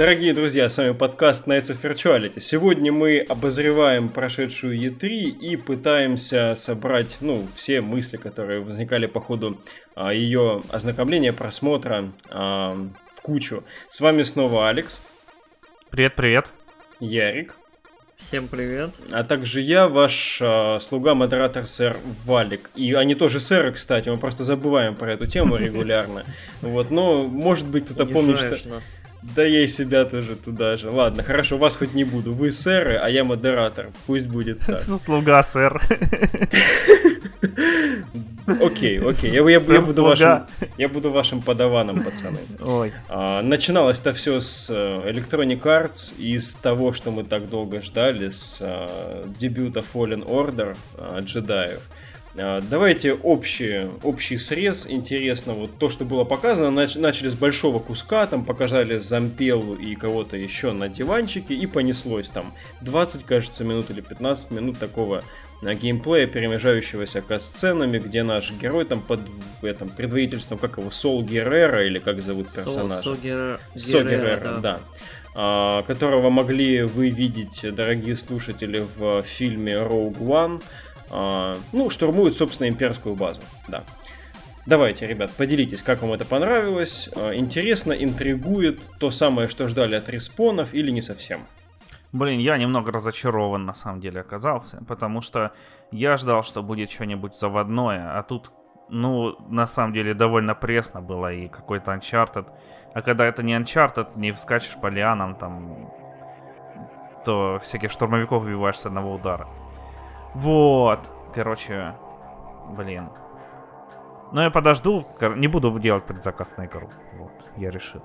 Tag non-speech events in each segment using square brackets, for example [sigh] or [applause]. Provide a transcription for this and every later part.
Дорогие друзья, с вами подкаст Nights of Virtuality. Сегодня мы обозреваем прошедшую E3 и пытаемся собрать, ну, все мысли, которые возникали по ходу а, ее ознакомления, просмотра а, в кучу. С вами снова Алекс. Привет-привет. Ярик. Всем привет. А также я, ваш э, слуга-модератор сэр Валик. И они тоже сэры, кстати, мы просто забываем про эту тему [laughs] регулярно. Вот, но может быть кто-то помнит, что... Нас. Да я и себя тоже туда же. Ладно, хорошо, вас хоть не буду. Вы сэры, а я модератор. Пусть будет [laughs] так. Слуга сэр. [laughs] Окей, окей. Я, я, я, буду вашим, я буду вашим подаваном, пацаны. Ой. А, начиналось это все с uh, Electronic Arts и с того, что мы так долго ждали, с uh, дебюта Fallen Order uh, джедаев. Uh, давайте общий, общий срез. Интересно, вот то, что было показано, нач, начали с большого куска, там показали Зампелу и кого-то еще на диванчике, и понеслось там 20, кажется, минут или 15 минут такого геймплея, перемежающегося касценами, где наш герой там под этом предводительством, как его, Сол Геррера, или как зовут персонажа? Сол, Геррера, Сол Геррера, да. да. А, которого могли вы видеть, дорогие слушатели, в фильме Rogue One. А, ну, штурмует, собственно, имперскую базу, да. Давайте, ребят, поделитесь, как вам это понравилось. А, интересно, интригует то самое, что ждали от респонов или не совсем? Блин, я немного разочарован на самом деле оказался, потому что я ждал, что будет что-нибудь заводное, а тут, ну, на самом деле довольно пресно было и какой-то Uncharted. А когда это не Uncharted, не вскачешь по лианам, там, то всяких штурмовиков убиваешь с одного удара. Вот, короче, блин. Но я подожду, не буду делать предзаказ на игру. Вот, я решил.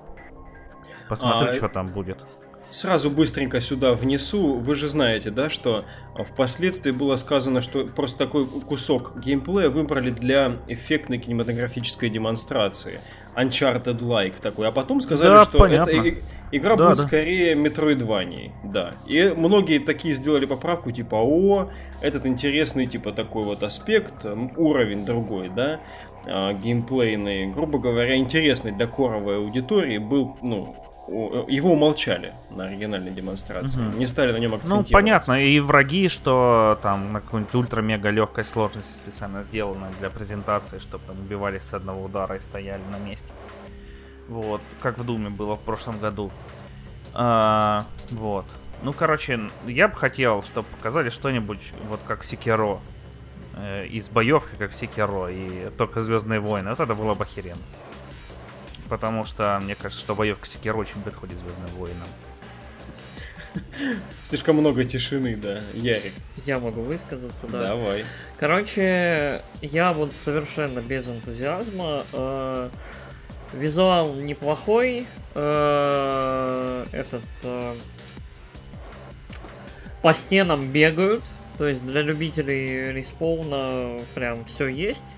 Посмотрю, а, что там будет. Сразу быстренько сюда внесу. Вы же знаете, да, что впоследствии было сказано, что просто такой кусок геймплея выбрали для эффектной кинематографической демонстрации. Uncharted-like такой. А потом сказали, да, что понятно. это игра да, будет да. скорее метроидванией. Да. И многие такие сделали поправку, типа, о, этот интересный, типа, такой вот аспект, уровень другой, да, а, геймплейный, грубо говоря, интересный для коровой аудитории был, ну, его умолчали на оригинальной демонстрации. Угу. Не стали на нем акцентировать. Ну, понятно, и враги, что там на какой-нибудь ультра-мега легкой сложности специально сделано для презентации, чтобы там убивались с одного удара и стояли на месте. Вот, как в Думе было в прошлом году. А, вот. Ну, короче, я бы хотел, чтобы показали что-нибудь вот как Секиро. Э, из боевки, как Секиро, и только Звездные войны. Вот это было бы охеренно. Потому что мне кажется, что боевка Секиро очень подходит Звездным воинам. [laughs] Слишком много тишины, да. Ярик. Я могу высказаться, да. Давай. Короче, я вот совершенно без энтузиазма. Э, визуал неплохой. Э, этот э, по стенам бегают. То есть для любителей респауна прям все есть.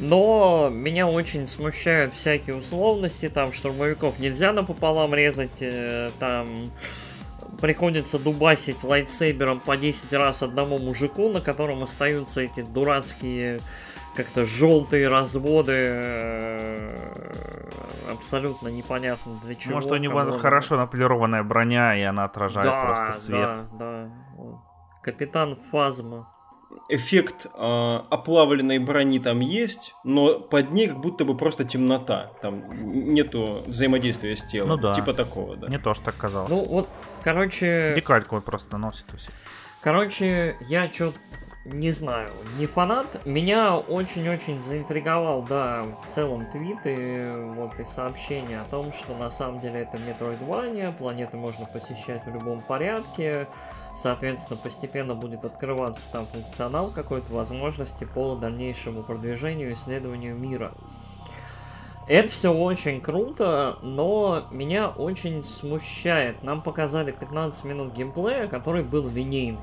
Но меня очень смущают всякие условности, там штурмовиков нельзя напополам резать, э, там приходится дубасить лайтсейбером по 10 раз одному мужику, на котором остаются эти дурацкие как-то желтые разводы, э, абсолютно непонятно для чего. Может, у него хорошо наполированная броня, и она отражает да, просто свет. Да, да. Капитан Фазма эффект э, оплавленной брони там есть, но под ней как будто бы просто темнота. Там нету взаимодействия с телом. Ну да. Типа такого, да. Мне тоже так казалось. Ну вот, короче... Декальку просто носит у себя. Короче, я что не знаю, не фанат. Меня очень-очень заинтриговал, да, в целом твиты, вот и сообщения о том, что на самом деле это Metroidvania, планеты можно посещать в любом порядке, Соответственно, постепенно будет открываться там функционал какой-то возможности по дальнейшему продвижению и исследованию мира. Это все очень круто, но меня очень смущает. Нам показали 15 минут геймплея, который был линейный.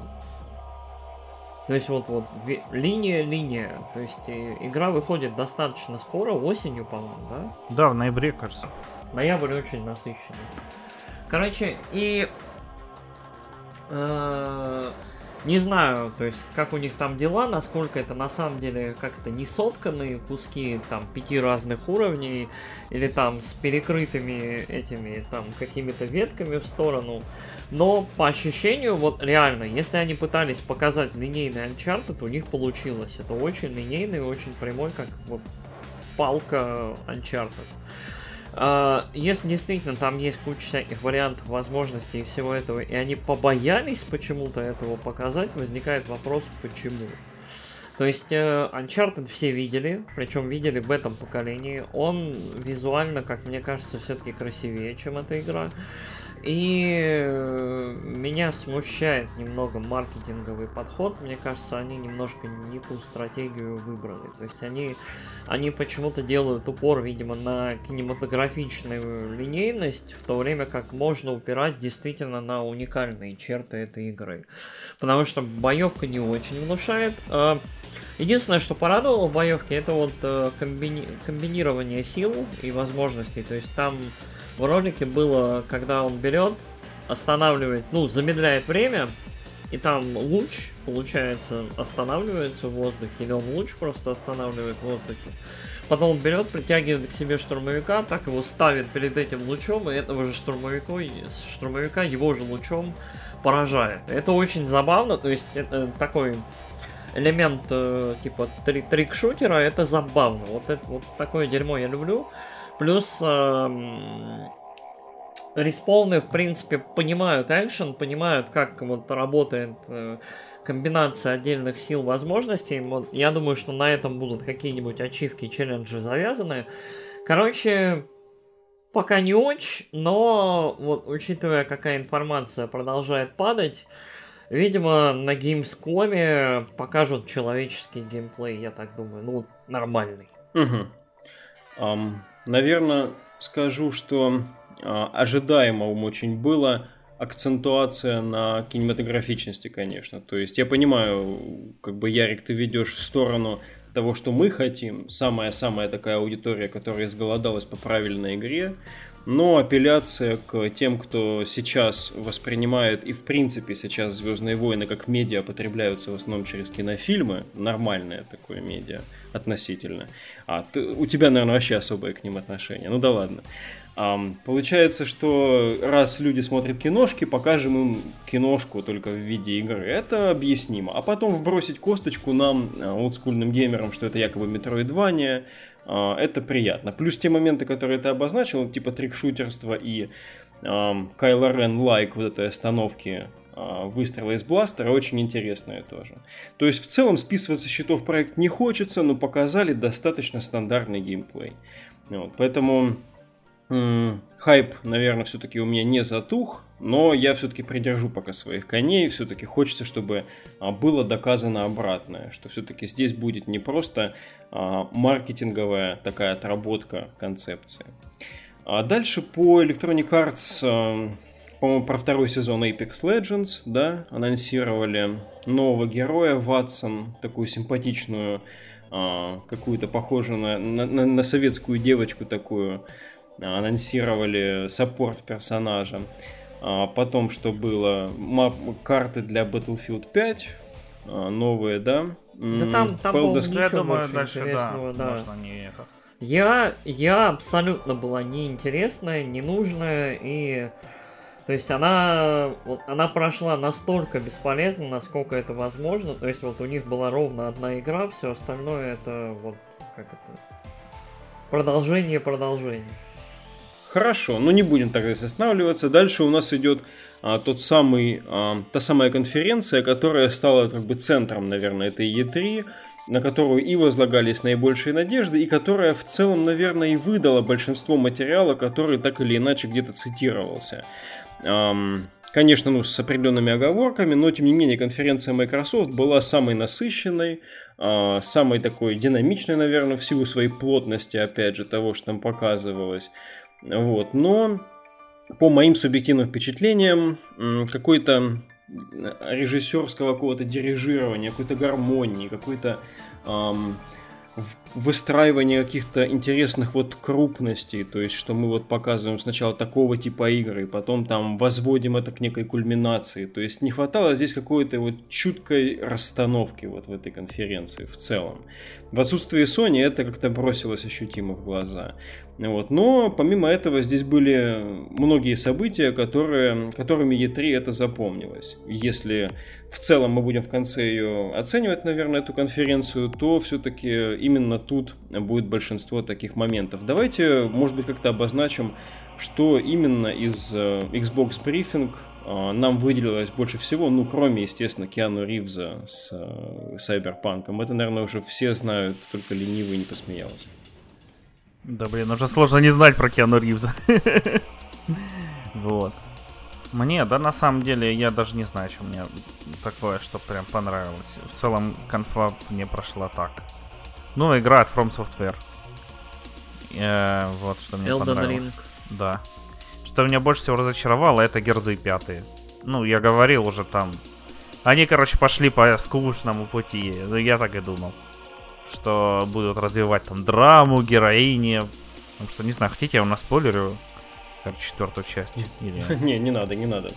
То есть вот вот линия-линия. То есть э, игра выходит достаточно скоро, осенью, по-моему, да? Да, в ноябре, кажется. Ноябрь очень насыщенный. Короче, и Не знаю, то есть, как у них там дела, насколько это на самом деле как-то не сотканные куски там пяти разных уровней, или там с перекрытыми этими там какими-то ветками в сторону. Но по ощущению, вот реально, если они пытались показать линейный Uncharted, у них получилось. Это очень линейный, очень прямой, как вот палка Uncharted. А, если действительно там есть куча всяких вариантов, возможностей и всего этого, и они побоялись почему-то этого показать, возникает вопрос, почему. То есть э, Uncharted все видели, причем видели в этом поколении. Он визуально, как мне кажется, все-таки красивее, чем эта игра. И э, меня смущает немного маркетинговый подход. Мне кажется, они немножко не ту стратегию выбрали. То есть они, они почему-то делают упор, видимо, на кинематографичную линейность, в то время как можно упирать действительно на уникальные черты этой игры. Потому что боевка не очень внушает. А единственное, что порадовало в боевке, это вот э, комбини... комбинирование сил и возможностей. То есть там в ролике было, когда он берет, останавливает, ну, замедляет время, и там луч, получается, останавливается в воздухе, или он луч просто останавливает в воздухе. Потом он берет, притягивает к себе штурмовика, так его ставит перед этим лучом, и этого же штурмовика, штурмовика его же лучом поражает. Это очень забавно, то есть это такой элемент э, типа три трик-шутера, это забавно. Вот, это, вот такое дерьмо я люблю. Плюс э, респауны, в принципе, понимают экшен, понимают, как вот работает э, комбинация отдельных сил возможностей. Вот, я думаю, что на этом будут какие-нибудь ачивки, челленджи завязаны. Короче, пока не очень, но вот учитывая, какая информация продолжает падать, видимо, на Gamescom покажут человеческий геймплей, я так думаю, ну, нормальный. Угу. Um, Наверное, скажу, что э, ожидаемым очень было акцентуация на кинематографичности, конечно. То есть я понимаю, как бы, Ярик, ты ведешь в сторону того, что мы хотим, самая-самая такая аудитория, которая изголодалась по правильной игре, но апелляция к тем, кто сейчас воспринимает и в принципе сейчас Звездные войны как медиа потребляются в основном через кинофильмы, нормальное такое медиа относительно. А ты, у тебя, наверное, вообще особое к ним отношение. Ну да ладно. Um, получается, что раз люди смотрят киношки, покажем им киношку только в виде игры. Это объяснимо. А потом вбросить косточку нам, а, олдскульным геймерам, что это якобы а, это приятно. Плюс те моменты, которые ты обозначил, типа трикшутерства и Кайло Рен лайк вот этой остановки а, выстрела из бластера очень интересные тоже. То есть в целом списываться счетов проект не хочется, но показали достаточно стандартный геймплей. Вот, поэтому хайп, наверное, все-таки у меня не затух, но я все-таки придержу пока своих коней. Все-таки хочется, чтобы а, было доказано обратное, что все-таки здесь будет не просто а, маркетинговая такая отработка концепции. А дальше по Electronic Arts, а, по-моему, про второй сезон Apex Legends, да, анонсировали нового героя Ватсон, такую симпатичную, какую-то похожую на, на, на советскую девочку такую, анонсировали саппорт персонажа. Потом, что было, мап, карты для Battlefield 5, новые, да, да там, там было ничего я думаю, больше дальше, интересного, да. да. Можно не это. Я, я абсолютно была неинтересная, ненужная, и... То есть она, вот, она прошла настолько бесполезно, насколько это возможно. То есть вот у них была ровно одна игра, все остальное это вот как это продолжение продолжения. Хорошо, но не будем тогда останавливаться. Дальше у нас идет а, тот самый, а, та самая конференция, которая стала как бы центром, наверное, этой E3, на которую и возлагались наибольшие надежды, и которая в целом, наверное, и выдала большинство материала, который так или иначе где-то цитировался. Ам, конечно, ну, с определенными оговорками, но тем не менее конференция Microsoft была самой насыщенной, а, самой такой динамичной, наверное, в силу своей плотности, опять же, того, что там показывалось. Вот, но по моим субъективным впечатлениям, какой-то режиссерского какого-то дирижирования, какой-то гармонии, какой-то эм, выстраивание каких-то интересных вот крупностей, то есть что мы вот показываем сначала такого типа игры, потом там возводим это к некой кульминации, то есть не хватало здесь какой-то вот чуткой расстановки вот в этой конференции в целом. В отсутствии Sony это как-то бросилось ощутимо в глаза. Вот. Но помимо этого здесь были многие события, которые, которыми E3 это запомнилось. Если в целом мы будем в конце ее оценивать, наверное, эту конференцию, то все-таки именно тут будет большинство таких моментов. Давайте, может быть, как-то обозначим, что именно из э, Xbox Briefing нам выделилось больше всего, ну, кроме, естественно, Киану Ривза с Сайберпанком. Это, наверное, уже все знают, только ленивый не посмеялся. Да блин, уже сложно не знать про Киану Ривза. [laughs] Вот. Мне, да, на самом деле, я даже не знаю, что мне такое, что прям понравилось. В целом, конфа мне прошла так. Ну, игра от From Software. Э, вот, что мне Elden понравилось. Ring. Да. Что меня больше всего разочаровало, это Герзы пятые. Ну, я говорил уже там. Они, короче, пошли по скучному пути. Ну, я так и думал что будут развивать там драму, героини. Потому что, не знаю, хотите, я вам наспойлерю короче, четвертую часть? Или... [laughs] не, не надо, не надо.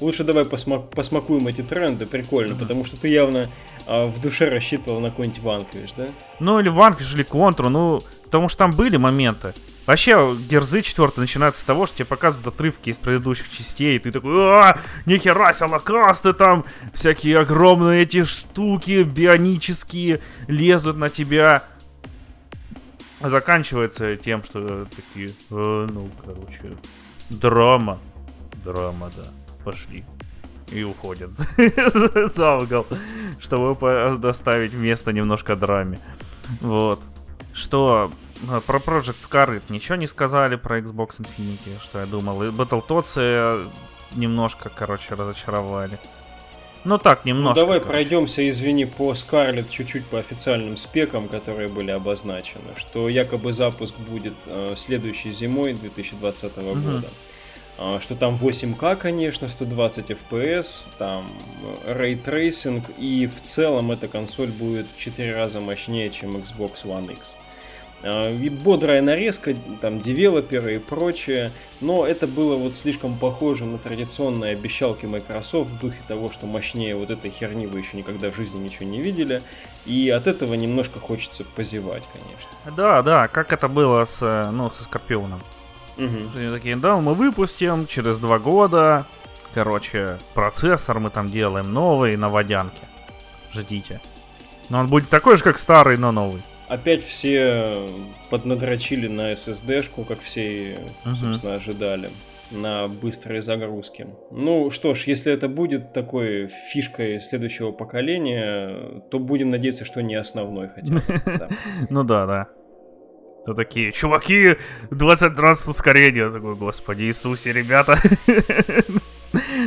Лучше давай посмак, посмакуем эти тренды, прикольно, mm-hmm. потому что ты явно а, в душе рассчитывал на какой-нибудь Ванквиш, да? Ну, или Ванквиш, или Контру, ну, потому что там были моменты. Вообще, Герзы 4 начинается с того, что тебе показывают отрывки из предыдущих частей, и ты такой, а, нихера себе, локасты там, всякие огромные эти штуки бионические лезут на тебя. Заканчивается тем, что такие, э, ну, короче, драма. Драма, да. Пошли. И уходят [laughs] за угол, чтобы доставить место немножко драме. Вот. Что про Project Scarlet ничего не сказали, про Xbox Infinity, что я думал. И Battletoads немножко, короче, разочаровали. Ну так, ну, немножко. Ну, давай короче. пройдемся, извини, по Scarlet чуть-чуть по официальным спекам, которые были обозначены. Что якобы запуск будет э, следующей зимой 2020 угу. года. Э, что там 8К, конечно, 120 FPS, там Ray Tracing, и в целом эта консоль будет в 4 раза мощнее, чем Xbox One X. А, и бодрая нарезка, там, девелоперы и прочее, но это было вот слишком похоже на традиционные обещалки Microsoft в духе того, что мощнее вот этой херни вы еще никогда в жизни ничего не видели, и от этого немножко хочется позевать, конечно. Да, да, как это было с, э, ну, со Скорпионом. Угу. Они такие, да, мы выпустим через два года, короче, процессор мы там делаем новый на водянке, ждите. Но он будет такой же, как старый, но новый опять все поднадрочили на SSD-шку, как все, uh-huh. собственно, ожидали на быстрые загрузки. Ну что ж, если это будет такой фишкой следующего поколения, то будем надеяться, что не основной хотя бы. [laughs] Ну да, да. То такие, чуваки, 20 раз ускорение. Такой, господи Иисусе, ребята. [laughs]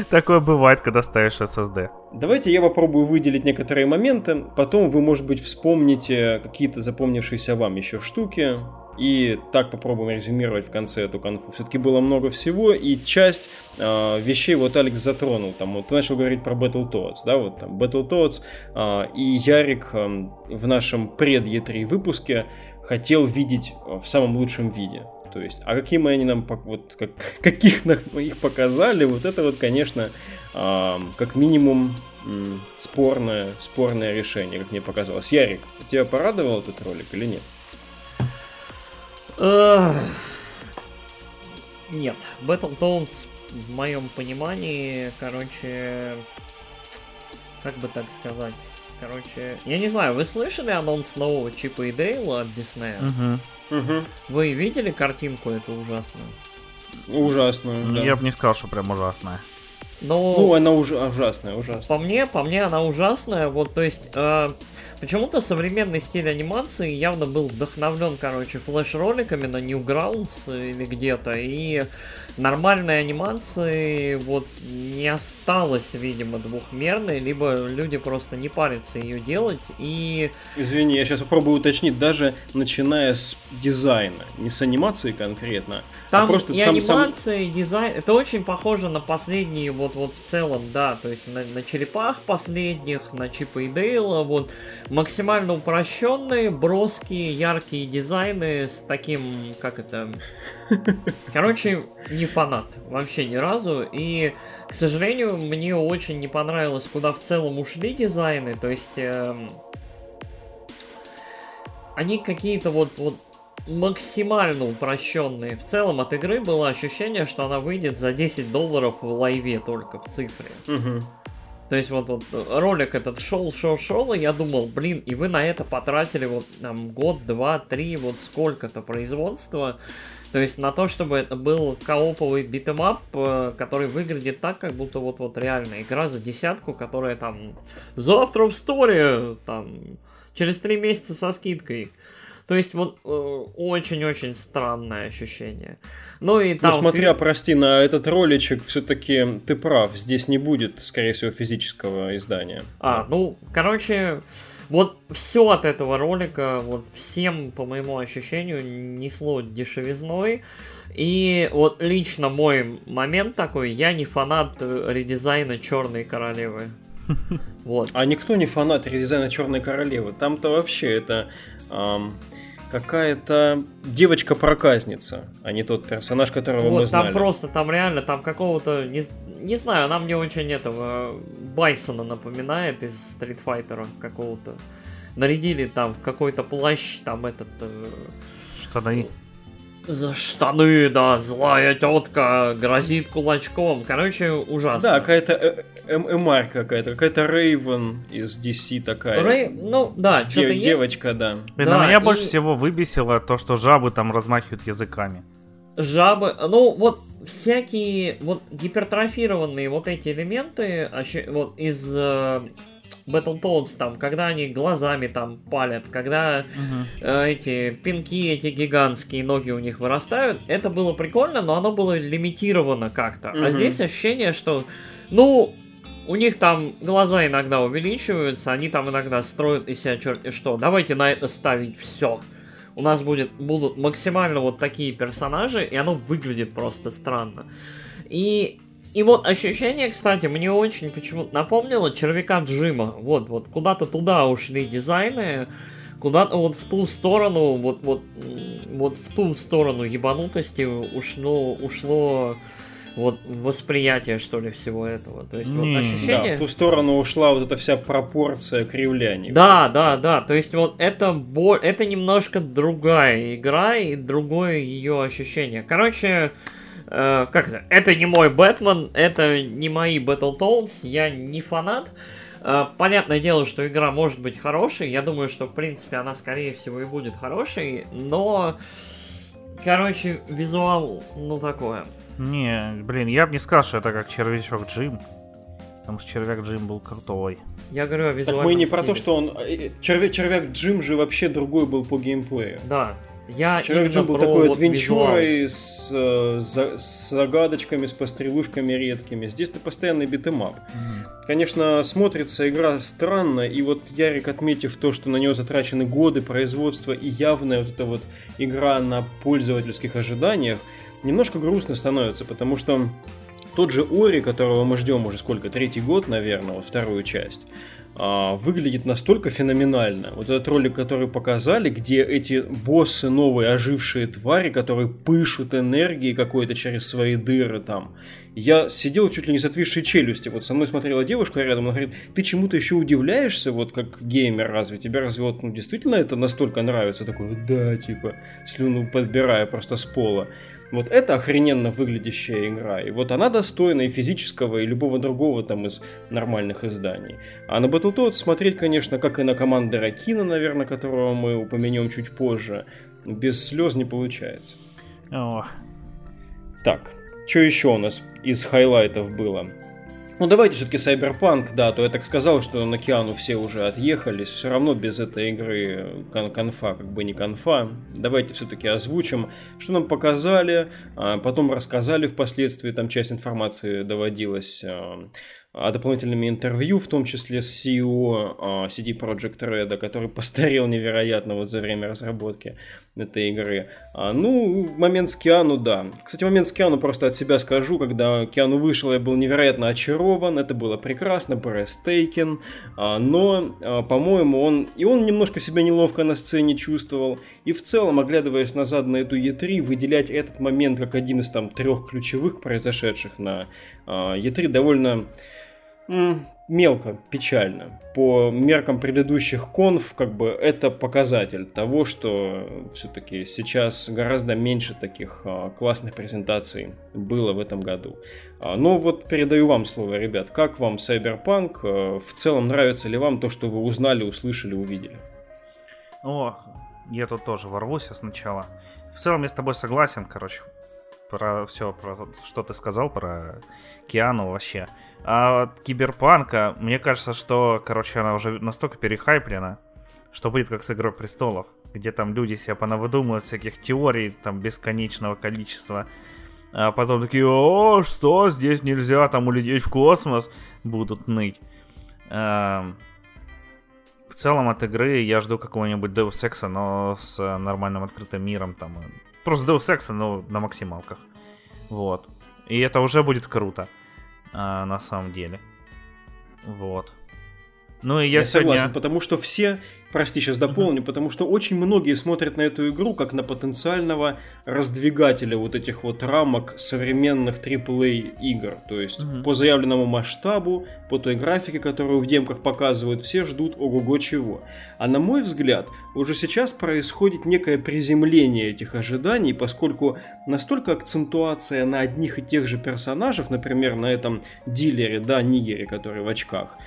Такое бывает, когда ставишь SSD. Давайте я попробую выделить некоторые моменты, потом вы, может быть, вспомните какие-то запомнившиеся вам еще штуки, и так попробуем резюмировать в конце эту конфу. Все-таки было много всего, и часть э, вещей вот Алекс затронул. Там вот ты начал говорить про Battletoads, да, вот там Battletoads, э, и Ярик э, в нашем пред E3 выпуске хотел видеть в самом лучшем виде. То есть, а каким они нам, вот, как, [laughs] каких нам их показали, вот это вот, конечно, э, как минимум э, спорное, спорное решение, как мне показалось. Ярик, тебя порадовал этот ролик или нет? Нет, Battletoads в моем понимании, короче, как бы так сказать, короче, я не знаю, вы слышали анонс нового Чипа и Дейла от Disney? Угу. Угу. Вы видели картинку эту ужасную? Ужасную, да. Я бы не сказал, что прям ужасная. Но... Ну, она уж, ужасная, ужасная. По мне, по мне она ужасная. Вот, то есть, э, почему-то современный стиль анимации явно был вдохновлен, короче, флеш-роликами на Newgrounds или где-то. И нормальной анимации вот не осталось, видимо, двухмерной, либо люди просто не парятся ее делать и... Извини, я сейчас попробую уточнить, даже начиная с дизайна, не с анимации конкретно, Там а просто и сам, анимация, сам... и дизайн, это очень похоже на последние, вот, вот в целом, да, то есть на, на черепах последних, на Чипа и Дейла, вот, максимально упрощенные, броские, яркие дизайны с таким, как это... [laughs] Короче, не фанат вообще ни разу. И, к сожалению, мне очень не понравилось, куда в целом ушли дизайны. То есть... Э, они какие-то вот, вот максимально упрощенные. В целом от игры было ощущение, что она выйдет за 10 долларов в live е только в цифре. Угу. То есть вот, вот ролик этот шел, шел, шел, и я думал, блин, и вы на это потратили вот там год, два, три, вот сколько-то производства. То есть на то, чтобы это был кооповый beat 'em up, э, который выглядит так, как будто вот-вот реально игра за десятку, которая там завтра в сторе, там через три месяца со скидкой. То есть вот э, очень-очень странное ощущение. Ну и там... Ну смотря, прости, на этот роличек все-таки ты прав, здесь не будет, скорее всего, физического издания. А, ну, короче, вот все от этого ролика, вот всем, по моему ощущению, несло дешевизной. И вот лично мой момент такой, я не фанат э, редизайна Черной Королевы. [laughs] Вот. А никто не фанат редизайна Черной Королевы. Там-то вообще это эм, какая-то девочка-проказница, а не тот персонаж, которого вот, мы знали. Там просто, там реально, там какого-то, не, не знаю, она мне очень этого Байсона напоминает из Street Fighter какого-то. Нарядили там в какой-то плащ, там этот... Э, Штаны. За штаны, да, злая тетка грозит кулачком. Короче, ужасно. Да, какая-то э, э, МР какая-то, какая-то Рейвен из DC такая. Рей... Ну, да, что-то есть. Девочка, да. Блин, да, меня и... больше всего выбесило то, что жабы там размахивают языками. Жабы, ну вот всякие вот гипертрофированные вот эти элементы вот из э, Battletoads, там, когда они глазами там палят, когда uh-huh. э, эти пинки, эти гигантские ноги у них вырастают, это было прикольно, но оно было лимитировано как-то. Uh-huh. А здесь ощущение, что, ну, у них там глаза иногда увеличиваются, они там иногда строят из себя черт что. Давайте на это ставить все. У нас будет, будут максимально вот такие персонажи, и оно выглядит просто странно. И и вот ощущение, кстати, мне очень почему-то напомнило червяка Джима. Вот, вот куда-то туда ушли дизайны, куда-то вот в ту сторону, вот, вот, вот в ту сторону ебанутости ушло, ушло вот восприятие, что ли, всего этого. То есть, вот ощущение... Да, в ту сторону ушла вот эта вся пропорция кривляний. Да, да, да. То есть, вот это, боль... это немножко другая игра и другое ее ощущение. Короче, Э, как это? Это не мой Бэтмен, это не мои Battletoads, я не фанат. Э, понятное дело, что игра может быть хорошей. Я думаю, что в принципе она скорее всего и будет хорошей, но. Короче, визуал, ну такое. Не, блин, я бы не сказал, что это как червячок Джим. Потому что червяк Джим был крутой. Я говорю о визуальном Так мы не стиле. про то, что он... Э, червяк, червяк Джим же вообще другой был по геймплею. Да, я Червяк Джим был такой вот adventure ой с, э, за, с загадочками, с пострелушками редкими. Здесь ты постоянный beat 'em up. Mm-hmm. Конечно, смотрится игра странно, и вот Ярик, отметив то, что на нее затрачены годы производства и явная вот эта вот игра на пользовательских ожиданиях, немножко грустно становится, потому что тот же Ори, которого мы ждем уже сколько, третий год, наверное, вот вторую часть, выглядит настолько феноменально. Вот этот ролик, который показали, где эти боссы новые, ожившие твари, которые пышут энергией какой-то через свои дыры там. Я сидел чуть ли не с отвисшей челюсти. Вот со мной смотрела девушка рядом, она говорит, ты чему-то еще удивляешься, вот как геймер разве? Тебе разве вот ну, действительно это настолько нравится? Такой, да, типа, слюну подбирая просто с пола. Вот это охрененно выглядящая игра. И вот она достойна и физического, и любого другого там из нормальных изданий. А на Battletoads смотреть, конечно, как и на команды Ракина, наверное, которого мы упомянем чуть позже, без слез не получается. Ох. Так, что еще у нас из highlight ов было? Ну давайте все-таки Cyberpunk, да, то я так сказал, что на Киану все уже отъехались, все равно без этой игры кон конфа как бы не конфа. Давайте все-таки озвучим, что нам показали, а потом рассказали впоследствии, там часть информации доводилась. А, дополнительными интервью, в том числе с CEO а, CD Projekt Red, который [laughs] постарел невероятно вот за время разработки этой игры. А, ну, момент с Киану, да. Кстати, момент с Киану просто от себя скажу, когда Киану вышел, я был невероятно очарован, это было прекрасно, breathtaking, но, по-моему, он и он немножко себя неловко на сцене чувствовал, и в целом, оглядываясь назад на эту E3, выделять этот момент как один из там трех ключевых произошедших на E3 довольно мелко, печально. По меркам предыдущих конф, как бы это показатель того, что все-таки сейчас гораздо меньше таких а, классных презентаций было в этом году. А, но вот передаю вам слово, ребят. Как вам Cyberpunk? А, в целом нравится ли вам то, что вы узнали, услышали, увидели? О, я тут тоже ворвусь сначала. В целом я с тобой согласен, короче, про все, про что ты сказал, про Киану вообще. А от Киберпанка, мне кажется, что, короче, она уже настолько перехайплена, что будет как с Игрой Престолов, где там люди себе понавыдумывают всяких теорий там бесконечного количества, а потом такие, о, что, здесь нельзя там улететь в космос, будут ныть. А, в целом от игры я жду какого-нибудь Deus Ex, но с нормальным открытым миром, там, просто Deus Ex, но на максималках. Вот. И это уже будет круто на самом деле. Вот. Ну и я, я сегодня... согласен, потому что все Прости, сейчас дополню, потому что очень многие смотрят на эту игру как на потенциального раздвигателя вот этих вот рамок современных AAA игр. То есть угу. по заявленному масштабу, по той графике, которую в демках показывают, все ждут ого-го чего. А на мой взгляд, уже сейчас происходит некое приземление этих ожиданий, поскольку настолько акцентуация на одних и тех же персонажах, например, на этом дилере, да, Нигере, который в очках,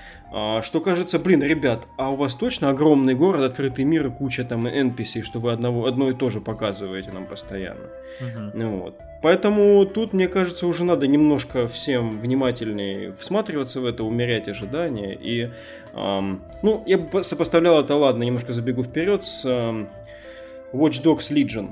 что кажется, блин, ребят, а у вас точно огромный город, открытый мир и куча там NPC, что вы одного, одно и то же показываете нам постоянно. Uh-huh. Вот. Поэтому тут, мне кажется, уже надо немножко всем внимательнее всматриваться в это, умерять ожидания. И, эм, ну, я бы сопоставлял это, ладно, немножко забегу вперед, с эм, Watch Dogs Legion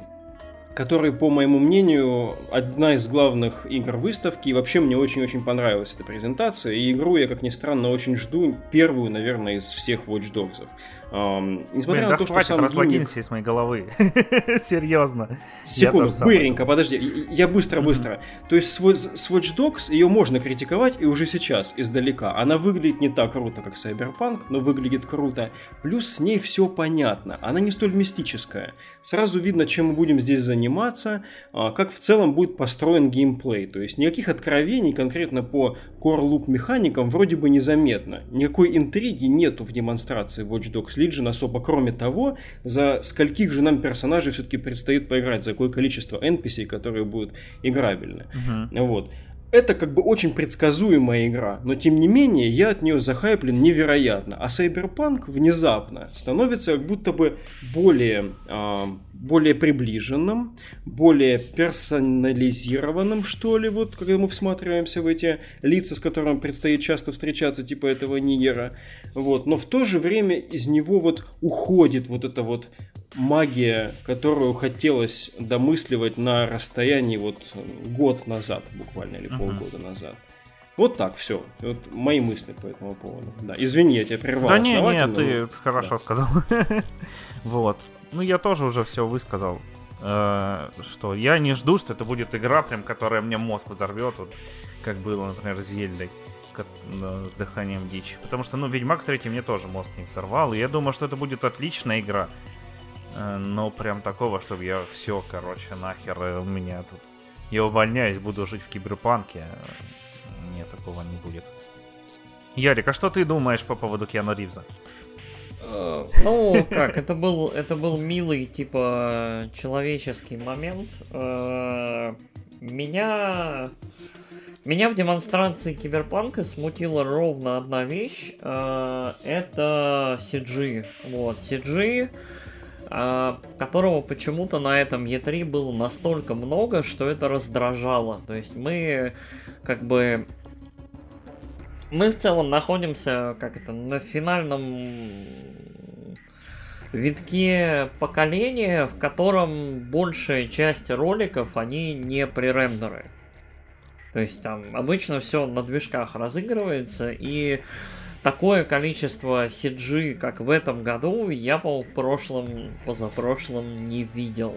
который, по моему мнению, одна из главных игр выставки. И вообще мне очень-очень понравилась эта презентация. И игру я, как ни странно, очень жду. Первую, наверное, из всех Watch Dogs. Эм, несмотря Блин, на да то, хватит, что сам разлогинься гиммик... из моей головы. [laughs] Серьезно. Секунду, быренько, подожди. Я быстро-быстро. Mm-hmm. То есть с, с Watch Dogs ее можно критиковать и уже сейчас, издалека. Она выглядит не так круто, как Cyberpunk, но выглядит круто. Плюс с ней все понятно. Она не столь мистическая. Сразу видно, чем мы будем здесь заниматься, а, как в целом будет построен геймплей. То есть никаких откровений конкретно по core loop механикам вроде бы незаметно. Никакой интриги нету в демонстрации Watch Dogs Legion особо, кроме того, за скольких же нам персонажей все-таки предстоит поиграть, за какое количество NPC, которые будут играбельны. Uh-huh. Вот это как бы очень предсказуемая игра, но тем не менее я от нее захайплен невероятно. А Cyberpunk внезапно становится как будто бы более, э, более приближенным, более персонализированным, что ли, вот когда мы всматриваемся в эти лица, с которыми предстоит часто встречаться, типа этого Нигера. Вот. Но в то же время из него вот уходит вот это вот магия, которую хотелось домысливать на расстоянии вот год назад, буквально, или uh-huh. полгода назад. Вот так, все. Вот мои мысли по этому поводу. Да, извини, я тебя прервал. Да не, не, ты хорошо да. сказал. [laughs] вот. Ну, я тоже уже все высказал. Э, что я не жду, что это будет игра, прям, которая мне мозг взорвет, вот, как было, например, с Зельдой с дыханием дичи. Потому что, ну, Ведьмак 3 мне тоже мозг не взорвал. И я думаю, что это будет отличная игра. Э, но прям такого, чтобы я все, короче, нахер э, у меня тут... Я увольняюсь, буду жить в киберпанке. Нет, такого не будет. Ярик, а что ты думаешь по поводу Киану Ривза? Э, ну, как, это был, это был милый, типа, человеческий момент. Меня... Меня в демонстрации Киберпанка смутила ровно одна вещь. Это CG. Вот, CG которого почему-то на этом E3 было настолько много, что это раздражало. То есть мы как бы... Мы в целом находимся, как это, на финальном витке поколения, в котором большая часть роликов, они не пререндеры. То есть там обычно все на движках разыгрывается, и такое количество CG, как в этом году, я, по в прошлом, позапрошлом не видел.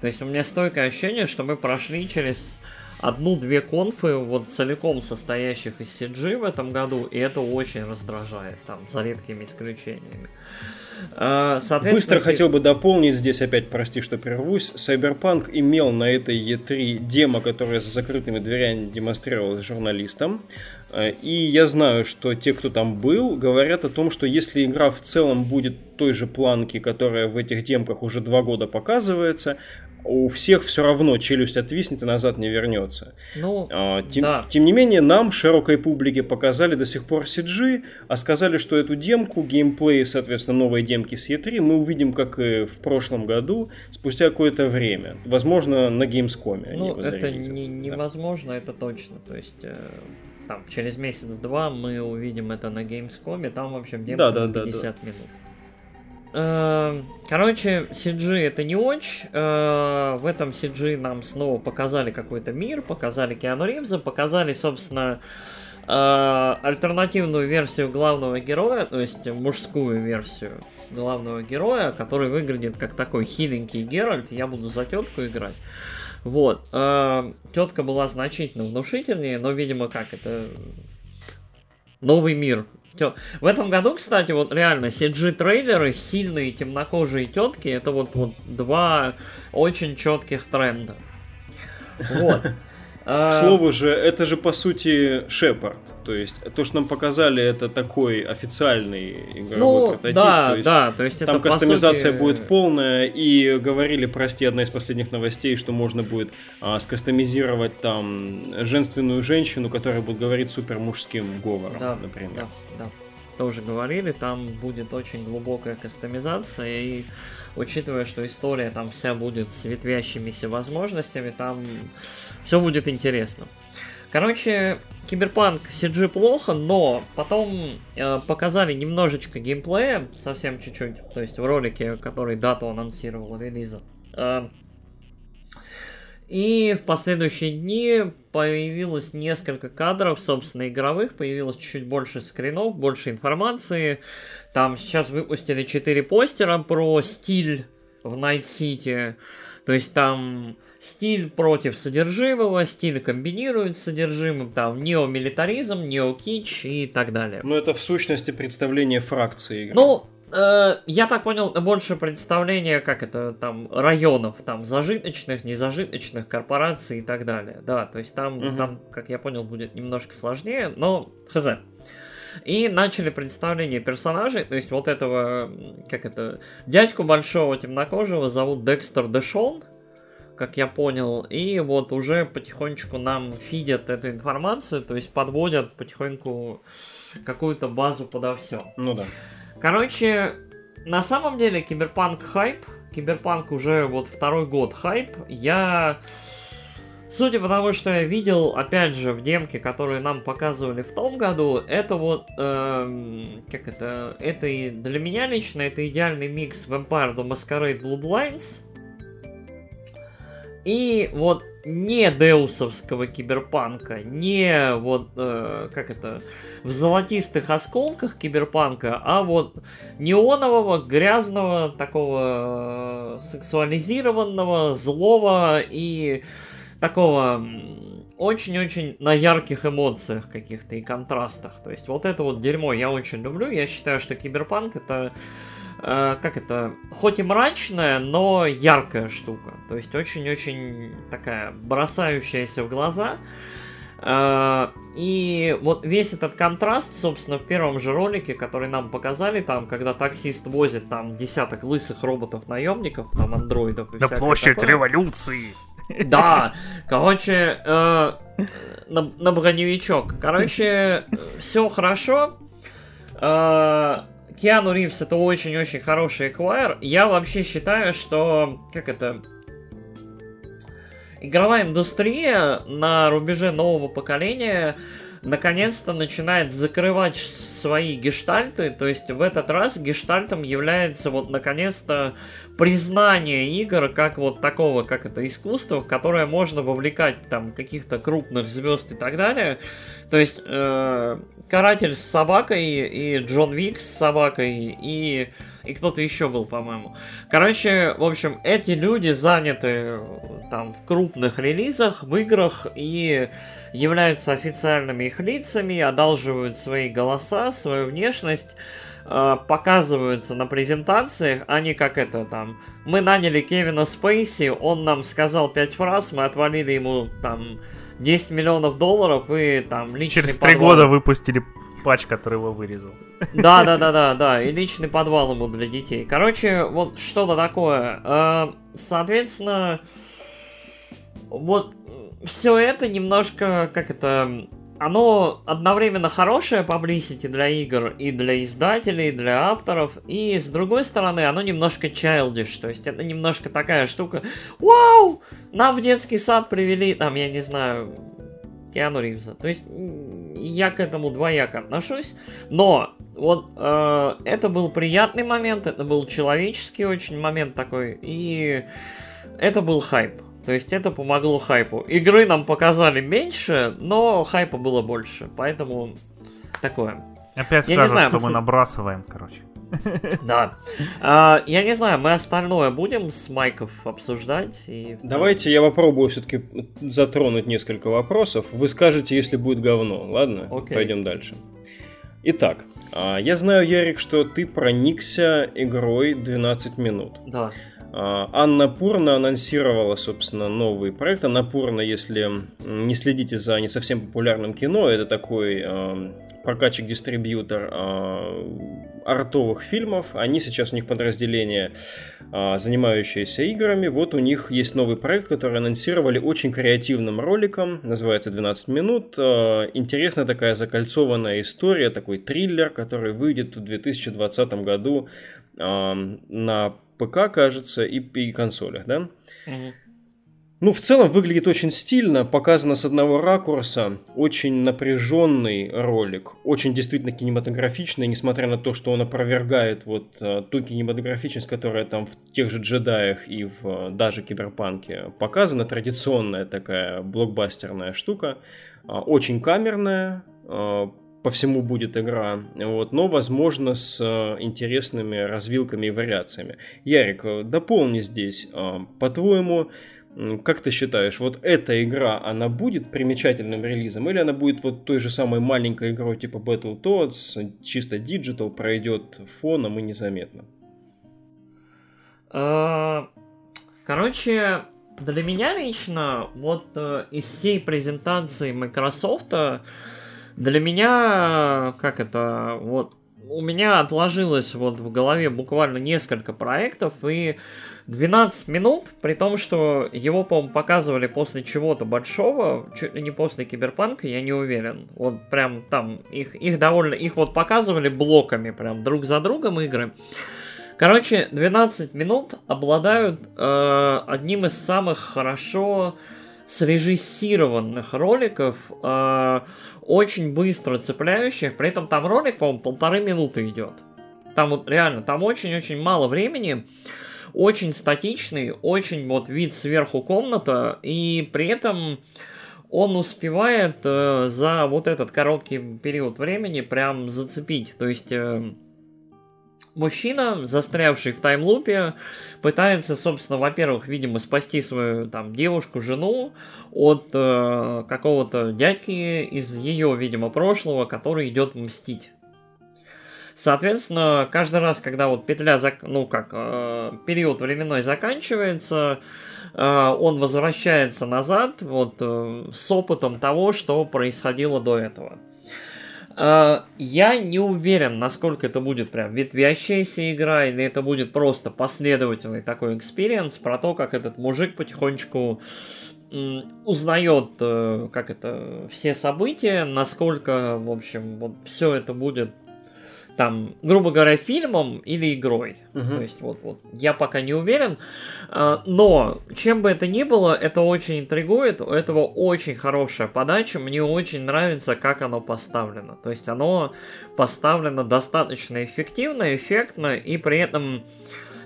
То есть у меня стойкое ощущение, что мы прошли через одну-две конфы, вот целиком состоящих из CG в этом году, и это очень раздражает, там, за редкими исключениями. А, Быстро хотел бы дополнить здесь опять, прости, что прервусь. Cyberpunk имел на этой E3 демо, которое за закрытыми дверями демонстрировалось журналистам. А, и я знаю, что те, кто там был, говорят о том, что если игра в целом будет той же планки, которая в этих демках уже два года показывается, у всех все равно челюсть отвиснет и назад не вернется. Ну, а, тем, да. тем не менее, нам, широкой публике, показали до сих пор CG, а сказали, что эту демку, геймплей, соответственно, новые демки с E3 мы увидим, как и в прошлом году, спустя какое-то время. Возможно, на Gamescom. Ну, это не, невозможно, да. это точно. То есть... Э там, через месяц-два мы увидим это на Gamescom, там, в общем, демка да, да, 50 да, да. минут. Эм, короче, CG это не очень. Э, в этом CG нам снова показали какой-то мир, показали Киану Ривза, показали, собственно, э, альтернативную версию главного героя, то есть мужскую версию главного героя, который выглядит как такой хиленький Геральт. Я буду за тетку играть. Вот. Э, тетка была значительно внушительнее, но, видимо, как это новый мир в этом году, кстати, вот реально CG-трейлеры, сильные темнокожие тетки, это вот, вот два очень четких тренда. Вот. [laughs] К а, слову же, это же по сути Шепард. То есть, то, что нам показали, это такой официальный игровой ну, прототип. Да, то есть, да, то есть там это кастомизация сути... будет полная. И говорили, прости, одна из последних новостей, что можно будет а, скастомизировать там женственную женщину, которая будет говорить супер мужским говором, да, например. Да, да. Тоже говорили, там будет очень глубокая кастомизация и учитывая, что история там вся будет с ветвящимися возможностями, там все будет интересно. Короче, Киберпанк CG плохо, но потом э, показали немножечко геймплея, совсем чуть-чуть, то есть в ролике, который дату анонсировал релиза. Э, и в последующие дни появилось несколько кадров, собственно, игровых, появилось чуть больше скринов, больше информации. Там сейчас выпустили 4 постера про стиль в Night City. То есть там стиль против содержимого, стиль комбинирует с содержимым, там неомилитаризм, неокич и так далее. Ну это в сущности представление фракции игры. Ну, э, я так понял, больше представление, как это, там, районов, там, зажиточных, незажиточных, корпораций и так далее. Да, то есть там, угу. там как я понял, будет немножко сложнее, но хз. И начали представление персонажей, то есть вот этого, как это, дядьку большого темнокожего зовут Декстер Дэшон, как я понял, и вот уже потихонечку нам фидят эту информацию, то есть подводят потихоньку какую-то базу подо все. Ну да. Короче, на самом деле киберпанк хайп, киберпанк уже вот второй год хайп, я Судя по тому, что я видел, опять же, в демке, которую нам показывали в том году, это вот, эм, как это, это и для меня лично, это идеальный микс Vampire the Masquerade Bloodlines и вот не деусовского киберпанка, не вот, э, как это, в золотистых осколках киберпанка, а вот неонового, грязного, такого э, сексуализированного, злого и такого очень-очень на ярких эмоциях каких-то и контрастах. То есть вот это вот дерьмо я очень люблю. Я считаю, что киберпанк это э, как это, хоть и мрачная, но яркая штука. То есть очень-очень такая бросающаяся в глаза. Э, и вот весь этот контраст, собственно, в первом же ролике, который нам показали, там, когда таксист возит там десяток лысых роботов-наемников, там, андроидов и На площадь такое. революции! Да, короче, э, на, на броневичок. Короче, все хорошо. Э, Киану Ривз это очень-очень хороший эквайр. Я вообще считаю, что, как это, игровая индустрия на рубеже нового поколения наконец-то начинает закрывать свои гештальты, то есть в этот раз гештальтом является вот наконец-то признание игр как вот такого, как это искусство, в которое можно вовлекать там каких-то крупных звезд и так далее. То есть э, Каратель с собакой и Джон Вик с собакой и и кто-то еще был, по-моему. Короче, в общем, эти люди заняты там в крупных релизах, в играх и являются официальными их лицами, одалживают свои голоса, свою внешность, э, показываются на презентациях, а не как это там. Мы наняли Кевина Спейси, он нам сказал пять фраз, мы отвалили ему там 10 миллионов долларов и там личный Через три года выпустили патч, который его вырезал. Да, да, да, да, да, [laughs] и личный подвал ему для детей. Короче, вот что-то такое. Э, соответственно, вот все это немножко, как это, оно одновременно хорошее publicity для игр и для издателей, и для авторов, и с другой стороны, оно немножко childish, то есть это немножко такая штука, вау, нам в детский сад привели, там, я не знаю, Киану Ривза. То есть я к этому двояко отношусь, но вот э, это был приятный момент, это был человеческий очень момент такой, и это был хайп. То есть это помогло хайпу. Игры нам показали меньше, но хайпа было больше. Поэтому такое. Опять я скажут, что мы набрасываем, короче. [laughs] Да. А, я не знаю, мы остальное будем с Майков обсуждать. И Давайте я попробую все-таки затронуть несколько вопросов. Вы скажете, если будет говно. Ладно? Окей. Пойдем дальше. Итак, а, я знаю, Ярик, что ты проникся игрой 12 минут. Да. А, Анна Пурна анонсировала, собственно, новый проект. Анна Пурна, если не следите за не совсем популярным кино, это такой э, прокатчик-дистрибьютор э, артовых фильмов. Они сейчас, у них подразделение, занимающееся играми. Вот у них есть новый проект, который анонсировали очень креативным роликом. Называется «12 минут». Интересная такая закольцованная история, такой триллер, который выйдет в 2020 году на ПК, кажется, и, и консолях, да? Угу. Ну, в целом выглядит очень стильно, показано с одного ракурса, очень напряженный ролик, очень действительно кинематографичный, несмотря на то, что он опровергает вот э, ту кинематографичность, которая там в тех же джедаях и в э, даже киберпанке показана, традиционная такая блокбастерная штука, э, очень камерная, по всему будет игра, вот, но, возможно, с э, интересными развилками и вариациями. Ярик, э, дополни здесь. Э, по-твоему, как ты считаешь, вот эта игра, она будет примечательным релизом, или она будет вот той же самой маленькой игрой типа Battletoads, чисто digital, пройдет фоном и незаметно? Короче, для меня лично, вот из всей презентации Microsoft для меня, как это, вот, у меня отложилось вот в голове буквально несколько проектов, и 12 минут, при том, что его, по-моему, показывали после чего-то большого, чуть ли не после Киберпанка, я не уверен. Вот прям там, их, их довольно, их вот показывали блоками, прям друг за другом игры. Короче, 12 минут обладают э, одним из самых хорошо срежиссированных роликов, э, очень быстро цепляющих, при этом там ролик, по-моему, полторы минуты идет. Там вот реально, там очень-очень мало времени, очень статичный, очень вот вид сверху комната, и при этом он успевает э, за вот этот короткий период времени прям зацепить. То есть э, мужчина, застрявший в таймлупе, пытается, собственно, во-первых, видимо, спасти свою там девушку, жену от э, какого-то дядьки из ее, видимо, прошлого, который идет мстить. Соответственно, каждый раз, когда вот петля, зак... ну как, э, период временной заканчивается, э, он возвращается назад вот э, с опытом того, что происходило до этого. Uh, я не уверен, насколько это будет прям ветвящаяся игра, или это будет просто последовательный такой experience про то, как этот мужик потихонечку узнает, uh, как это, все события, насколько, в общем, вот все это будет там, грубо говоря, фильмом или игрой. Угу. То есть вот, вот, я пока не уверен. А, но, чем бы это ни было, это очень интригует, у этого очень хорошая подача, мне очень нравится, как оно поставлено. То есть оно поставлено достаточно эффективно, эффектно, и при этом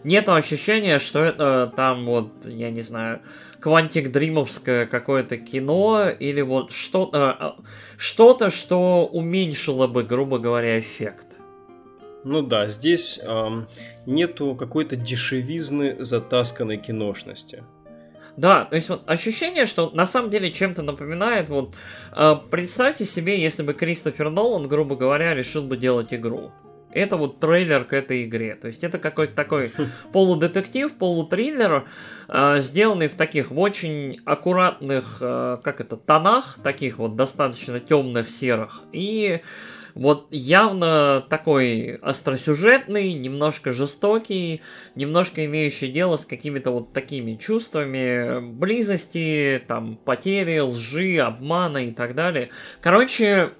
нет ощущения, что это там вот, я не знаю, квантик дримовское какое-то кино или вот что-то, что-то, что уменьшило бы, грубо говоря, эффект. Ну да, здесь эм, нету какой-то дешевизны затасканной киношности. Да, то есть вот ощущение, что на самом деле чем-то напоминает, вот э, представьте себе, если бы Кристофер Нолан, грубо говоря, решил бы делать игру. Это вот трейлер к этой игре. То есть это какой-то такой [laughs] полудетектив, полутриллер, э, сделанный в таких в очень аккуратных, э, как это, тонах, таких вот достаточно темных серых. И вот явно такой остросюжетный, немножко жестокий, немножко имеющий дело с какими-то вот такими чувствами близости, там, потери, лжи, обмана и так далее. Короче,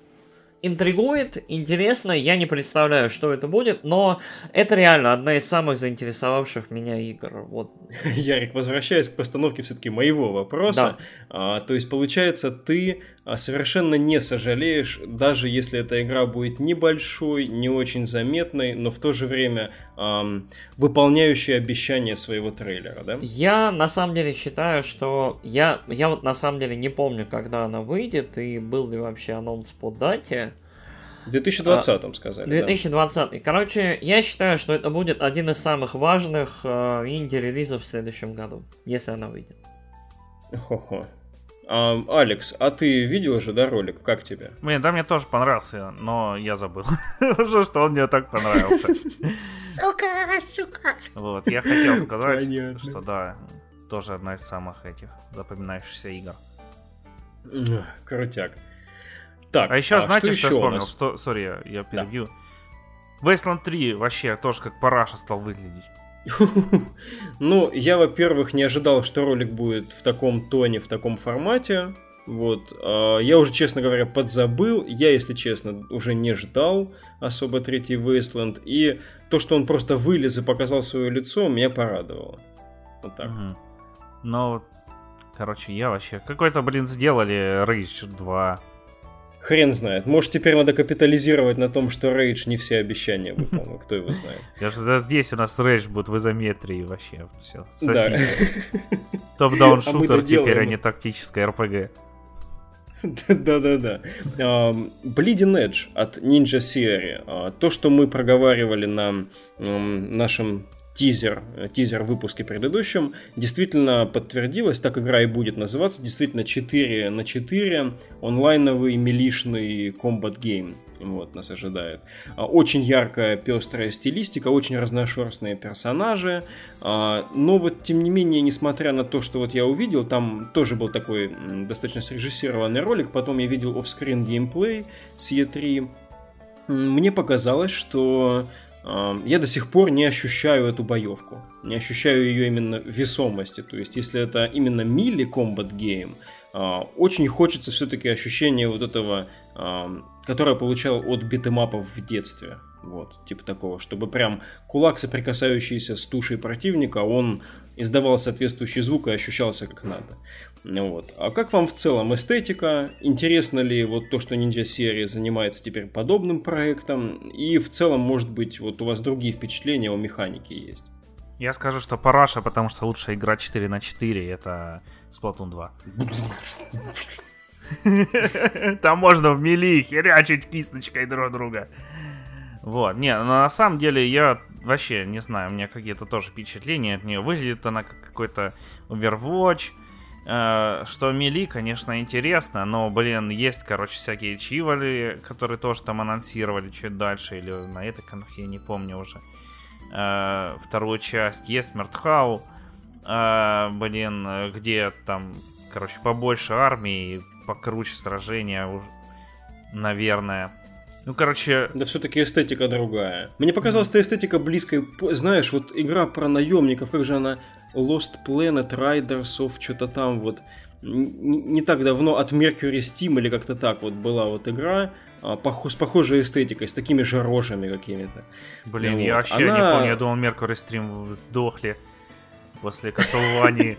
интригует, интересно, я не представляю, что это будет, но это реально одна из самых заинтересовавших меня игр. Вот. [laughs] Ярик, возвращаясь к постановке все-таки моего вопроса, да. а, то есть получается, ты а, совершенно не сожалеешь, даже если эта игра будет небольшой, не очень заметной, но в то же время эм, выполняющей обещания своего трейлера, да? Я на самом деле считаю, что я, я вот на самом деле не помню, когда она выйдет и был ли вообще анонс по дате. В 2020 сказали. 2020. Да. Короче, я считаю, что это будет один из самых важных э, инди-релизов в следующем году, если она выйдет. Хо-хо. А, Алекс, а ты видел же, да, ролик? Как тебе? Блин, да, мне тоже понравился, но я забыл [laughs] уже, что он мне так понравился. Сука, сука. Вот, я хотел [laughs] сказать, что да, тоже одна из самых этих запоминающихся игр. Крутяк. Так, а еще а знаете, что, что я вспомнил? Что, сори, я, я перебью. Да. Wasteland 3 вообще тоже как параша стал выглядеть. [laughs] Ну, я, во-первых, не ожидал, что ролик будет в таком тоне, в таком формате. Вот. А, я уже, честно говоря, подзабыл. Я, если честно, уже не ждал особо третий Wasteland. И то, что он просто вылез и показал свое лицо, меня порадовало. Вот так. Угу. Ну, короче, я вообще... Какой-то, блин, сделали Rage 2. Хрен знает. Может, теперь надо капитализировать на том, что Рейдж не все обещания выполнил. [laughs] Кто его знает. Я же здесь у нас Рейдж будет в изометрии вообще. Все. Да. [laughs] Топ-даун а шутер теперь, а не тактическая РПГ. Да-да-да. Bleeding Edge от Ninja Theory. А, то, что мы проговаривали на нашем тизер, тизер в выпуске предыдущем, действительно подтвердилось, так игра и будет называться, действительно 4 на 4 онлайновый melee шный combat game. Вот, нас ожидает. А, очень яркая, пестрая стилистика, очень разношерстные персонажи. А, но вот, тем не менее, несмотря на то, что вот я увидел, там тоже был такой достаточно срежиссированный ролик, потом я видел off-screen геймплей с E3. Мне показалось, что я до сих пор не ощущаю эту боевку. Не ощущаю ее именно весомости. То есть, если это именно melee combat game, очень хочется все-таки ощущения вот этого, которое получал от битэмапов в детстве. Вот, типа такого, чтобы прям кулак, соприкасающийся с тушей противника, он издавал соответствующий звук и ощущался как надо. Вот. А как вам в целом эстетика? Интересно ли вот то, что Ninja серия занимается теперь подобным проектом? И в целом, может быть, вот у вас другие впечатления о механике есть? Я скажу, что параша, потому что лучше играть 4 на 4 это Splatoon 2. [laughs] Там можно в мили херячить кисточкой друг друга. Вот, не, но на самом деле я вообще не знаю, у меня какие-то тоже впечатления от нее. Выглядит она как какой-то Overwatch. Э, что Мили, конечно, интересно, но, блин, есть, короче, всякие чивали, которые тоже там анонсировали чуть дальше, или на этой конфе, не помню уже. Э, вторую часть. Есть Мертхау, э, блин, где там, короче, побольше армии, покруче сражения, наверное. Ну, короче... Да все-таки эстетика другая. Мне показалась эта эстетика близкой. Знаешь, вот игра про наемников, как же она... Lost Planet, Riders of что-то там вот. Не, так давно от Mercury Steam или как-то так вот была вот игра. а, с похожей эстетикой, с такими же рожами какими-то. Блин, вот. я вообще Она... не помню, я думал, Меркурий стрим сдохли после Castlevania.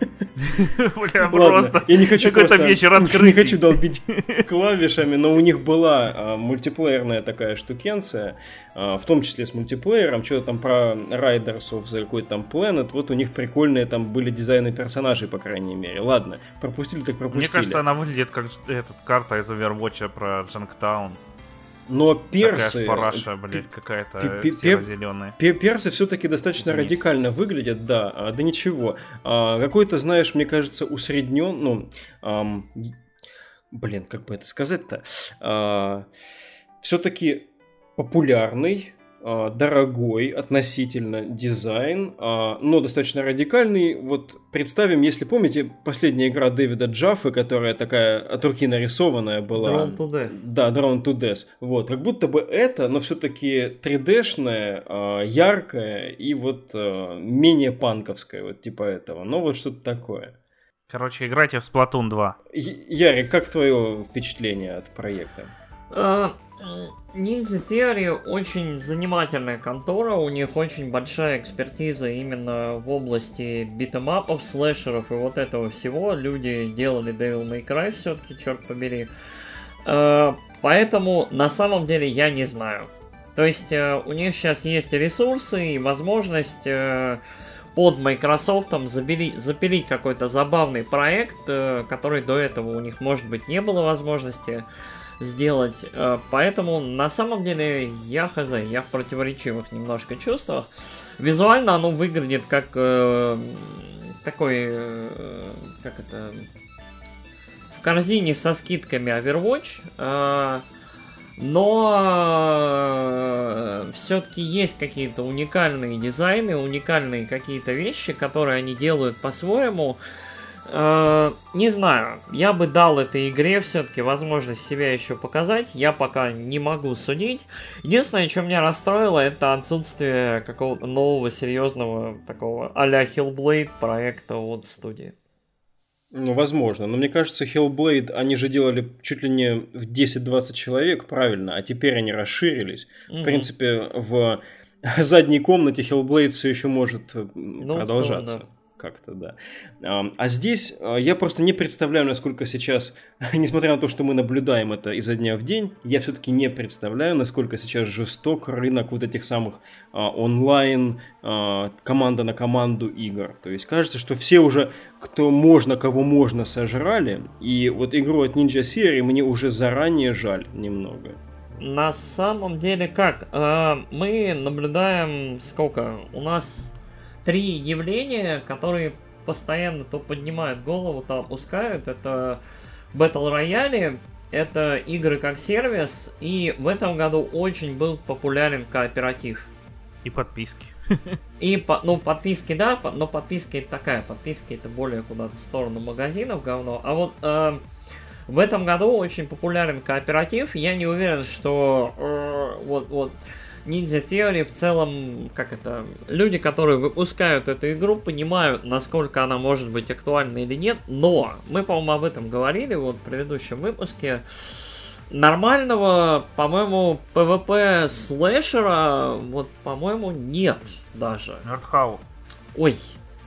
[laughs] Бля, просто. Я не хочу просто... вечер открыть. [laughs] Не хочу долбить клавишами, но у них была а, мультиплеерная такая штукенция, а, в том числе с мультиплеером, что-то там про Riders of the какой-то там Planet, вот у них прикольные там были дизайны персонажей, по крайней мере. Ладно, пропустили так пропустили. Мне кажется, она выглядит как этот карта из Overwatch про Джанктаун. Но персы... Такая параша, блядь, какая-то серо-зеленая. Персы все-таки достаточно Извини. радикально выглядят, да, а, да ничего. А, какой-то, знаешь, мне кажется, усреднен, ну, ам, блин, как бы это сказать-то, а, все-таки популярный, дорогой относительно дизайн, а, но достаточно радикальный. Вот представим, если помните, последняя игра Дэвида Джаффа, которая такая от руки нарисованная была. Drone to Death. Да, Drone to Death. Вот, как будто бы это, но все-таки 3D-шная, а, яркая и вот менее панковская, вот типа этого. Но вот что-то такое. Короче, играйте в Splatoon 2. Ярик, как твое впечатление от проекта? Ninja Theory очень занимательная контора, у них очень большая экспертиза именно в области битэмапов, слэшеров и вот этого всего. Люди делали Devil May Cry все-таки, черт побери. Э, поэтому на самом деле я не знаю. То есть э, у них сейчас есть ресурсы и возможность э, под Microsoft запилить, запилить какой-то забавный проект, который до этого у них, может быть, не было возможности сделать. Э, поэтому на самом деле я хз, я в противоречивых немножко чувствах. Визуально оно выглядит как э, такой, э, как это, в корзине со скидками Overwatch. Э, но э, все-таки есть какие-то уникальные дизайны, уникальные какие-то вещи, которые они делают по-своему. Не знаю, я бы дал этой игре все-таки возможность себя еще показать. Я пока не могу судить. Единственное, что меня расстроило, это отсутствие какого-то нового серьезного такого а-ля Hellblade проекта от студии. Ну, возможно. Но мне кажется, Hellblade они же делали чуть ли не в 10-20 человек, правильно, а теперь они расширились. Mm-hmm. В принципе, в [laughs] задней комнате Hellblade все еще может ну, продолжаться. Целом, да как-то, да. А здесь а, я просто не представляю, насколько сейчас, [laughs] несмотря на то, что мы наблюдаем это изо дня в день, я все-таки не представляю, насколько сейчас жесток рынок вот этих самых а, онлайн а, команда на команду игр. То есть кажется, что все уже, кто можно, кого можно, сожрали, и вот игру от Ninja серии мне уже заранее жаль немного. На самом деле как? Мы наблюдаем сколько? У нас три явления, которые постоянно то поднимают голову, то опускают. Это Battle Royale, это игры как сервис, и в этом году очень был популярен кооператив. И подписки. [laughs] И, ну, подписки, да, но подписки это такая, подписки это более куда-то в сторону магазинов говно. А вот э, в этом году очень популярен кооператив. Я не уверен, что э, вот, вот Ninja Theory в целом, как это, люди, которые выпускают эту игру, понимают, насколько она может быть актуальна или нет, но мы, по-моему, об этом говорили вот в предыдущем выпуске. Нормального, по-моему, PvP слэшера, вот, по-моему, нет даже. Нордхау. Ой.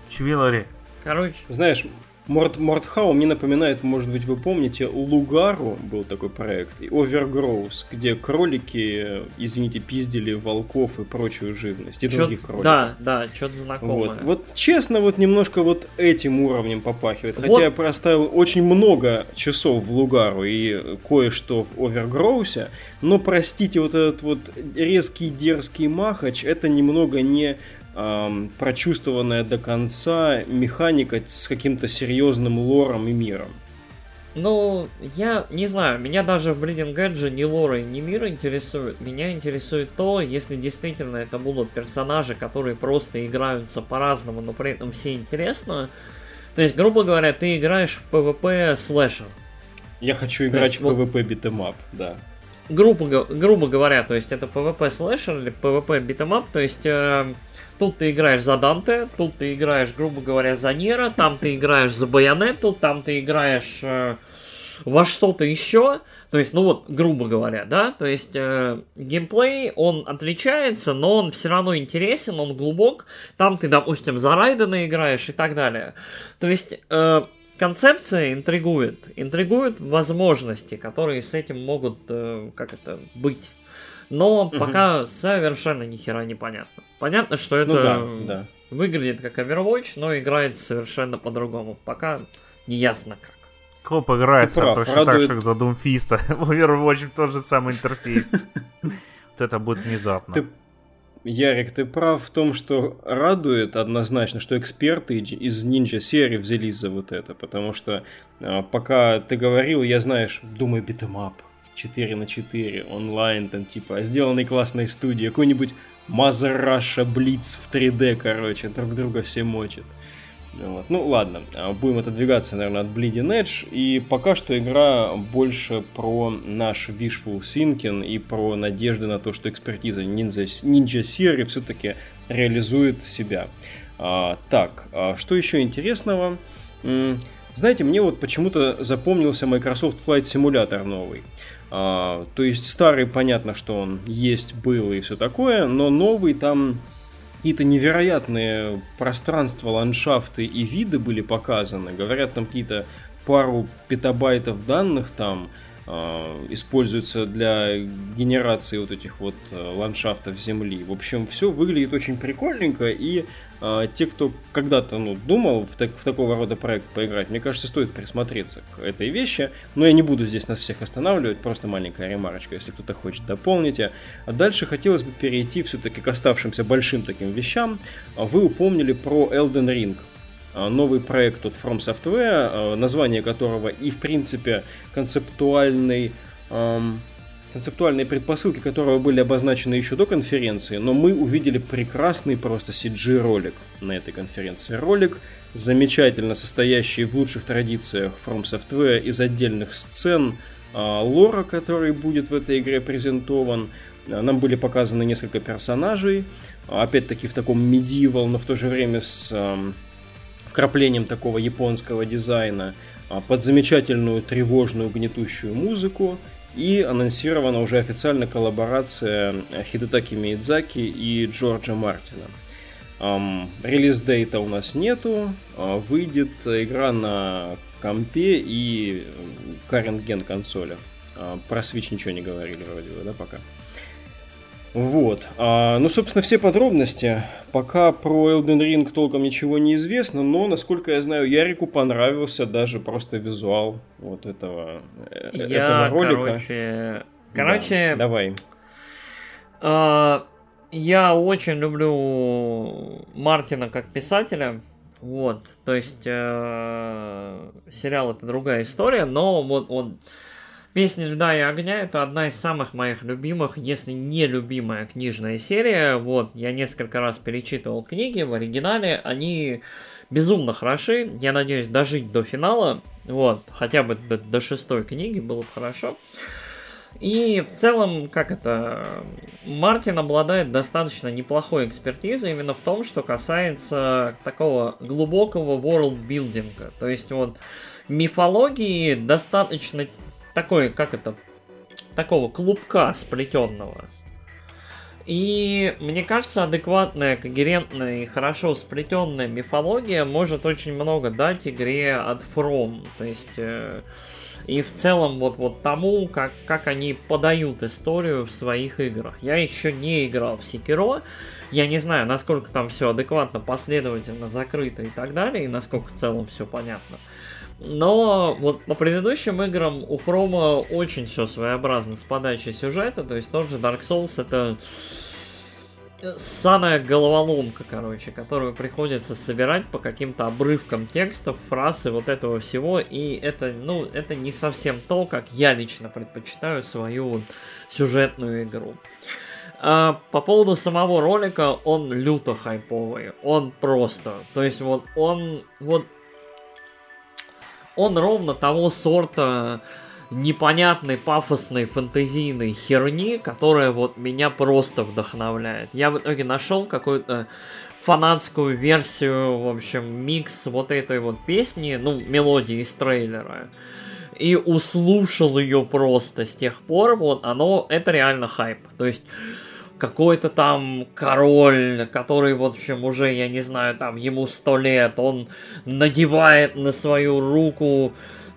Чвиллари. Короче. Знаешь, Морд, Мордхау мне напоминает, может быть, вы помните, Лугару был такой проект, и Overgrows, где кролики, извините, пиздили волков и прочую живность, и чё других кроликов. Да, да, что-то знакомое. Вот. вот честно, вот немножко вот этим уровнем попахивает. Хотя вот. я проставил очень много часов в Лугару и кое-что в Overgrows'е, но, простите, вот этот вот резкий дерзкий махач, это немного не эм, прочувствованная до конца механика с каким-то серьезным лором и миром. Ну, я не знаю, меня даже в Bleeding Edge ни лора, ни мир интересует. Меня интересует то, если действительно это будут персонажи, которые просто играются по-разному, но при этом все интересно. То есть, грубо говоря, ты играешь в PvP слэшер. Я хочу играть есть, в PvP битэмап, да. Грубо, грубо говоря, то есть это PvP слэшер или PvP битэмап, то есть... Э, Тут ты играешь за Данте, тут ты играешь, грубо говоря, за Нера, там ты играешь за Байонету, там ты играешь э, во что-то еще, то есть, ну вот, грубо говоря, да, то есть э, геймплей, он отличается, но он все равно интересен, он глубок, там ты, допустим, за Райдена играешь и так далее. То есть, э, концепция интригует, интригует возможности, которые с этим могут, э, как это, быть. Но угу. пока совершенно ни хера не понятно. Понятно, что это ну, да, да. выглядит как Overwatch, но играет совершенно по-другому. Пока не ясно как. Коп играется прав, точно радует... так же, как за Doomfist. [laughs] В Overwatch тот же самый интерфейс. [laughs] Вот это будет внезапно. Ты Ярик, ты прав в том, что радует однозначно, что эксперты из Ninja серии взялись за вот это, потому что э, пока ты говорил, я, знаешь, думаю, битэмап, 4 на 4, онлайн, там, типа, сделанный классной студией, какой-нибудь Russia Blitz в 3D, короче, друг друга все мочат. Вот. Ну ладно, а, будем отодвигаться, наверное, от Bleeding Edge. И пока что игра больше про наш wishful thinking и про надежды на то, что экспертиза Ninja, Ninja серии все-таки реализует себя. А, так, а что еще интересного? Знаете, мне вот почему-то запомнился Microsoft Flight Simulator новый. А, то есть старый, понятно, что он есть, был и все такое, но новый там какие-то невероятные пространства, ландшафты и виды были показаны. Говорят, там какие-то пару петабайтов данных там э, используются для генерации вот этих вот э, ландшафтов Земли. В общем, все выглядит очень прикольненько и а, те, кто когда-то ну, думал в, так, в такого рода проект поиграть, мне кажется, стоит присмотреться к этой вещи. Но я не буду здесь нас всех останавливать, просто маленькая ремарочка, если кто-то хочет, дополните. А дальше хотелось бы перейти все-таки к оставшимся большим таким вещам. А вы упомнили про Elden Ring новый проект от From Software, название которого и, в принципе, концептуальный эм, концептуальные предпосылки которого были обозначены еще до конференции, но мы увидели прекрасный просто CG-ролик на этой конференции. Ролик, замечательно состоящий в лучших традициях From Software из отдельных сцен, а, лора, который будет в этой игре презентован. Нам были показаны несколько персонажей, опять-таки в таком medieval, но в то же время с вкраплением такого японского дизайна, а, под замечательную тревожную гнетущую музыку – и анонсирована уже официально коллаборация Хидетаки Миядзаки и Джорджа Мартина. Um, релиз дейта у нас нету, uh, выйдет игра на компе и current gen консоли. Uh, про Switch ничего не говорили вроде бы, да, пока. Вот. А, ну, собственно, все подробности. Пока про Elden Ring толком ничего не известно, но, насколько я знаю, Ярику понравился даже просто визуал вот этого, э, я, этого ролика. Короче, короче да, давай. А, я очень люблю Мартина как писателя. Вот, то есть э, сериал это другая история, но вот он... Песня льда и огня это одна из самых моих любимых, если не любимая книжная серия. Вот, я несколько раз перечитывал книги в оригинале, они безумно хороши. Я надеюсь дожить до финала. Вот, хотя бы до, до шестой книги было бы хорошо. И в целом, как это, Мартин обладает достаточно неплохой экспертизой именно в том, что касается такого глубокого ворлдбилдинга. То есть вот мифологии достаточно такой, как это, такого клубка сплетенного. И мне кажется, адекватная, когерентная и хорошо сплетенная мифология может очень много дать игре от From. То есть э, и в целом вот, вот тому, как, как они подают историю в своих играх. Я еще не играл в Секиро, я не знаю, насколько там все адекватно, последовательно, закрыто и так далее, и насколько в целом все понятно. Но вот по предыдущим играм у Фрома очень все своеобразно с подачей сюжета. То есть тот же Dark Souls это саная головоломка, короче, которую приходится собирать по каким-то обрывкам текстов, фраз и вот этого всего. И это, ну, это не совсем то, как я лично предпочитаю свою сюжетную игру. А по поводу самого ролика, он люто хайповый. Он просто. То есть вот он, вот он ровно того сорта непонятной, пафосной, фэнтезийной херни, которая вот меня просто вдохновляет. Я в итоге нашел какую-то фанатскую версию, в общем, микс вот этой вот песни, ну, мелодии из трейлера. и услушал ее просто с тех пор, вот оно, это реально хайп. То есть какой-то там король, который, в общем, уже, я не знаю, там, ему сто лет, он надевает на свою руку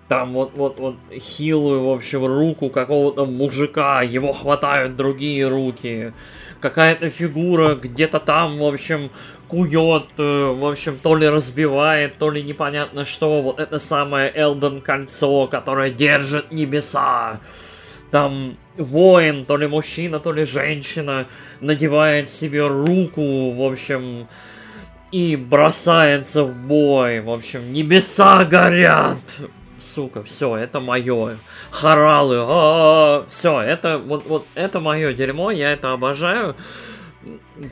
там вот, вот, вот хилую, в общем, руку какого-то мужика, его хватают другие руки, какая-то фигура где-то там, в общем, кует, э, в общем, то ли разбивает, то ли непонятно что, вот это самое Элден кольцо, которое держит небеса, там воин, то ли мужчина, то ли женщина, надевает себе руку, в общем, и бросается в бой. В общем, небеса горят. Сука, все, это мое. Хоралы, а все, это вот, вот это мое дерьмо, я это обожаю.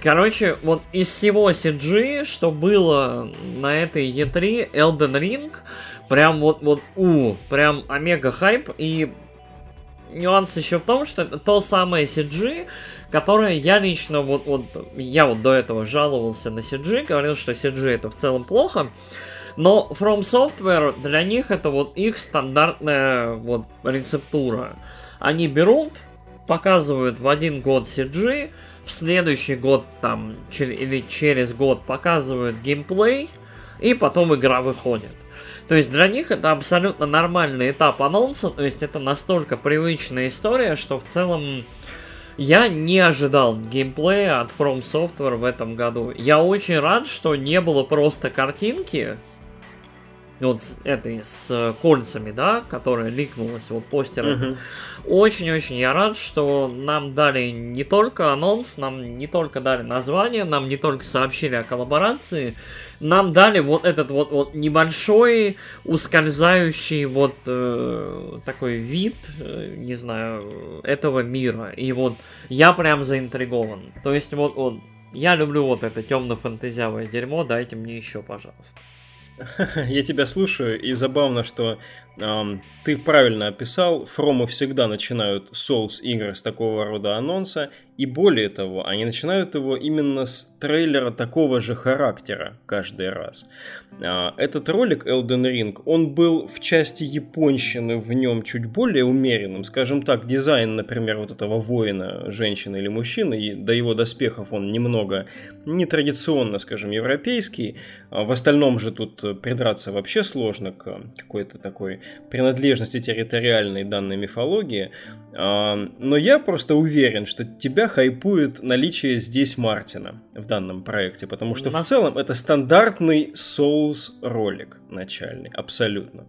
Короче, вот из всего CG, что было на этой E3, Elden Ring, прям вот, вот, у, прям омега хайп, и нюанс еще в том, что это то самое CG, которое я лично вот, вот я вот до этого жаловался на CG, говорил, что CG это в целом плохо, но From Software для них это вот их стандартная вот рецептура. Они берут, показывают в один год CG, в следующий год там или через год показывают геймплей, и потом игра выходит. То есть для них это абсолютно нормальный этап анонса, то есть это настолько привычная история, что в целом я не ожидал геймплея от From Software в этом году. Я очень рад, что не было просто картинки, вот этой с кольцами, да, которая ликнулась вот постером. Очень-очень я рад, что нам дали не только анонс, нам не только дали название, нам не только сообщили о коллаборации, нам дали вот этот вот, вот небольшой ускользающий вот э, такой вид, э, не знаю, этого мира. И вот я прям заинтригован. То есть вот, вот я люблю вот это темно-фэнтезиавое дерьмо, дайте мне еще, пожалуйста. [laughs] Я тебя слушаю, и забавно, что эм, ты правильно описал, Фромы всегда начинают Souls игры с такого рода анонса, и более того, они начинают его именно с трейлера такого же характера каждый раз. А, этот ролик Elden Ring, он был в части японщины в нем чуть более умеренным. Скажем так, дизайн, например, вот этого воина, женщины или мужчины, и до его доспехов он немного нетрадиционно, скажем, европейский. А в остальном же тут придраться вообще сложно к какой-то такой принадлежности территориальной данной мифологии. А, но я просто уверен, что тебя хайпует наличие здесь Мартина в данном проекте, потому что Нас... в целом это стандартный Souls ролик начальный, абсолютно.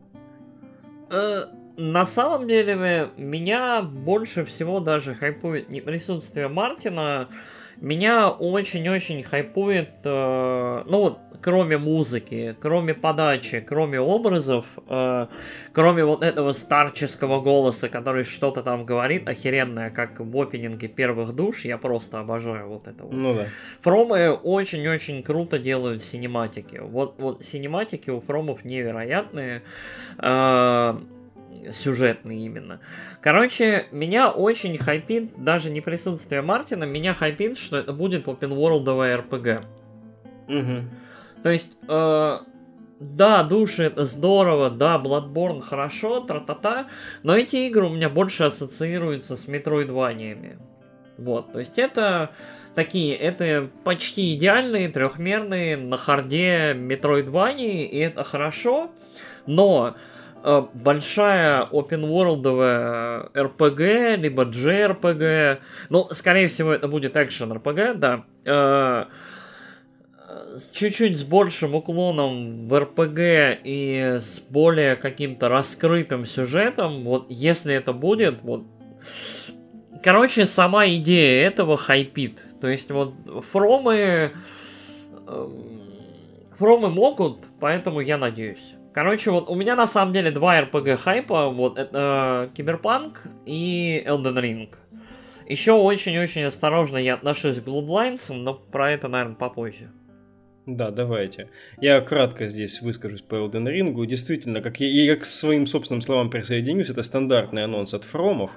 Э, на самом деле, меня больше всего даже хайпует не присутствие Мартина, меня очень-очень хайпует, э, ну вот, кроме музыки, кроме подачи, кроме образов, э, кроме вот этого старческого голоса, который что-то там говорит, охеренное, как в опенинге первых душ, я просто обожаю вот это вот. Ну да. Фромы очень-очень круто делают синематики. Вот, вот синематики у фромов невероятные. Э, сюжетный именно. Короче, меня очень хайпит, даже не присутствие Мартина, меня хайпит, что это будет open world RPG. Угу. То есть, э, да, души это здорово, да, Bloodborne хорошо, тра-та-та, но эти игры у меня больше ассоциируются с метроидваниями. Вот, то есть это такие, это почти идеальные, трехмерные, на харде метроидвании, и это хорошо, но большая open world RPG, либо JRPG, ну, скорее всего, это будет экшен RPG, да, э, чуть-чуть с большим уклоном в RPG и с более каким-то раскрытым сюжетом, вот если это будет, вот Короче, сама идея этого хайпит. То есть вот фромы... Фромы могут, поэтому я надеюсь. Короче, вот у меня на самом деле два RPG хайпа, вот это Киберпанк и Elden Ring. Еще очень-очень осторожно я отношусь к Bloodlines, но про это, наверное, попозже. Да, давайте. Я кратко здесь выскажусь по Elden Ring. Действительно, как я, я к своим собственным словам присоединюсь, это стандартный анонс от Фромов.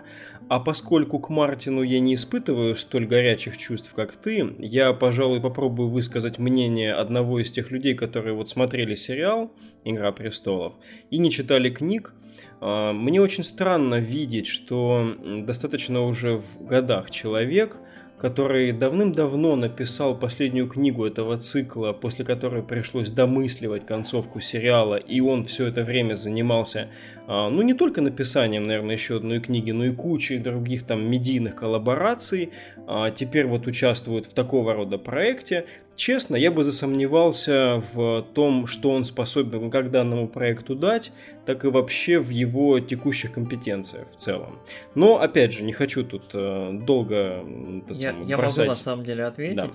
А поскольку к Мартину я не испытываю столь горячих чувств, как ты, я, пожалуй, попробую высказать мнение одного из тех людей, которые вот смотрели сериал «Игра престолов» и не читали книг. А, мне очень странно видеть, что достаточно уже в годах человек – который давным-давно написал последнюю книгу этого цикла, после которой пришлось домысливать концовку сериала, и он все это время занимался, ну, не только написанием, наверное, еще одной книги, но и кучей других там медийных коллабораций, а, теперь вот участвует в такого рода проекте, Честно, я бы засомневался в том, что он способен как данному проекту дать, так и вообще в его текущих компетенциях в целом. Но, опять же, не хочу тут э, долго я, самый, я бросать... могу на самом деле ответить. Да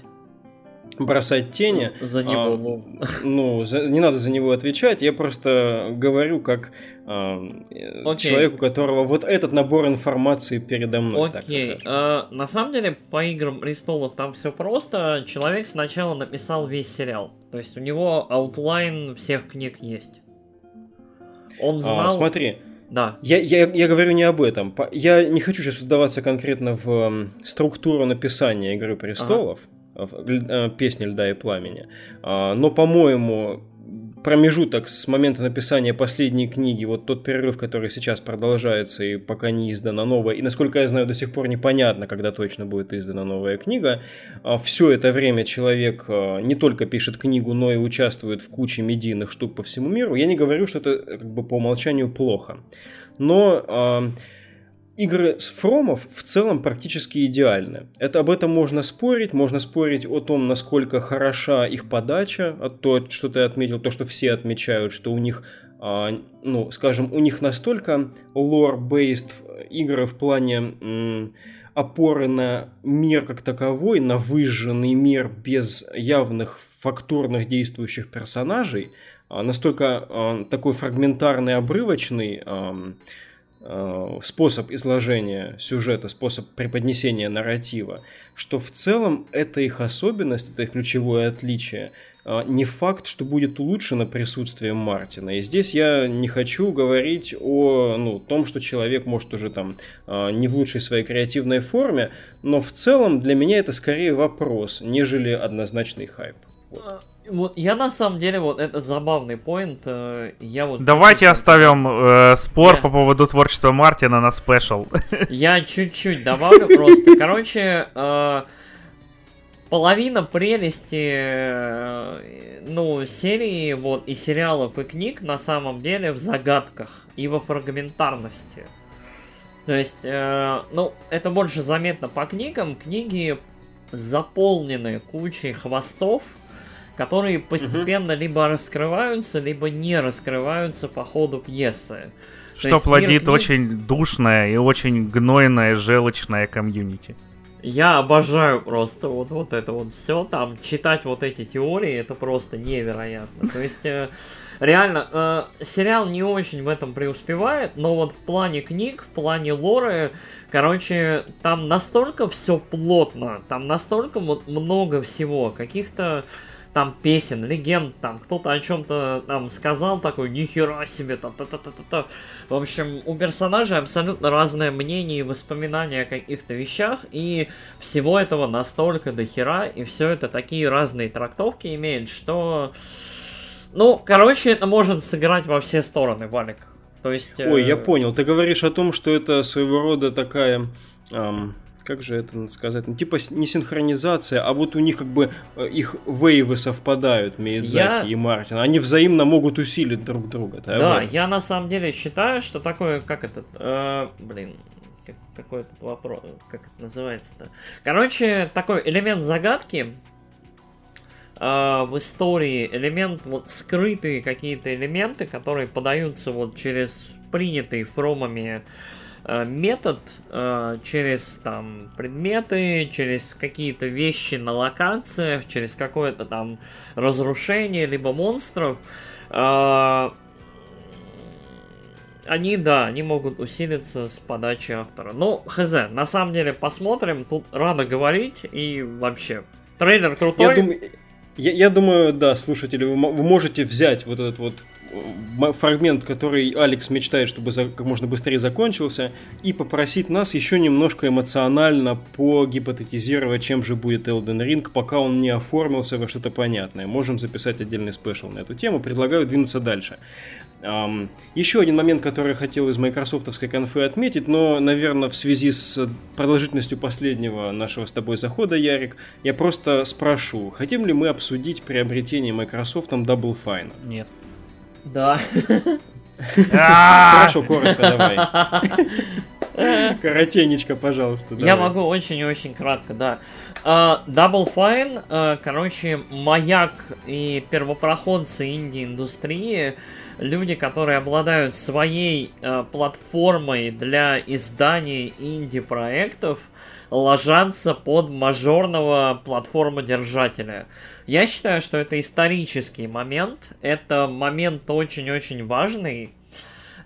бросать тени. За него, а, ну. За, не надо за него отвечать, я просто говорю как а, человеку, у которого вот этот набор информации передо мной. Окей, а, на самом деле по играм престолов там все просто. Человек сначала написал весь сериал, то есть у него аутлайн всех книг есть. Он а, знал. А, смотри. Да. Я, я, я говорю не об этом. Я не хочу сейчас вдаваться конкретно в структуру написания Игры престолов. Ага песни «Льда и пламени». А, но, по-моему, промежуток с момента написания последней книги, вот тот перерыв, который сейчас продолжается и пока не издана новая, и, насколько я знаю, до сих пор непонятно, когда точно будет издана новая книга, а, все это время человек а, не только пишет книгу, но и участвует в куче медийных штук по всему миру. Я не говорю, что это как бы по умолчанию плохо. Но игры с фромов в целом практически идеальны. Это об этом можно спорить, можно спорить о том, насколько хороша их подача, а то, что ты отметил, то, что все отмечают, что у них, а, ну, скажем, у них настолько lore-based игры в плане опоры на мир как таковой, на выжженный мир без явных фактурных действующих персонажей, а, настолько а, такой фрагментарный, обрывочный, способ изложения сюжета, способ преподнесения нарратива, что в целом это их особенность, это их ключевое отличие. Э, не факт, что будет улучшено присутствием Мартина. И здесь я не хочу говорить о ну, том, что человек может уже там э, не в лучшей своей креативной форме, но в целом для меня это скорее вопрос, нежели однозначный хайп. Вот. Вот я на самом деле, вот это забавный поинт. Э, я вот Давайте оставим э, спор я... по поводу творчества Мартина на спешл. [laughs] Я чуть-чуть добавлю просто. Короче, э, половина прелести э, ну, серии вот и сериалов и книг на самом деле в загадках и во фрагментарности. То есть, э, ну, это больше заметно по книгам. Книги заполнены кучей хвостов, которые постепенно угу. либо раскрываются, либо не раскрываются по ходу пьесы. Что плодит книг... очень душное и очень гнойное, желчное комьюнити. Я обожаю просто вот, вот это вот все. Там читать вот эти теории, это просто невероятно. То есть, э, реально, э, сериал не очень в этом преуспевает, но вот в плане книг, в плане лоры, короче, там настолько все плотно, там настолько вот много всего, каких-то там песен, легенд, там кто-то о чем-то там сказал такой, нихера себе, там та та та та та В общем, у персонажей абсолютно разное мнение и воспоминания о каких-то вещах, и всего этого настолько дохера, и все это такие разные трактовки имеет, что... Ну, короче, это может сыграть во все стороны, Валик. То есть... Ой, э... я понял. Ты говоришь о том, что это своего рода такая... Эм как же это сказать, ну, типа не синхронизация, а вот у них как бы э, их вейвы совпадают, Миядзаки я... и Мартин. Они взаимно могут усилить друг друга. Да, да я на самом деле считаю, что такое, как этот, э, блин, как, какой этот вопрос, как это называется-то? Короче, такой элемент загадки, э, в истории элемент, вот скрытые какие-то элементы, которые подаются вот через принятые фромами Э, метод э, через там предметы, через какие-то вещи на локациях, через какое-то там разрушение, либо монстров, э, они, да, они могут усилиться с подачи автора. Ну, хз, на самом деле посмотрим, тут рано говорить и вообще. Трейлер крутой. Я думаю, Я, я думаю, да, слушатели, вы, вы можете взять вот этот вот фрагмент, который Алекс мечтает, чтобы за, как можно быстрее закончился, и попросить нас еще немножко эмоционально погипотетизировать, чем же будет Elden Ring, пока он не оформился во что-то понятное. Можем записать отдельный спешл на эту тему. Предлагаю двинуться дальше. Um, еще один момент, который я хотел из майкрософтовской конфы отметить, но, наверное, в связи с продолжительностью последнего нашего с тобой захода, Ярик, я просто спрошу, хотим ли мы обсудить приобретение Microsoft Double Fine? Нет. Да. Хорошо, коротко давай. Коротенечко, пожалуйста. Я могу очень-очень кратко, да. А, Double Fine, а, короче, маяк и первопроходцы инди-индустрии, люди, которые обладают своей а, платформой для издания инди-проектов, ложатся под мажорного платформодержателя. Я считаю, что это исторический момент, это момент очень-очень важный,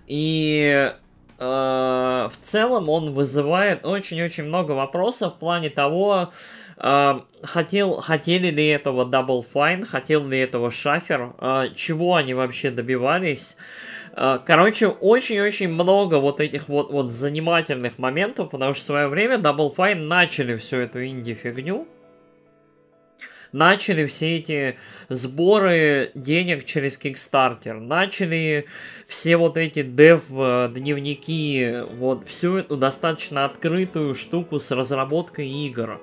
и э, в целом он вызывает очень-очень много вопросов в плане того, э, хотел, хотели ли этого Double Fine, хотел ли этого Шафер, э, чего они вообще добивались. Э, короче, очень-очень много вот этих вот, вот занимательных моментов, потому что в свое время Double Fine начали всю эту инди-фигню. Начали все эти сборы денег через Kickstarter, начали все вот эти дев-дневники, вот всю эту достаточно открытую штуку с разработкой игр.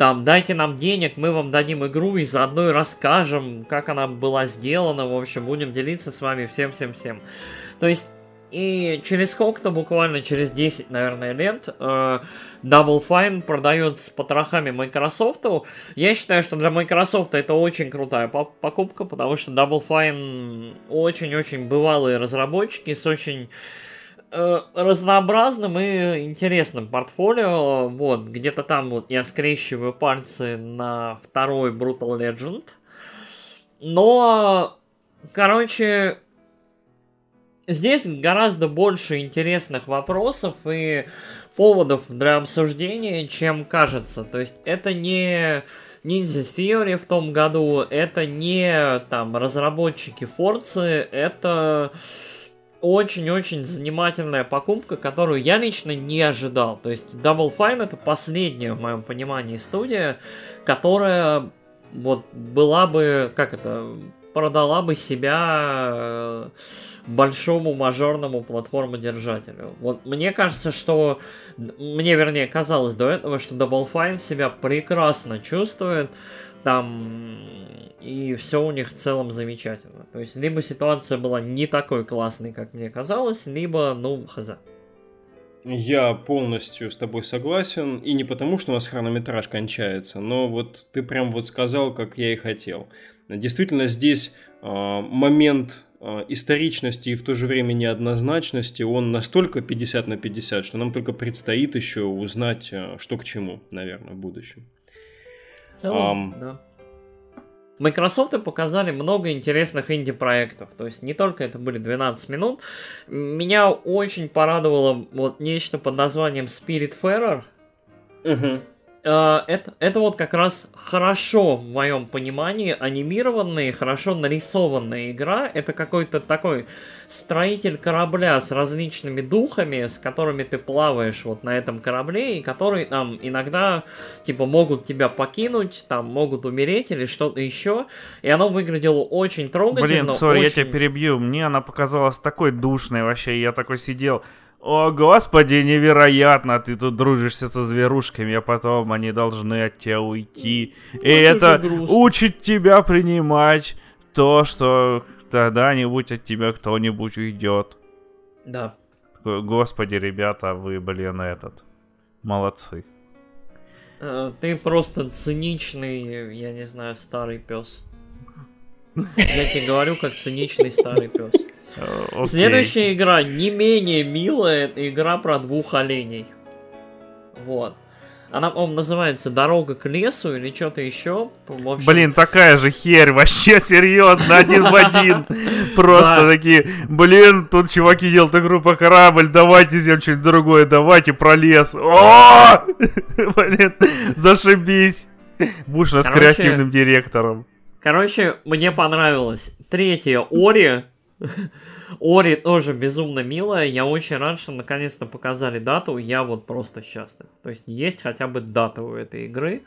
Там, дайте нам денег, мы вам дадим игру и заодно и расскажем, как она была сделана, в общем, будем делиться с вами всем-всем-всем. То есть, и через сколько-то, буквально через 10, наверное, лет, э, Double Fine продается с потрохами Microsoft. Я считаю, что для Microsoft это очень крутая покупка, потому что Double Fine очень-очень бывалые разработчики с очень разнообразным и интересным портфолио. Вот, где-то там вот я скрещиваю пальцы на второй Brutal Legend. Но, короче, здесь гораздо больше интересных вопросов и поводов для обсуждения, чем кажется. То есть это не Ninja Theory в том году, это не там разработчики Forza, это очень-очень занимательная покупка, которую я лично не ожидал. То есть Double Fine это последняя, в моем понимании, студия, которая вот была бы, как это, продала бы себя э, большому мажорному платформодержателю. Вот мне кажется, что мне, вернее, казалось до этого, что Double Fine себя прекрасно чувствует там и все у них в целом замечательно. То есть, либо ситуация была не такой классной, как мне казалось, либо, ну, хз. Я полностью с тобой согласен, и не потому, что у нас хронометраж кончается, но вот ты прям вот сказал, как я и хотел. Действительно, здесь э, момент э, историчности и в то же время неоднозначности, он настолько 50 на 50, что нам только предстоит еще узнать, э, что к чему, наверное, в будущем. Целом, um, да. Microsoft показали много интересных инди-проектов. То есть не только это были 12 минут. Меня очень порадовало вот нечто под названием Spirit Spiritfarer. Угу. Uh, это, это вот как раз хорошо, в моем понимании, анимированная, хорошо нарисованная игра. Это какой-то такой строитель корабля с различными духами, с которыми ты плаваешь вот на этом корабле, и которые там иногда, типа, могут тебя покинуть, там, могут умереть или что-то еще. И оно выглядело очень трогательно. Блин, сори, очень... я тебя перебью. Мне она показалась такой душной вообще. Я такой сидел... О, господи, невероятно, ты тут дружишься со зверушками, а потом они должны от тебя уйти. И это учит тебя принимать то, что когда-нибудь от тебя кто-нибудь уйдет. Да. Господи, ребята, вы, блин, этот. Молодцы. Э, ты просто циничный, я не знаю, старый пес. Я тебе говорю, как циничный старый пес. Okay. Следующая игра не менее милая, это игра про двух оленей. Вот. Она, по называется «Дорога к лесу» или что-то еще. Общем... Блин, такая же херь, вообще серьезно, один в один. [laughs] Просто такие, блин, тут чуваки делают игру по корабль, давайте сделаем что-нибудь другое, давайте про лес. О! [laughs] Блин, зашибись. Будешь у нас креативным директором. Короче, мне понравилось. Третье, Ори. Ори тоже безумно милая. Я очень рад, что наконец-то показали дату. Я вот просто счастлив. То есть есть хотя бы дата у этой игры.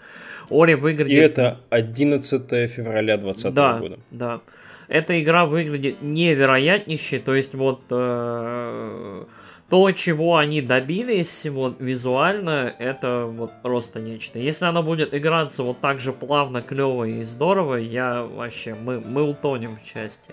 Ори выглядит... И это 11 февраля 2020 да, года. Да, Эта игра выглядит невероятнейшей. То есть вот... Э то, чего они добились вот визуально, это вот просто нечто. Если она будет играться вот так же плавно, клево и здорово, я вообще, мы, мы утонем в части.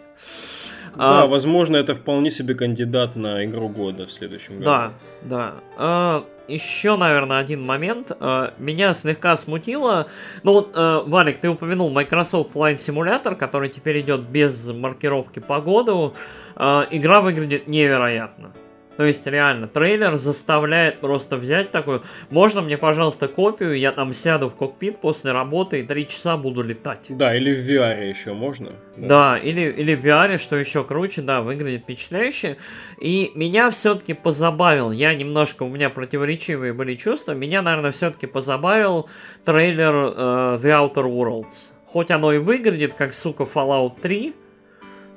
Да, а, возможно, это вполне себе кандидат на игру года в следующем году. Да, да. А, еще, наверное, один момент. А, меня слегка смутило. Ну вот, а, Валик, ты упомянул Microsoft Flight Simulator, который теперь идет без маркировки по году. А, игра выглядит невероятно. То есть, реально, трейлер заставляет просто взять такую, можно мне, пожалуйста, копию, я там сяду в кокпит после работы и три часа буду летать. Да, или в VR еще можно. Да, да или, или в VR, что еще круче, да, выглядит впечатляюще. И меня все-таки позабавил, я немножко, у меня противоречивые были чувства, меня, наверное, все-таки позабавил трейлер uh, The Outer Worlds. Хоть оно и выглядит как, сука, Fallout 3,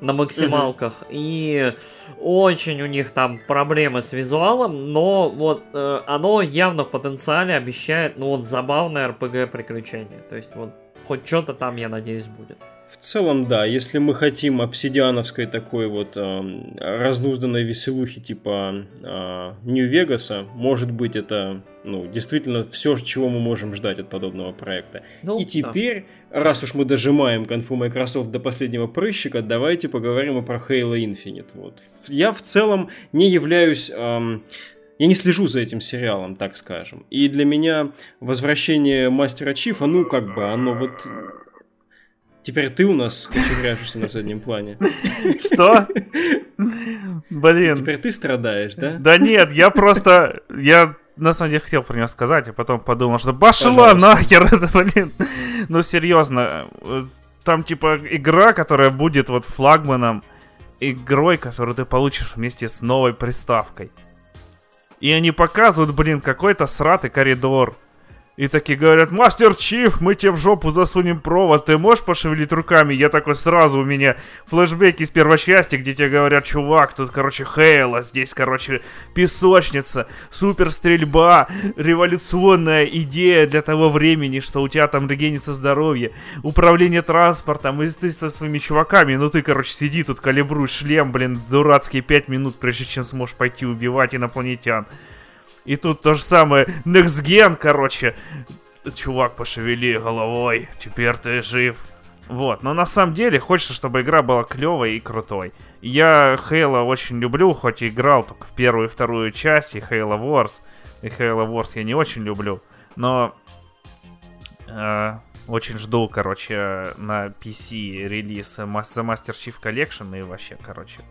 на максималках. Угу. И очень у них там проблемы с визуалом, но вот э, оно явно в потенциале обещает, ну вот, забавное RPG приключение. То есть вот хоть что-то там, я надеюсь, будет. В целом, да, если мы хотим обсидиановской такой вот э, разнузданной веселухи типа э, Нью-Вегаса, может быть, это ну, действительно все, чего мы можем ждать от подобного проекта. Ну, и теперь, да. раз уж мы дожимаем конфу Microsoft до последнего прыщика, давайте поговорим и про Halo Infinite. Вот. Я в целом не являюсь... Эм, я не слежу за этим сериалом, так скажем. И для меня возвращение Мастера Чифа, ну, как бы, оно вот Теперь ты у нас кочевряжешься на заднем плане. Что? Блин. Теперь ты страдаешь, да? Да нет, я просто... Я на самом деле хотел про него сказать, а потом подумал, что пошла нахер [laughs] это, блин. Ну, серьезно. Там, типа, игра, которая будет вот флагманом, игрой, которую ты получишь вместе с новой приставкой. И они показывают, блин, какой-то сратый коридор и такие говорят, Мастер Чиф, мы тебе в жопу засунем провод, ты можешь пошевелить руками? Я такой сразу, у меня флешбеки из первой части, где тебе говорят, чувак, тут, короче, Хейла, здесь, короче, песочница, супер стрельба, революционная идея для того времени, что у тебя там регенится здоровье, управление транспортом, и ты со своими чуваками, ну ты, короче, сиди тут, калибруй шлем, блин, дурацкие пять минут, прежде чем сможешь пойти убивать инопланетян. И тут то же самое. Next Gen, короче. Чувак, пошевели головой. Теперь ты жив. Вот, но на самом деле хочется, чтобы игра была клевой и крутой. Я Halo очень люблю, хоть и играл только в первую и вторую часть, и Halo Wars. И Halo Wars я не очень люблю, но э, очень жду, короче, на PC релиз The Master Chief Collection и вообще, короче,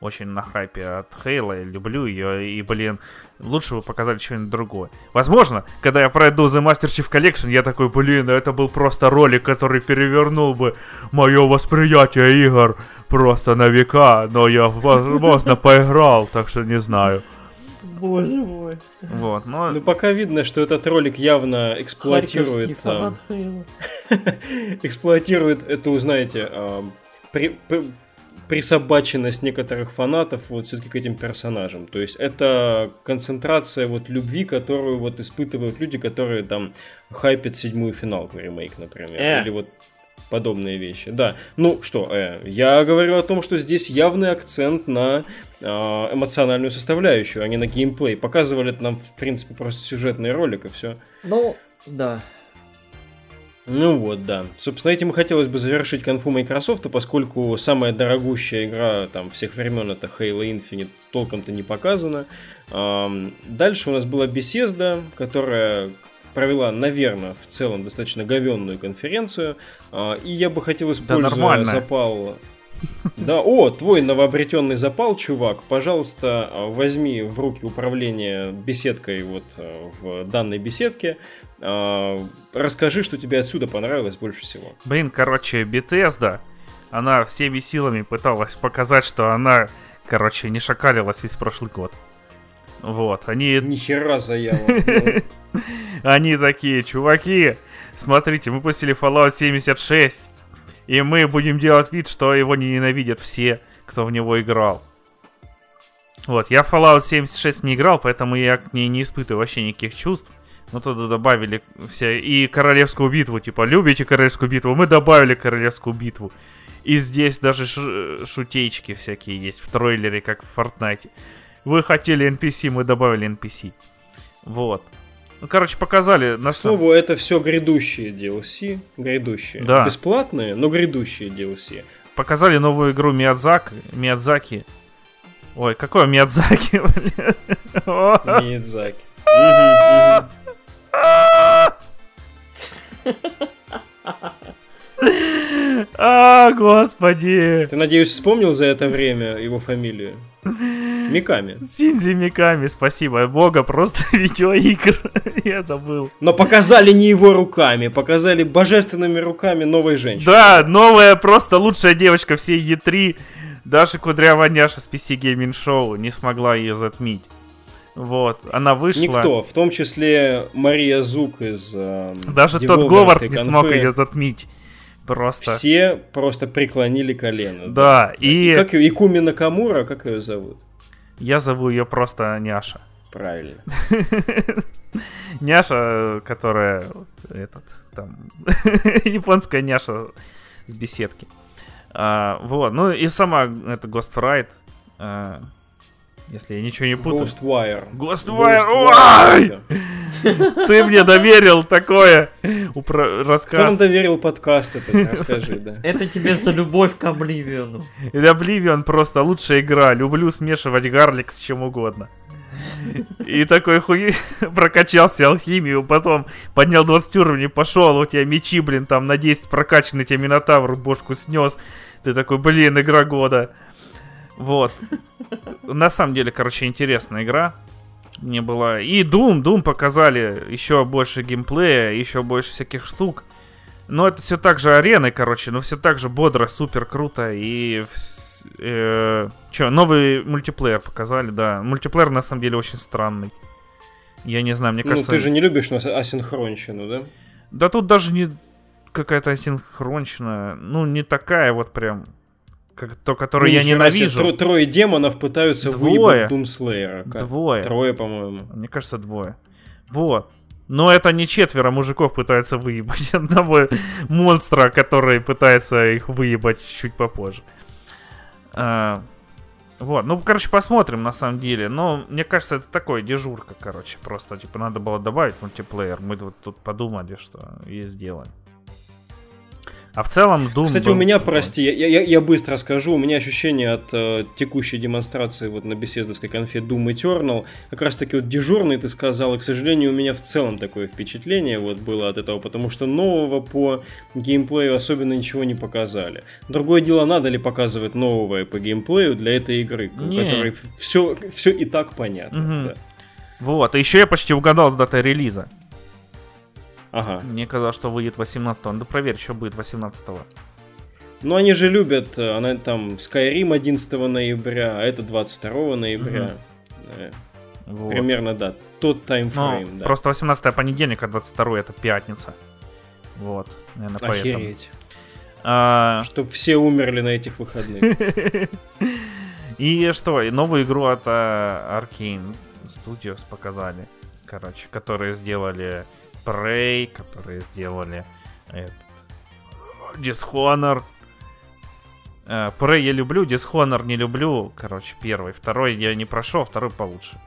очень на хайпе от Хейла, люблю ее, и, блин, лучше бы показали что-нибудь другое. Возможно, когда я пройду The Master Chief Collection, я такой, блин, это был просто ролик, который перевернул бы мое восприятие игр просто на века, но я, возможно, [laughs] поиграл, так что не знаю. Боже мой. Вот, но... Ну, пока видно, что этот ролик явно эксплуатирует... А, [laughs] эксплуатирует эту, знаете, а, при, при, присобаченность некоторых фанатов вот все-таки к этим персонажам. То есть это концентрация вот любви, которую вот испытывают люди, которые там хайпят седьмую финалку ремейк, например. Э. Или вот подобные вещи. Да. Ну что, э, я говорю о том, что здесь явный акцент на э, эмоциональную составляющую, а не на геймплей. Показывали нам, в принципе, просто сюжетный ролик и все. Ну, да. Ну вот, да. Собственно, этим и хотелось бы завершить конфу Microsoft, поскольку самая дорогущая игра там всех времен это Halo Infinite толком-то не показана. Дальше у нас была беседа, которая провела, наверное, в целом достаточно говенную конференцию. А, и я бы хотел, используя да, запал... Да, о, твой новообретенный запал, чувак, пожалуйста, возьми в руки управление беседкой вот в данной беседке, а, расскажи, что тебе отсюда понравилось больше всего. Блин, короче, Bethesda, она всеми силами пыталась показать, что она, короче, не шакалилась весь прошлый год. Вот, они... Нихера заява. [laughs] Они такие, чуваки, смотрите, мы пустили Fallout 76. И мы будем делать вид, что его не ненавидят все, кто в него играл. Вот, я Fallout 76 не играл, поэтому я к ней не испытываю вообще никаких чувств. Но туда добавили все... И Королевскую битву, типа, любите Королевскую битву? Мы добавили Королевскую битву. И здесь даже ш- шутейчики всякие есть в трейлере, как в Fortnite. Вы хотели NPC, мы добавили NPC. Вот. Ну, короче, показали на самом... Слово, это все грядущие DLC. Грядущие. Да. Бесплатные, но грядущие DLC. Показали новую игру Миядзак, Миядзаки. Ой, какой Миядзаки, [laughs] Миядзаки. А, господи. Ты, надеюсь, вспомнил за это время его фамилию? Миками. Синзи Миками, спасибо. Бога, просто [laughs] видеоигр. Я забыл. Но показали не его руками, показали божественными руками новой женщины. Да, новая, просто лучшая девочка всей Е3. Даже Кудрявая Няша с PC Gaming Show не смогла ее затмить. Вот, она вышла. Никто, в том числе Мария Зук из э, Даже тот Говард не смог ее затмить. Просто. Все просто преклонили колено. Да, и... Как ее? Икуми Накамура, как ее зовут? Я зову ее просто Няша. Правильно. [laughs] Няша, которая этот там [laughs] японская няша с беседки. А, вот, ну и сама это Ghost Fright. А, если я ничего не путаю. Ghostwire. Ghostwire. Ой! [laughs] Ты мне доверил такое упро- рассказ. Кто нам доверил подкаст этот, [laughs] расскажи, да. Это тебе за любовь к Обливиону. Или Обливион просто лучшая игра. Люблю смешивать гарлик с чем угодно. И такой хуй [laughs] прокачался алхимию, потом поднял 20 уровней, пошел, у тебя мечи, блин, там на 10 прокачанный, тебе Минотавр бошку снес. Ты такой, блин, игра года. Вот. На самом деле, короче, интересная игра. Мне было... И Doom, Doom показали еще больше геймплея, еще больше всяких штук. Но это все так же арены, короче, но все так же бодро, супер круто. И... Э, че, новый мультиплеер показали, да. Мультиплеер на самом деле очень странный. Я не знаю, мне ну, кажется... Ну, ты же не любишь нас асинхронщину, да? Да тут даже не какая-то асинхронщина. Ну, не такая вот прям как, то, который ну, я ненавижу. Тро, трое демонов пытаются двое. выебать Думслеера. Двое. Трое, по-моему. Мне кажется, двое. Вот. Но это не четверо мужиков пытаются выебать [laughs] одного монстра, который пытается их выебать чуть попозже. А, вот, ну, короче, посмотрим на самом деле. Но мне кажется, это такое дежурка, короче. Просто, типа, надо было добавить мультиплеер. Мы вот тут подумали, что и сделаем. А в целом Doom Кстати, был... у меня, прости, я, я, я быстро скажу, у меня ощущение от э, текущей демонстрации вот на беседовской конфе Doom Eternal, как раз таки вот дежурный ты сказал, и, к сожалению, у меня в целом такое впечатление вот было от этого, потому что нового по геймплею особенно ничего не показали. Другое дело, надо ли показывать новое по геймплею для этой игры, у которой все, все и так понятно. Угу. Да. Вот, и еще я почти угадал с датой релиза. Ага. Мне казалось, что выйдет 18-го. Ну, проверь, что будет 18-го. Ну, они же любят, э, она там Skyrim 11 ноября, а это 22 ноября. Угу. Вот. Примерно, да, тот таймфрейм, ну, да. Просто 18 понедельник, а 22 это пятница. Вот, наверное, Охереть. поэтому. А... Чтоб все умерли на этих выходных. [laughs] И что, и новую игру от uh, Arkane Studios показали, короче, которые сделали Prey, которые сделали этот, Dishonor. Uh, Prey я люблю, Dishonor не люблю. Короче, первый. Второй я не прошел, второй получше.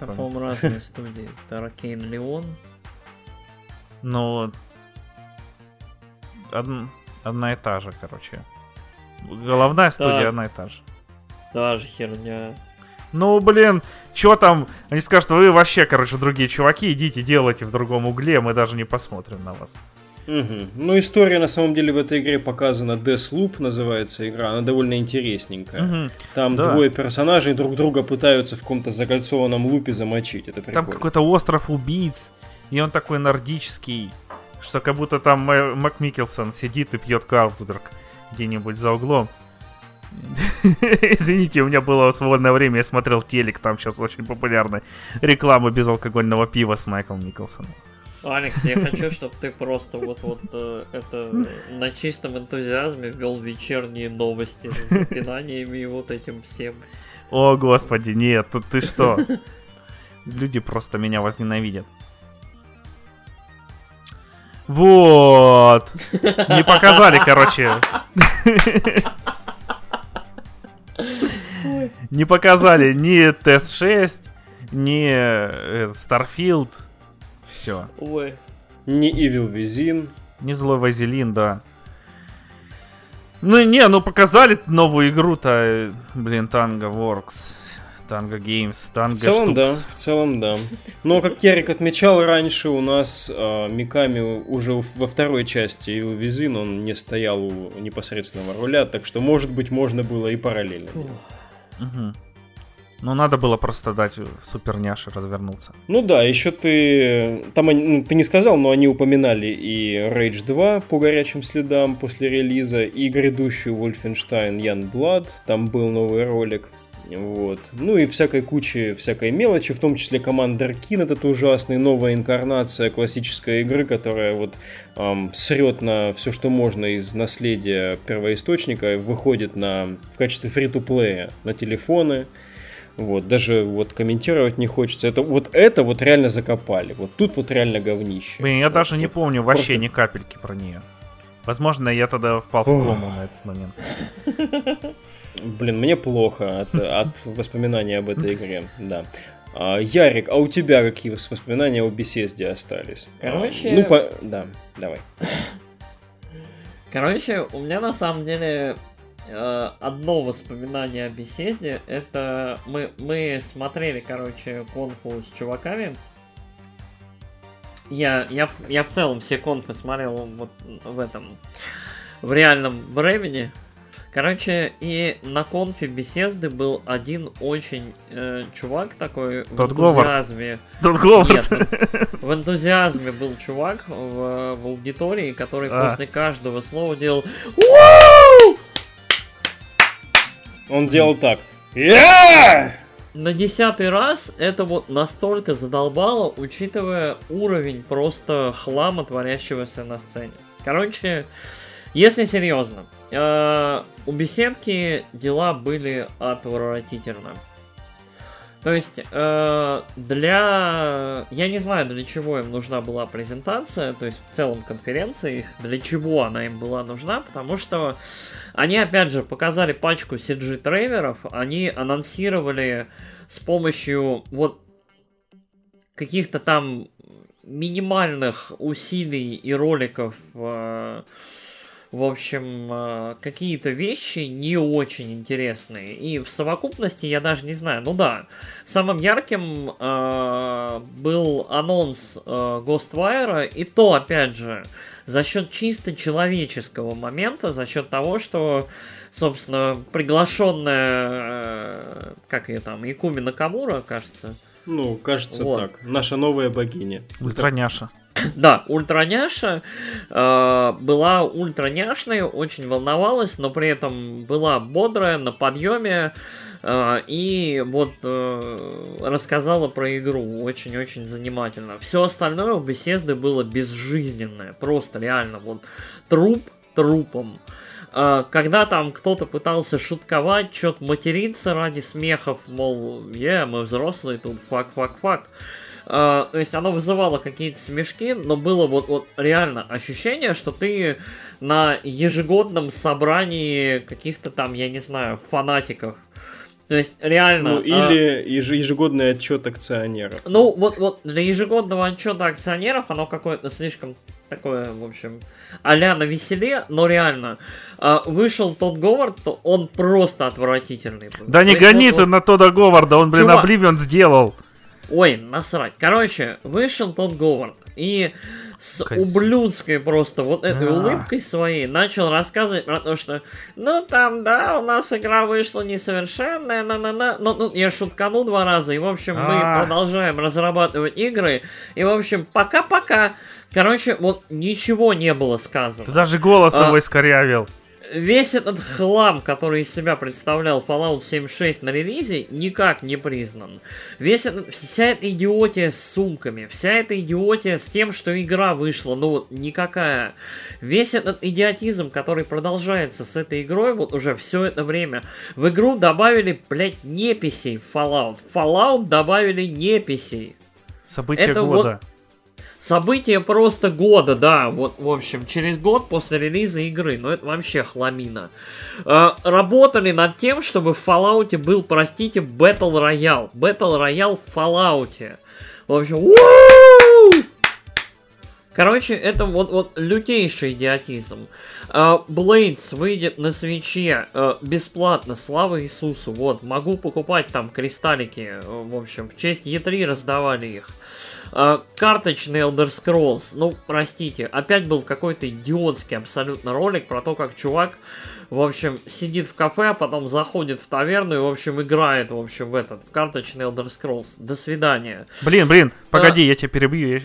По-моему, разные [laughs] студии. Таракейн Леон. Ну, од... одна и та же, короче. Головная студия да. одна и та же. Та же херня. Ну, блин, что там? Они скажут, вы вообще, короче, другие чуваки, идите делайте в другом угле, мы даже не посмотрим на вас. Угу. Ну, история на самом деле в этой игре показана. Deathloop называется игра, она довольно интересненькая. Угу. Там да. двое персонажей друг друга пытаются в каком-то закольцованном лупе замочить. Это прикольно. Там какой-то остров убийц, и он такой нордический, что как будто там Мак Микелсон сидит и пьет Карлсберг где-нибудь за углом. [laughs] Извините, у меня было свободное время, я смотрел телек, там сейчас очень популярная реклама безалкогольного пива с Майклом Николсоном. Алекс, я хочу, чтобы ты просто вот вот э, это на чистом энтузиазме ввел вечерние новости с запинаниями и вот этим всем. О, господи, нет, тут ты что? Люди просто меня возненавидят. Вот. Не показали, короче. [laughs] Не показали ни Тест-6, ни э, Starfield. Все. Ой. Не Evil Within. Не Злой Вазелин, да. Ну не, ну показали новую игру-то, блин, Tango Works. Tango Games, Tango В целом, да, в целом, да. Но, как Ярик отмечал раньше, у нас э, Миками уже во второй части Evil Within он не стоял у непосредственного руля, так что, может быть, можно было и параллельно. Угу. Ну, надо было просто дать супер няше развернуться. Ну да, еще ты... Там ну, ты не сказал, но они упоминали и Rage 2 по горячим следам после релиза, и грядущую Wolfenstein Youngblood. Там был новый ролик. Вот. Ну и всякой кучи всякой мелочи, в том числе Commander Keen, этот ужасный, новая инкарнация классической игры, которая вот эм, срет на все, что можно из наследия первоисточника, выходит на, в качестве фри-то-плея на телефоны, вот, даже вот комментировать не хочется. Это вот это вот реально закопали. Вот тут вот реально говнище. Блин, я вот, даже вот, не помню вообще просто... ни капельки про нее. Возможно, я тогда впал в кому на этот момент. [laughs] Блин, мне плохо от, [laughs] от воспоминаний об этой игре, да. А, Ярик, а у тебя какие воспоминания о беседе остались? Короче... А, ну, по... да, давай. [laughs] Короче, у меня на самом деле Э, одно воспоминание о беседе, это мы, мы смотрели, короче, конфу с чуваками. Я, я, я в целом все конфы смотрел вот в этом, в реальном времени. Короче, и на конфе беседы был один очень э, чувак такой Тот в энтузиазме. Тот Говард. Нет, в энтузиазме был чувак в, в аудитории, который а. после каждого слова делал он делал так. Yeah! На десятый раз это вот настолько задолбало, учитывая уровень просто хлама, творящегося на сцене. Короче, если серьезно, э, у беседки дела были отвратительно. То есть э, для... Я не знаю, для чего им нужна была презентация, то есть в целом конференции их, для чего она им была нужна, потому что они, опять же, показали пачку CG-трейлеров, они анонсировали с помощью вот каких-то там минимальных усилий и роликов э, в общем, э, какие-то вещи не очень интересные. И в совокупности я даже не знаю. Ну да, самым ярким э, был анонс э, Ghostwire, и то, опять же, за счет чисто человеческого момента, за счет того, что, собственно, приглашенная, э, как ее там, Якуми Накамура, кажется. Ну, кажется вот. так. Наша новая богиня. Ультраняша. [laughs] Да, ультраняша э, была ультраняшной, очень волновалась, но при этом была бодрая, на подъеме. Э, и вот э, рассказала про игру очень-очень занимательно. Все остальное у беседы было безжизненное. Просто реально вот труп трупом. Э, когда там кто-то пытался шутковать, что-то материться ради смехов, мол, е, мы взрослые, тут fuck-fuck-fuck. Э, то есть оно вызывало какие-то смешки, но было вот, вот реально ощущение, что ты на ежегодном собрании каких-то там, я не знаю, фанатиков. То есть реально... Ну, или а... ежегодный отчет акционеров. Ну, вот, вот для ежегодного отчета акционеров оно какое-то слишком такое, в общем, а-ля на веселе, но реально. А, вышел тот Говард, то он просто отвратительный. Да не гони ты вот... на Тода Говарда, он, блин, Чувак... Обливион сделал. Ой, насрать. Короче, вышел тот Говард и с Козь. ублюдской просто вот этой а. улыбкой своей начал рассказывать про то, что ну там, да, у нас игра вышла несовершенная, на-на-на. Ну, ну, я шуткану два раза, и в общем мы а. продолжаем разрабатывать игры, и в общем пока-пока. Короче, вот ничего не было сказано. Ты даже голос а, его искорявил. Весь этот хлам, который из себя представлял Fallout 76 на релизе, никак не признан. Весь этот, вся эта идиотия с сумками, вся эта идиотия с тем, что игра вышла, ну вот никакая. Весь этот идиотизм, который продолжается с этой игрой вот уже все это время. В игру добавили, блядь, неписей Fallout. Fallout добавили неписей. События это года. Вот Событие просто года, да, вот, в общем, через год после релиза игры, ну это вообще хламина. Э, работали над тем, чтобы в Fallout был, простите, Battle Royale. Battle Royale в Fallout. В общем, уу! Короче, это вот, вот лютейший идиотизм. Uh, Blades выйдет на свече uh, бесплатно, слава Иисусу. Вот, могу покупать там кристаллики. Uh, в общем, в честь E3 раздавали их. Uh, карточный Elder Scrolls. Ну, простите, опять был какой-то идиотский абсолютно ролик про то, как чувак, в общем, сидит в кафе, а потом заходит в таверну и, в общем, играет, в общем, в этот, в карточный Elder Scrolls. До свидания. Блин, блин, погоди, uh, я тебя перебью.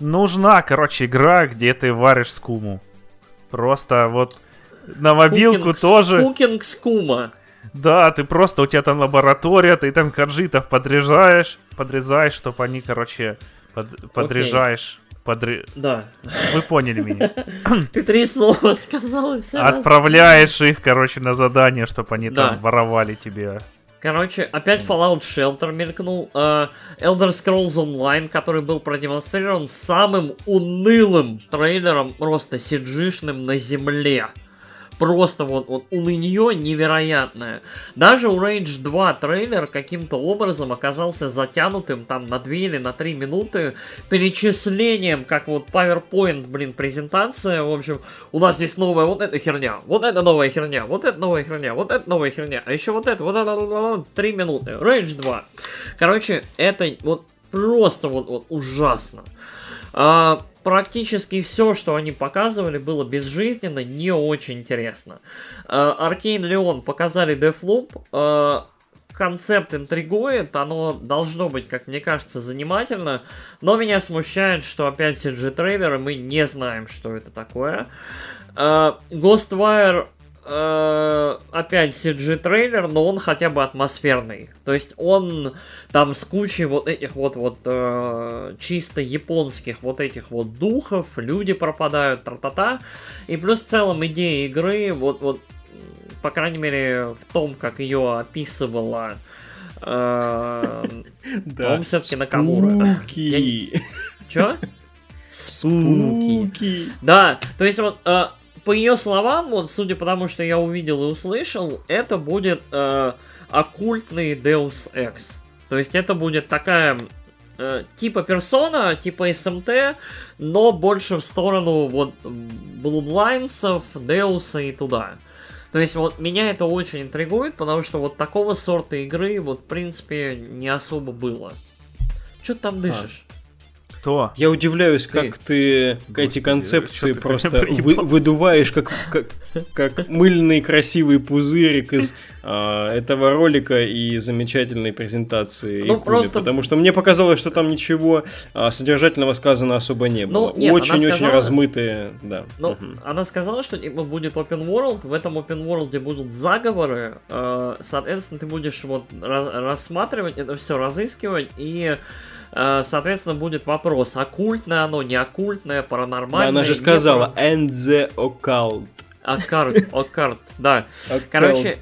Нужна, короче, игра, где ты варишь скуму. Просто вот на мобилку Кукинг, тоже... Кукинг скума. Да, ты просто, у тебя там лаборатория, ты там каджитов подрезаешь, подрезаешь, чтобы они, короче, под, подрезаешь. Подре... Да. Вы поняли меня. [laughs] Ты три слова сказал и все. Отправляешь их, короче, на задание, чтобы они там воровали тебе. Короче, опять Fallout Shelter мелькнул. Uh, Elder Scrolls Online, который был продемонстрирован самым унылым трейлером, просто сиджишным на земле просто вот, вот нее невероятное. Даже у Rage 2 трейлер каким-то образом оказался затянутым там на 2 или на 3 минуты перечислением, как вот PowerPoint, блин, презентация. В общем, у нас здесь новая вот эта херня, вот эта новая херня, вот эта новая херня, вот эта новая херня, а еще вот это, вот это, 3 минуты. Rage 2. Короче, это вот просто вот, вот ужасно. А, практически все, что они показывали, было безжизненно, не очень интересно. Аркейн Леон показали Deathloop, э, концепт интригует, оно должно быть, как мне кажется, занимательно, но меня смущает, что опять CG-трейлеры, мы не знаем, что это такое. Э, Ghostwire э, опять CG трейлер, но он хотя бы атмосферный. То есть он там с кучей вот этих вот вот э, чисто японских вот этих вот духов, люди пропадают, тра-та-та. И плюс в целом идея игры, вот вот по крайней мере в том, как ее описывала э, [laughs] да. все-таки Накамура. Спуки. Чё? [laughs] Спуки. Да, то есть вот по ее словам, вот судя по тому, что я увидел и услышал, это будет э, оккультный Deus Ex. То есть это будет такая э, типа персона, типа СМТ, но больше в сторону вот Bloodlines, Деуса и туда. То есть вот меня это очень интригует, потому что вот такого сорта игры вот в принципе не особо было. Что ты там дышишь? А. Кто? Я удивляюсь, как ты, ты эти концепции просто [laughs] вы, выдуваешь, как, как, как мыльный красивый пузырик из а, этого ролика и замечательной презентации. Ну, просто... Потому что мне показалось, что там ничего а, содержательного сказано особо не было. Очень-очень ну, сказала... размытые, да. Ну, угу. она сказала, что типа, будет open world, в этом open world будут заговоры, э, соответственно, ты будешь вот рассматривать это все, разыскивать и соответственно, будет вопрос, оккультное оно, не оккультное, паранормальное. Она же сказала, and the occult. Оккарт, оккарт, да. Короче,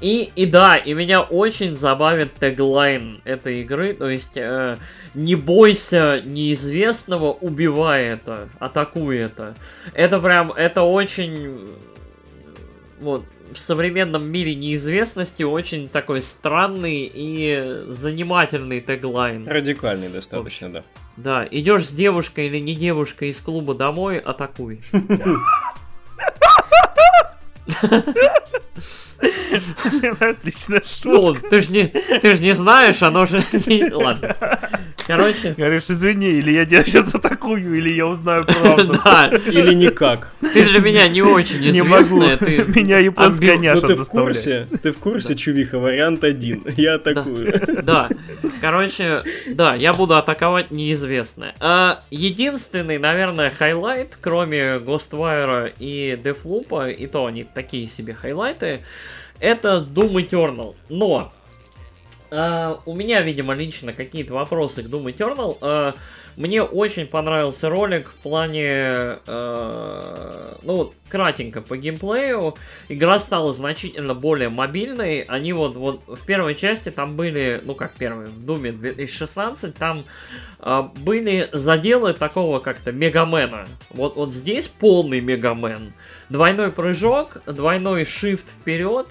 и, и да, и меня очень забавит теглайн этой игры, то есть э, не бойся неизвестного, убивай это, атакуй это. Это прям, это очень, вот, в современном мире неизвестности очень такой странный и занимательный теглайн. Радикальный достаточно, да. Да, идешь с девушкой или не девушкой из клуба домой, атакуй. [laughs] [laughs] Отлично шутка. Ну, ты же не, ты ж не знаешь, оно же... [laughs] Ладно. Короче... Говоришь, извини, или я тебя сейчас атакую, или я узнаю правду. [laughs] Да. Или никак. ты для меня не очень известная. Ты [laughs] меня японская няша ну, ты в курсе, ты в курсе, Чувиха, вариант один. Я атакую. Да. Короче, да, я буду атаковать неизвестное. А, единственный, наверное, хайлайт, кроме Ghostwire и Deathloop, и то они такие себе хайлайты, это Doom Eternal. Но Uh, у меня, видимо, лично какие-то вопросы к Doom Eternal. Uh, мне очень понравился ролик в плане, uh, ну кратенько по геймплею. Игра стала значительно более мобильной. Они вот, вот в первой части там были, ну как первый, в Думе 2016, там uh, были заделы такого как-то Мегамена. Вот, вот здесь полный Мегамен. Двойной прыжок, двойной shift вперед,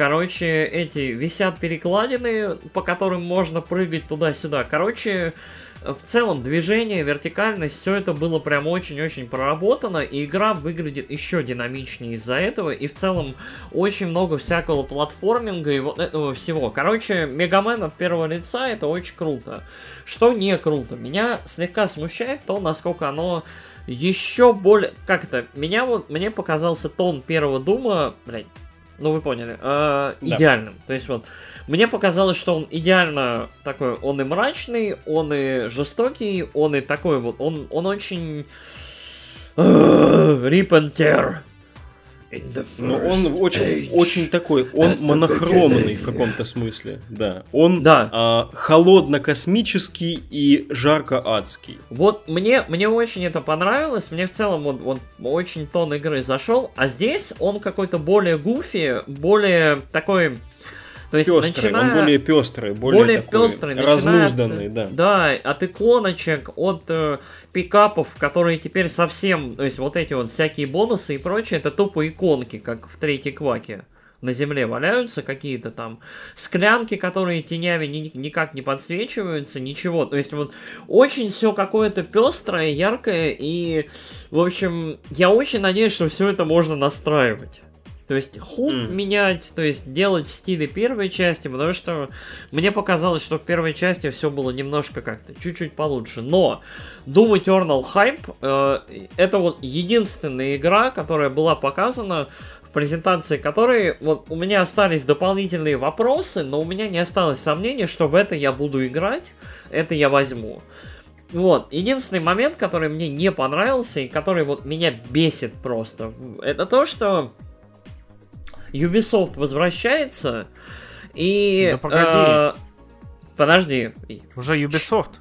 Короче, эти висят перекладины, по которым можно прыгать туда-сюда. Короче, в целом движение, вертикальность, все это было прям очень-очень проработано, и игра выглядит еще динамичнее из-за этого, и в целом очень много всякого платформинга и вот этого всего. Короче, Мегамен от первого лица это очень круто. Что не круто? Меня слегка смущает то, насколько оно еще более... Как это? Меня вот... Мне показался тон первого Дума... Блять, ну вы поняли, э, идеальным. Да. То есть вот, мне показалось, что он идеально такой, он и мрачный, он и жестокий, он и такой вот, он, он очень... Rip Ну, он очень, очень такой, он монохромный в каком-то смысле, да. Он да. А, холодно-космический и жарко-адский. Вот мне, мне очень это понравилось, мне в целом он, он очень тон игры зашел, а здесь он какой-то более гуфи, более такой то есть, пестрый, начиная... он более пестрый, более, более такой пестрый, разнузданный, от, да. Да, от иконочек, от э, пикапов, которые теперь совсем, то есть вот эти вот всякие бонусы и прочее, это тупо иконки, как в третьей кваке на земле валяются какие-то там склянки, которые тенями ни, никак не подсвечиваются, ничего. То есть вот очень все какое-то пестрое, яркое, и, в общем, я очень надеюсь, что все это можно настраивать. То есть худ mm. менять, то есть делать в стиле первой части, потому что мне показалось, что в первой части все было немножко как-то чуть-чуть получше. Но Doom Eternal Hype э, это вот единственная игра, которая была показана в презентации которой вот у меня остались дополнительные вопросы, но у меня не осталось сомнений, что в это я буду играть, это я возьму. Вот, единственный момент, который мне не понравился и который вот меня бесит просто, это то, что Ubisoft возвращается, и... Да погоди. Э, подожди. Уже Ubisoft.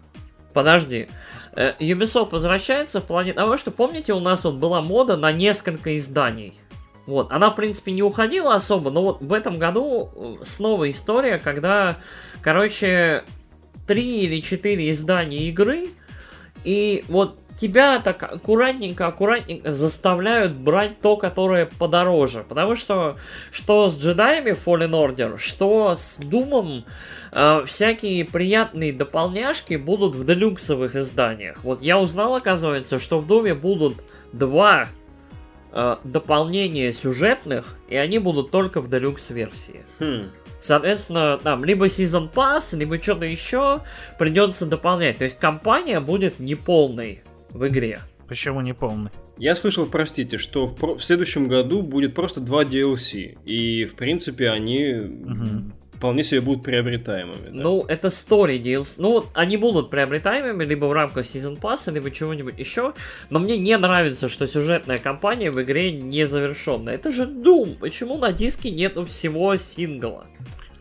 Подожди. Э, Ubisoft возвращается в плане того, что, помните, у нас вот была мода на несколько изданий. Вот, она, в принципе, не уходила особо, но вот в этом году э, снова история, когда, короче, три или четыре издания игры, и вот тебя так аккуратненько, аккуратненько заставляют брать то, которое подороже. Потому что что с джедаями Fallen Order, что с Думом, э, всякие приятные дополняшки будут в делюксовых изданиях. Вот я узнал, оказывается, что в Думе будут два э, дополнения сюжетных, и они будут только в делюкс-версии. Хм. Соответственно, там либо Season Pass, либо что-то еще придется дополнять. То есть компания будет неполной в игре. Почему не полный? Я слышал, простите, что в, в следующем году будет просто два DLC. И, в принципе, они угу. вполне себе будут приобретаемыми. Да? Ну, это story DLC. Ну, они будут приобретаемыми либо в рамках Season Pass, либо чего-нибудь еще. Но мне не нравится, что сюжетная кампания в игре не завершенная. Это же Doom. Почему на диске нету всего сингла?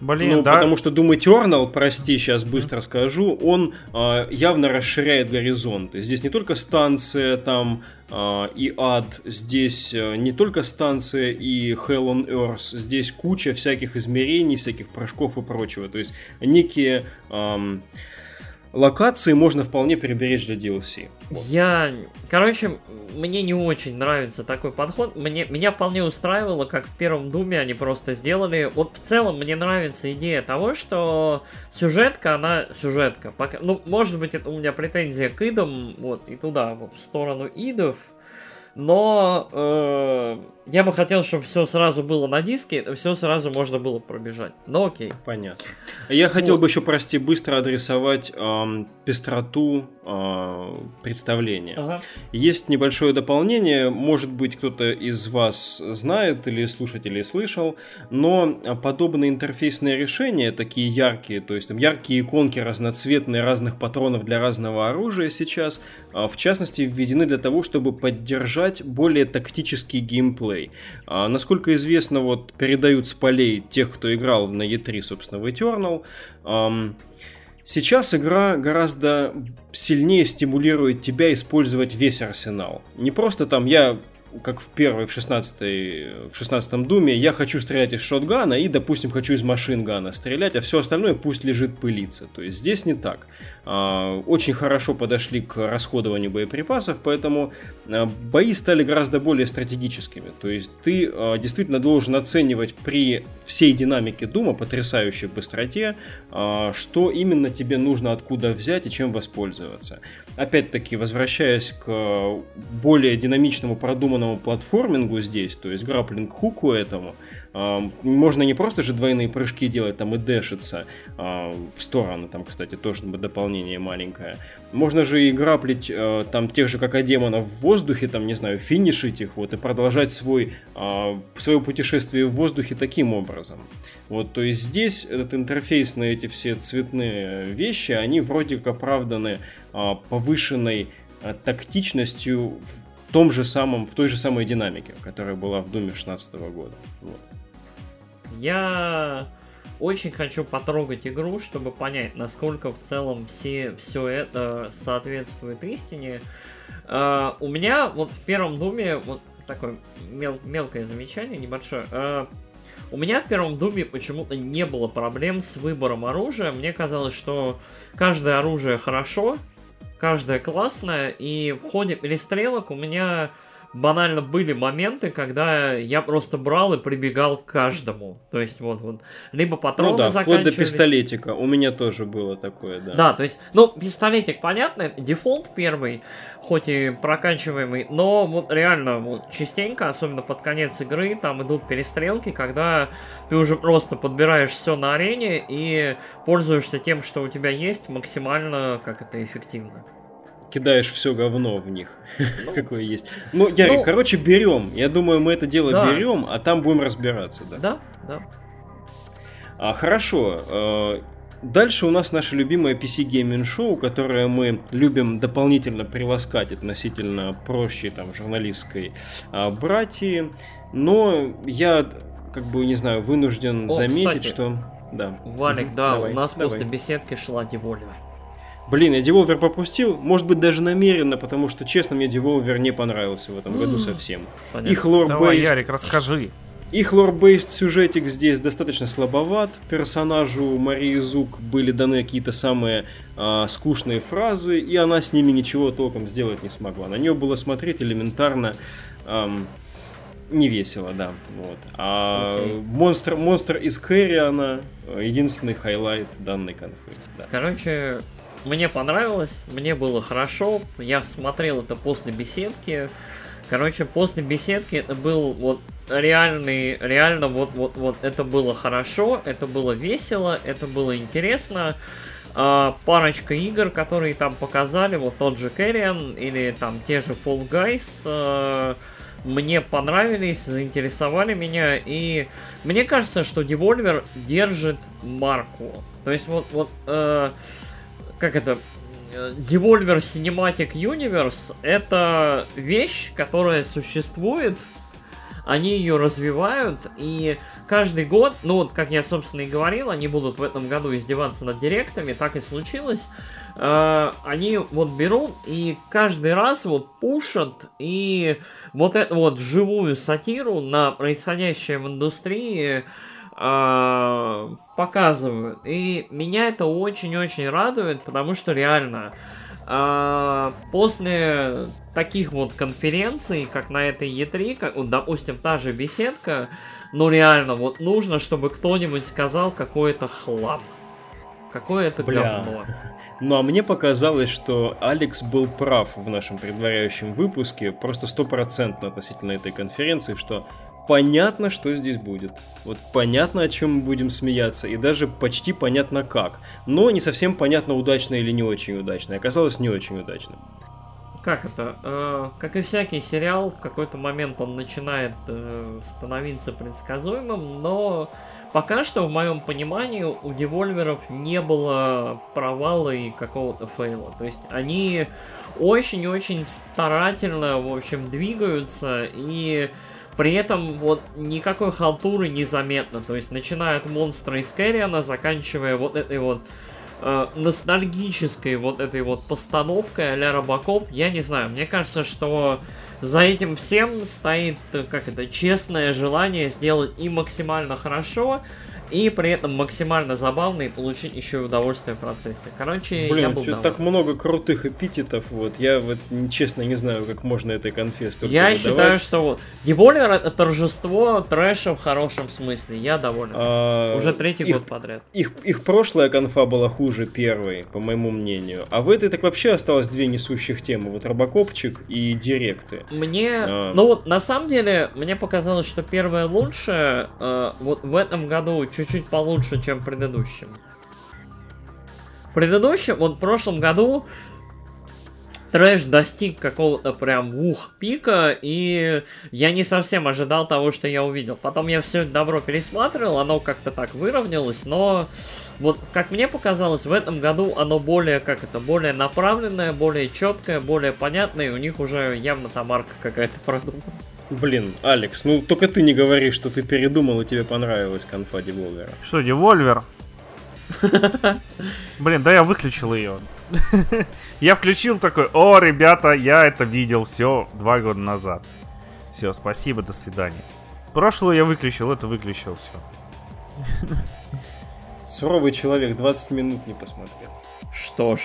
Блин, ну, да. потому что Doom Eternal, прости, сейчас быстро скажу, он э, явно расширяет горизонты. Здесь не только станция там э, и ад, здесь э, не только станция и Hell on Earth, здесь куча всяких измерений, всяких прыжков и прочего. То есть некие... Э, локации можно вполне приберечь для DLC. Я, короче, мне не очень нравится такой подход. Мне, меня вполне устраивало, как в первом Думе они просто сделали. Вот в целом мне нравится идея того, что сюжетка, она сюжетка. Пока, ну, может быть, это у меня претензия к идам, вот, и туда, вот, в сторону идов. Но э, я бы хотел, чтобы все сразу было на диске, все сразу можно было пробежать. Но окей. Понятно. Я хотел вот. бы еще, прости, быстро адресовать э, пестроту э, представления. Ага. Есть небольшое дополнение, может быть, кто-то из вас знает или слушателей слышал, но подобные интерфейсные решения, такие яркие, то есть там яркие иконки разноцветные разных патронов для разного оружия сейчас, э, в частности, введены для того, чтобы поддержать более тактический геймплей геймплей. А, насколько известно, вот передают с полей тех, кто играл на E3, собственно, в Eternal. Um, Сейчас игра гораздо сильнее стимулирует тебя использовать весь арсенал. Не просто там я как в первой, в 16 в 16 Думе, я хочу стрелять из шотгана и, допустим, хочу из машингана стрелять, а все остальное пусть лежит пылиться. То есть здесь не так. А, очень хорошо подошли к расходованию боеприпасов, поэтому а, бои стали гораздо более стратегическими. То есть ты а, действительно должен оценивать при всей динамике Дума, потрясающей быстроте, что именно тебе нужно откуда взять и чем воспользоваться. Опять-таки, возвращаясь к более динамичному продуманному платформингу здесь, то есть граплинг-хуку этому, можно не просто же двойные прыжки делать там и дэшиться в сторону, там, кстати, тоже дополнение маленькое. Можно же и граплить э, там тех же, как демонов в воздухе, там, не знаю, финишить их, вот, и продолжать свой, свое путешествие в воздухе таким образом. Вот, то есть здесь этот интерфейс на эти все цветные вещи, они вроде как оправданы повышенной тактичностью в том же самом, в той же самой динамике, которая была в Думе 16 года. Вот. Я очень хочу потрогать игру, чтобы понять, насколько в целом все, все это соответствует истине. Uh, у меня вот в первом Думе вот такое мел, мелкое замечание, небольшое. У меня в первом Думе почему-то не было проблем с выбором оружия. Мне казалось, что каждое оружие хорошо, каждое классное, и в ходе перестрелок у меня банально были моменты, когда я просто брал и прибегал к каждому. То есть вот, вот либо патроны ну да, вплоть до пистолетика. У меня тоже было такое, да. Да, то есть, ну, пистолетик, понятно, дефолт первый, хоть и проканчиваемый, но вот реально вот, частенько, особенно под конец игры, там идут перестрелки, когда ты уже просто подбираешь все на арене и пользуешься тем, что у тебя есть, максимально, как это, эффективно кидаешь все говно в них, [laughs] ну, какое есть. Ну, Ярик, ну, короче, берем. Я думаю, мы это дело да. берем, а там будем разбираться, да. Да, да. А, хорошо. А, дальше у нас наше любимое PC Gaming Show, которое мы любим дополнительно приласкать относительно проще там журналистской а, братьи. Но я, как бы, не знаю, вынужден О, заметить, кстати, что... Да. Валик, да, давай, у нас давай. после беседки шла девольвер. Блин, я Devolver пропустил, может быть даже намеренно, потому что, честно, мне Devolver не понравился в этом году совсем. Понятно. Их лор Давай, Ярик, расскажи. Их лор-бейст сюжетик здесь достаточно слабоват. Персонажу Марии Зук были даны какие-то самые а, скучные фразы, и она с ними ничего толком сделать не смогла. На нее было смотреть элементарно ам, не весело, да. Вот. А окей. монстр, монстр из Carrion единственный хайлайт данной конфы. Да. Короче, мне понравилось, мне было хорошо, я смотрел это после беседки. Короче, после беседки это был вот реальный, реально вот, вот, вот это было хорошо, это было весело, это было интересно. А, парочка игр, которые там показали, вот тот же Carrion или там те же Fall Guys, а, мне понравились, заинтересовали меня, и мне кажется, что Devolver держит марку. То есть вот, вот э, как это, Devolver Cinematic Universe это вещь, которая существует, они ее развивают, и каждый год, ну вот, как я, собственно, и говорил, они будут в этом году издеваться над директами, так и случилось. Э, они вот берут и каждый раз вот пушат и вот эту вот живую сатиру на происходящее в индустрии э, показывают. И меня это очень-очень радует, потому что реально э, после таких вот конференций, как на этой E3, как, вот, допустим, та же беседка, ну реально, вот нужно, чтобы кто-нибудь сказал какой-то хлам. Какое это Бля. говно. [laughs] Ну а мне показалось, что Алекс был прав в нашем предваряющем выпуске, просто стопроцентно относительно этой конференции, что понятно, что здесь будет. Вот понятно, о чем мы будем смеяться, и даже почти понятно как. Но не совсем понятно, удачно или не очень удачно. Оказалось не очень удачно. Как это? Э, как и всякий сериал, в какой-то момент он начинает э, становиться предсказуемым, но Пока что, в моем понимании, у девольверов не было провала и какого-то фейла. То есть они очень-очень старательно, в общем, двигаются и при этом вот никакой халтуры не заметно. То есть начиная от монстра из Кэриана, заканчивая вот этой вот э, ностальгической вот этой вот постановкой а-ля Робокоп, я не знаю, мне кажется, что за этим всем стоит, э, как это, честное желание сделать и максимально хорошо, и при этом максимально забавно и получить еще и удовольствие в процессе. Короче, Блин, я был доволен. так много крутых эпитетов, вот, я вот честно не знаю, как можно этой конфе Я выдавать. считаю, что вот, Деволер это торжество трэша в хорошем смысле, я доволен. А, Уже третий их, год подряд. Их, их прошлая конфа была хуже первой, по моему мнению, а в этой так вообще осталось две несущих темы, вот Робокопчик и Директы. Мне, а... ну вот, на самом деле, мне показалось, что первая лучше, э, вот в этом году чуть-чуть получше, чем в предыдущем. В предыдущем, вот в прошлом году, трэш достиг какого-то прям ух пика, и я не совсем ожидал того, что я увидел. Потом я все это добро пересматривал, оно как-то так выровнялось, но вот как мне показалось, в этом году оно более, как это, более направленное, более четкое, более понятное, и у них уже явно там арка какая-то продумана. Блин, Алекс, ну только ты не говори, что ты передумал и тебе понравилась конфа Деволвера. Что, Devolver? [laughs] Блин, да я выключил ее. [laughs] Я включил такой, о, ребята, я это видел все два года назад. Все, спасибо, до свидания. Прошлую я выключил, это выключил, все. [laughs] Суровый человек, 20 минут не посмотрел. Что ж,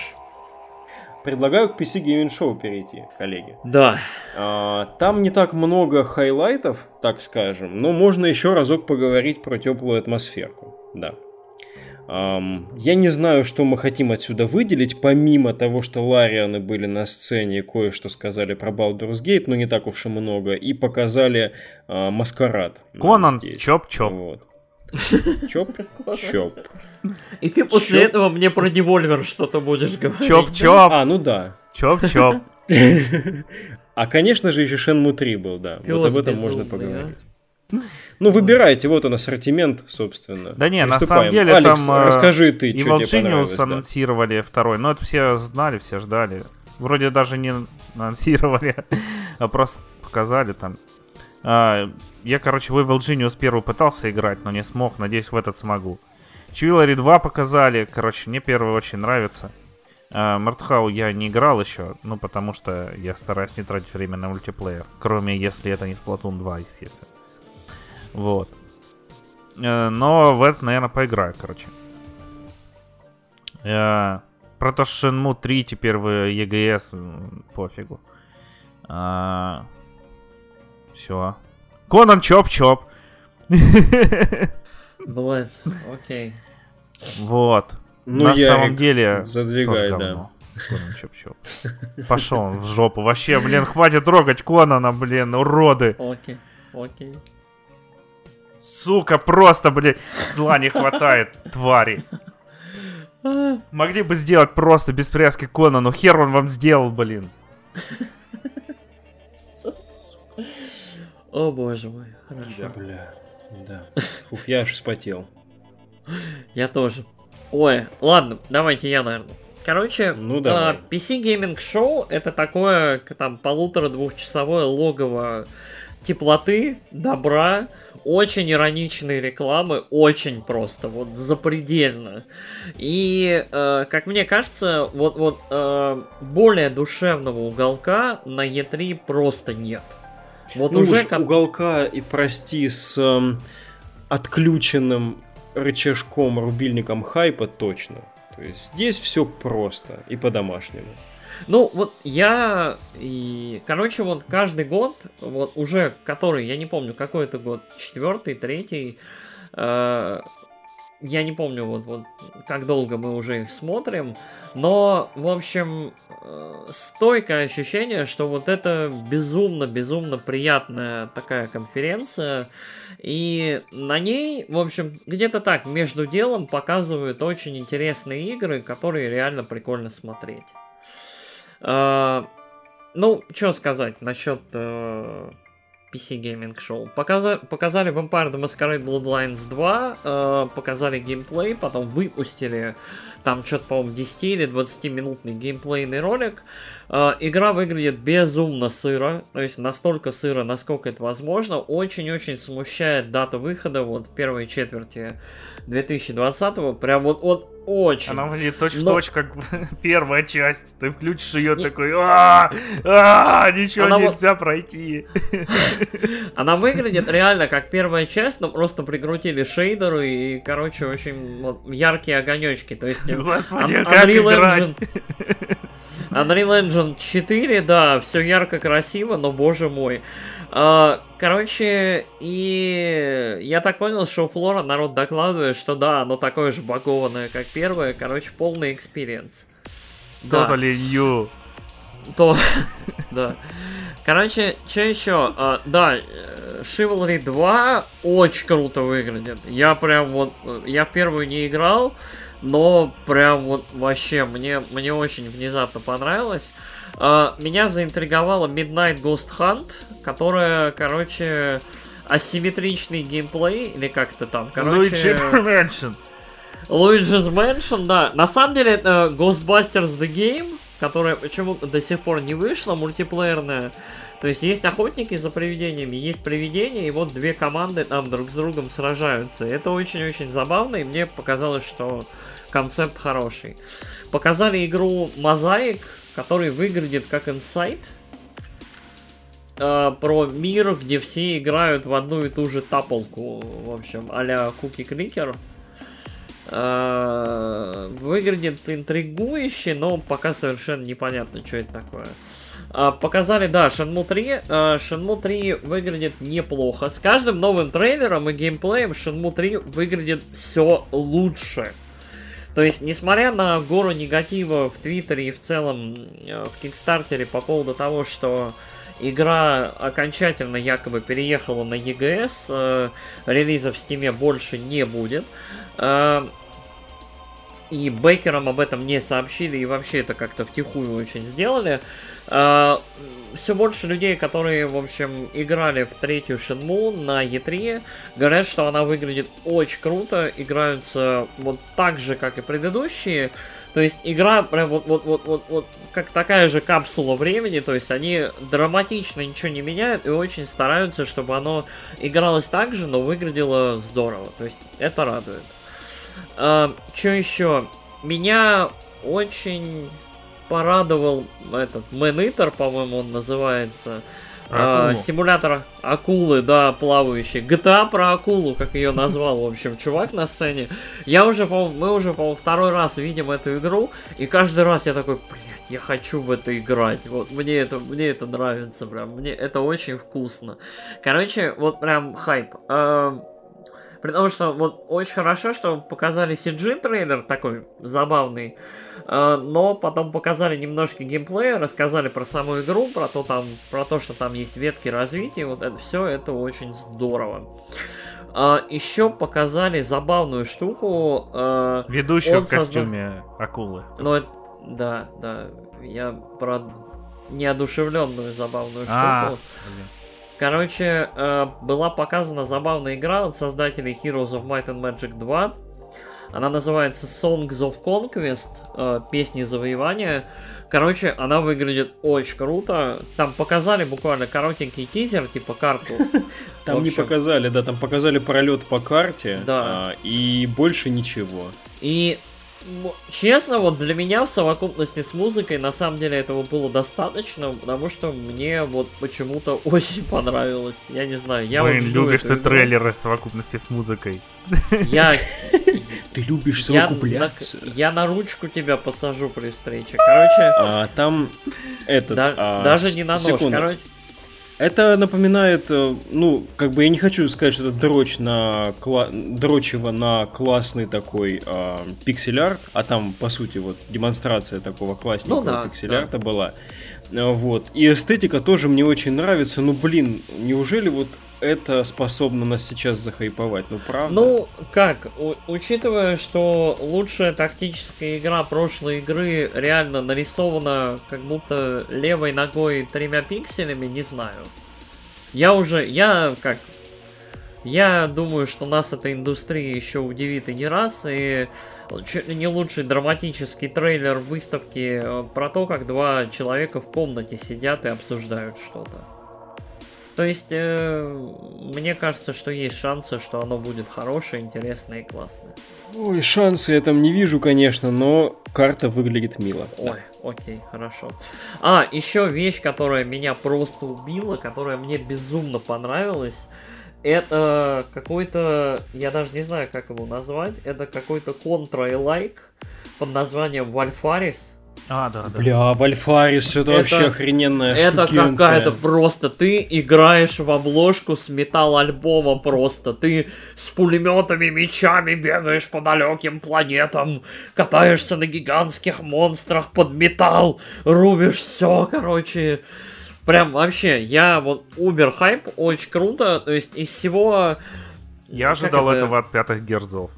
Предлагаю к PC Gaming Show перейти, коллеги. Да. А, там не так много хайлайтов, так скажем, но можно еще разок поговорить про теплую атмосферку. Да. Um, я не знаю, что мы хотим отсюда выделить, помимо того, что Ларианы были на сцене и кое-что сказали про Baldur's Gate, но не так уж и много, и показали uh, маскарад. Конан, чоп-чоп. Вот. Чоп, чоп. И ты после чоп. этого мне про девольвер что-то будешь говорить. Чоп-чоп. А, ну да. Чоп-чоп. [laughs] А, конечно же, еще Shenmue 3 был, да. Пёс вот об этом безумный, можно поговорить. А? Ну, выбирайте, вот он ассортимент, собственно. Да не, на самом деле Алекс, там... Э, расскажи ты, и что тебе понравилось. анонсировали да. второй, но это все знали, все ждали. Вроде даже не анонсировали, [laughs] а просто показали там. А, я, короче, в Evil Genius первый пытался играть, но не смог. Надеюсь, в этот смогу. Чуиллари 2 показали. Короче, мне первый очень нравится. Мартхау я не играл еще, ну, потому что я стараюсь не тратить время на мультиплеер. Кроме, если это не Splatoon 2, естественно. Вот. А, но в это, наверное, поиграю, короче. А, про то, что Shenmue 3 теперь в EGS, пофигу. А, все. Конан Чоп-Чоп. Блэд, окей. Вот. Ну, На самом деле... Задвигай, да. Конан Чоп-Чоп. Пошел в жопу. Вообще, блин, хватит трогать Конана, блин, уроды. Окей, окей. Сука, просто, блин, зла не хватает, твари. Могли бы сделать просто без привязки к Конану. Хер он вам сделал, блин. О боже мой, хорошо. Да, бля, да. Фуф, я аж вспотел. Я тоже. Ой, ладно, давайте я, наверное. Короче, ну, давай. PC Gaming Show это такое там полутора-двухчасовое логово теплоты, добра, очень ироничной рекламы, очень просто, вот запредельно. И, э, как мне кажется, вот, вот э, более душевного уголка на E3 просто нет. Вот ну уже как... уголка и прости с эм, отключенным рычажком, рубильником хайпа точно. То есть здесь все просто и по-домашнему. Ну, вот я и, короче, вот каждый год, вот уже который, я не помню, какой это год, четвертый, третий, э, я не помню, вот, вот как долго мы уже их смотрим, но, в общем, э, стойкое ощущение, что вот это безумно-безумно приятная такая конференция, и на ней, в общем, где-то так, между делом показывают очень интересные игры, которые реально прикольно смотреть. Э, ну, что сказать насчет э, PC Gaming Show. Показали, показали Vampire the Masquerade Bloodlines 2, э, показали геймплей, потом выпустили там что-то, по-моему, 10 или 20-минутный геймплейный ролик. Э, игра выглядит безумно сыро, то есть настолько сыро, насколько это возможно. Очень-очень смущает дата выхода вот первой четверти 2020 Прям вот, вот очень. Она выглядит точь-в-точь, Но... как [laughs] первая часть. Ты включишь ее не... такой, а, а, ничего Она нельзя вот... пройти. [laughs] Она выглядит реально как первая часть, но просто прикрутили шейдеры и, короче, очень яркие огонечки. То есть [laughs] Господи, Un- как Unreal Engine... Unreal Engine 4, да, все ярко, красиво, но, боже мой. А, короче, и я так понял, что у Флора народ докладывает, что да, оно такое же багованное, как первое. Короче, полный экспириенс. Totally да. new. То, [laughs] да. Короче, что еще? А, да, Chivalry 2 очень круто выглядит. Я прям вот, я первую не играл, но прям вот вообще мне, мне очень внезапно понравилось. А, меня заинтриговала Midnight Ghost Hunt, которая, короче, асимметричный геймплей, или как то там, короче... Luigi Mansion. Luigi's Mansion, да. На самом деле, это Ghostbusters The Game, которая почему до сих пор не вышла, мультиплеерная. То есть есть охотники за привидениями, есть привидения, и вот две команды там друг с другом сражаются. Это очень-очень забавно, и мне показалось, что концепт хороший. Показали игру Mosaic, который выглядит как инсайт. Э, про мир, где все играют в одну и ту же таполку. В общем, а-ля Куки Кликер. Э, выглядит интригующе, но пока совершенно непонятно, что это такое. Uh, показали, да, Shenmue 3. Uh, Shenmue 3 выглядит неплохо. С каждым новым трейлером и геймплеем Shenmue 3 выглядит все лучше. То есть, несмотря на гору негатива в Твиттере и в целом э, в Кикстартере по поводу того, что игра окончательно якобы переехала на EGS, э, релиза в Стиме больше не будет. Э, и Бейкерам об этом не сообщили, и вообще это как-то втихую очень сделали. Uh, все больше людей, которые, в общем, играли в третью Шинму на E3, говорят, что она выглядит очень круто, играются вот так же, как и предыдущие. То есть игра прям вот, вот, вот, вот, вот как такая же капсула времени, то есть они драматично ничего не меняют и очень стараются, чтобы оно игралось так же, но выглядело здорово. То есть это радует. А, что еще? Меня очень порадовал этот Мэнитер, по-моему, он называется. А, симулятор акулы, да, плавающий. GTA про акулу, как ее [laughs] назвал, в общем, чувак на сцене. Я уже, по мы уже, по второй раз видим эту игру, и каждый раз я такой, блядь, я хочу в это играть. Вот мне это, мне это нравится, прям, мне это очень вкусно. Короче, вот прям хайп. А, при том, что вот очень хорошо, что показали CG трейлер такой забавный, э, но потом показали немножко геймплея, рассказали про саму игру, про то, там, про то, что там есть ветки развития, вот это все, это очень здорово. Э, еще показали забавную штуку. Uh, Ведущую в костюме созда... акулы. Ну, да, да. Я про неодушевленную забавную а, штуку. Блин. Короче, э, была показана забавная игра от создателей Heroes of Might and Magic 2. Она называется Songs of Conquest, э, песни завоевания. Короче, она выглядит очень круто. Там показали буквально коротенький тизер, типа карту. [laughs] Там не показали, да, там показали пролет по карте. Да. А, и больше ничего. И честно, вот для меня в совокупности с музыкой на самом деле этого было достаточно, потому что мне вот почему-то [laughs] очень понравилось. Я не знаю, я Блин, вот любишь ты игру. трейлеры в совокупности с музыкой. Я... [laughs] Ты любишь совокупляться. Я на, я на ручку тебя посажу при встрече. Короче... А, там этот... Да, а, даже не на нож, секунду. короче... Это напоминает, э, ну, как бы я не хочу сказать, что это дрочь на кла... дрочево на классный такой э, пиксель-арт, а там, по сути, вот демонстрация такого классненького ну, да, пиксель-арта да. была. Вот. И эстетика тоже мне очень нравится. Ну, блин, неужели вот это способно нас сейчас захайповать, ну правда? Ну, как, у- учитывая, что лучшая тактическая игра прошлой игры реально нарисована как будто левой ногой тремя пикселями, не знаю. Я уже, я как, я думаю, что нас эта индустрия еще удивит и не раз, и чуть ли не лучший драматический трейлер выставки э, про то, как два человека в комнате сидят и обсуждают что-то. То есть, э, мне кажется, что есть шансы, что оно будет хорошее, интересное и классное. Ой, шансы я там не вижу, конечно, но карта выглядит мило. Ой, да. окей, хорошо. А, еще вещь, которая меня просто убила, которая мне безумно понравилась. Это какой-то, я даже не знаю, как его назвать, это какой-то контра-лайк под названием Вальфарис. А, да, да. Бля, Вальфарис, это, это вообще охрененная Это какая-то просто... Ты играешь в обложку с металл-альбома просто. Ты с пулеметами, мечами бегаешь по далеким планетам, катаешься на гигантских монстрах под металл, рубишь все, короче. Прям вообще, я вот Убер хайп, очень круто. То есть из всего... Я ожидал это... этого от пятых герзов.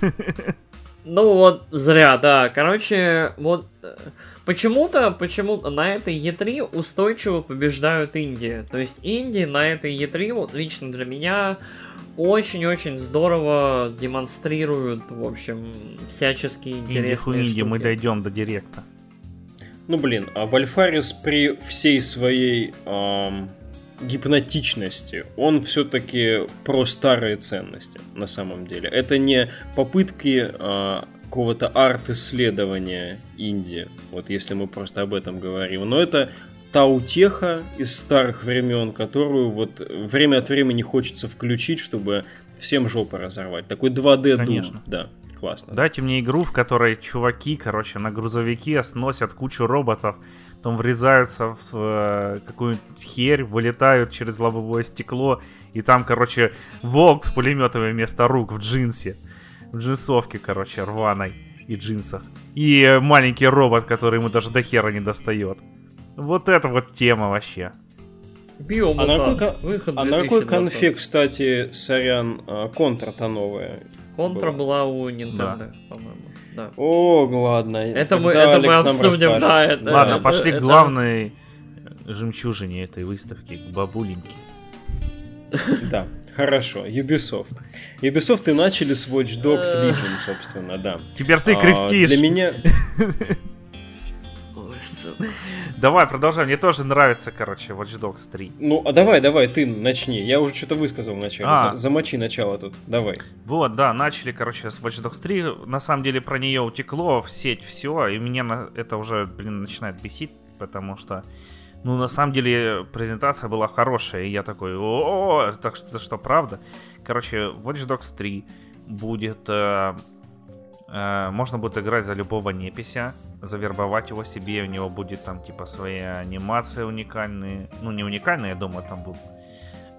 [laughs] Ну вот, зря, да. Короче, вот э, почему-то, почему-то на этой E3 устойчиво побеждают Индии. То есть Индии на этой E3, вот лично для меня, очень-очень здорово демонстрируют, в общем, всяческие интересные Инди, штуки. мы дойдем до директа. Ну блин, а Вальфарис при всей своей эм, гипнотичности, он все-таки про старые ценности на самом деле. Это не попытки э, какого-то арт-исследования Индии, вот если мы просто об этом говорим, но это та утеха из старых времен, которую вот время от времени хочется включить, чтобы всем жопы разорвать. Такой 2D Конечно. да классно. Дайте мне игру, в которой чуваки, короче, на грузовике сносят кучу роботов, потом врезаются в э, какую-нибудь херь, вылетают через лобовое стекло, и там, короче, волк с пулеметами вместо рук в джинсе. В джинсовке, короче, рваной и джинсах. И маленький робот, который ему даже до хера не достает. Вот это вот тема вообще. Биомута. А на какой, Выход а на какой конфиг, кстати, сорян, а, контра-то новая? Контра была у Nintendo, да. по-моему. Да. О, ладно. Это мы, это мы обсудим, да. Это, ладно, это, пошли это... к главной жемчужине этой выставки, к бабуленьке. Да, хорошо. Ubisoft. Ubisoft и начали с Watch Dogs Legion, собственно, да. Теперь ты кряхтишь. Для меня... [laughs] Давай, продолжай. Мне тоже нравится, короче, Watch Dogs 3. Ну, а давай, давай, ты начни. Я уже что-то высказал вначале. А. Замочи начало тут. Давай. Вот, да, начали, короче, с Watch Dogs 3. На самом деле про нее утекло в сеть все, и меня это уже, блин, начинает бесить, потому что ну, на самом деле, презентация была хорошая, и я такой, о, так что это что, правда? Короче, Watch Dogs 3 будет... Э, можно будет играть за любого непися, завербовать его себе, у него будет там типа свои анимации уникальные, ну не уникальные, я думаю, там будут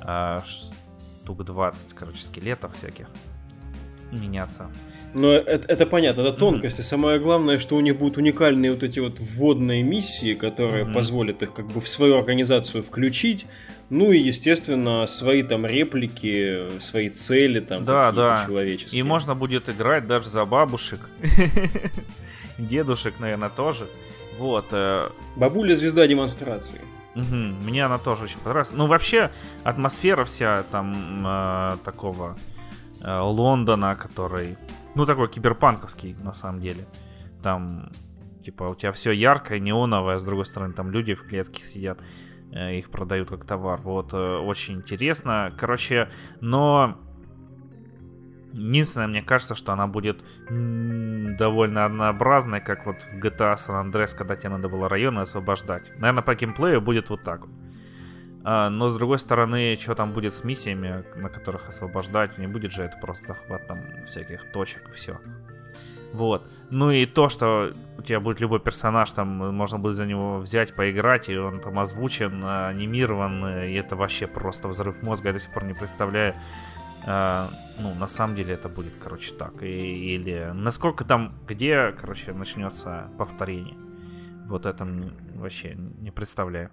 а, штук 20, короче, скелетов всяких меняться. Но это, это понятно, это тонкость. Mm-hmm. И самое главное, что у них будут уникальные вот эти вот вводные миссии, которые mm-hmm. позволят их как бы в свою организацию включить. Ну и, естественно, свои там реплики, свои цели там да, да. человеческие. И можно будет играть даже за бабушек. [laughs] дедушек, наверное, тоже. Вот. Э... Бабуля звезда демонстрации. Угу, мне она тоже очень понравилась. Ну, вообще, атмосфера вся там э, такого э, Лондона, который, ну, такой киберпанковский, на самом деле. Там, типа, у тебя все яркое, неоновое, с другой стороны, там люди в клетке сидят, их продают как товар. Вот, э, очень интересно. Короче, но Единственное, мне кажется, что она будет довольно однообразной, как вот в GTA San Andreas, когда тебе надо было районы освобождать. Наверное, по геймплею будет вот так вот. А, но с другой стороны, что там будет с миссиями, на которых освобождать, не будет же это просто захват там всяких точек, все. Вот. Ну и то, что у тебя будет любой персонаж, там можно будет за него взять, поиграть, и он там озвучен, анимирован, и это вообще просто взрыв мозга, я до сих пор не представляю. Uh, ну, на самом деле это будет, короче, так. И, или насколько там, где, короче, начнется повторение. Вот это вообще не представляю.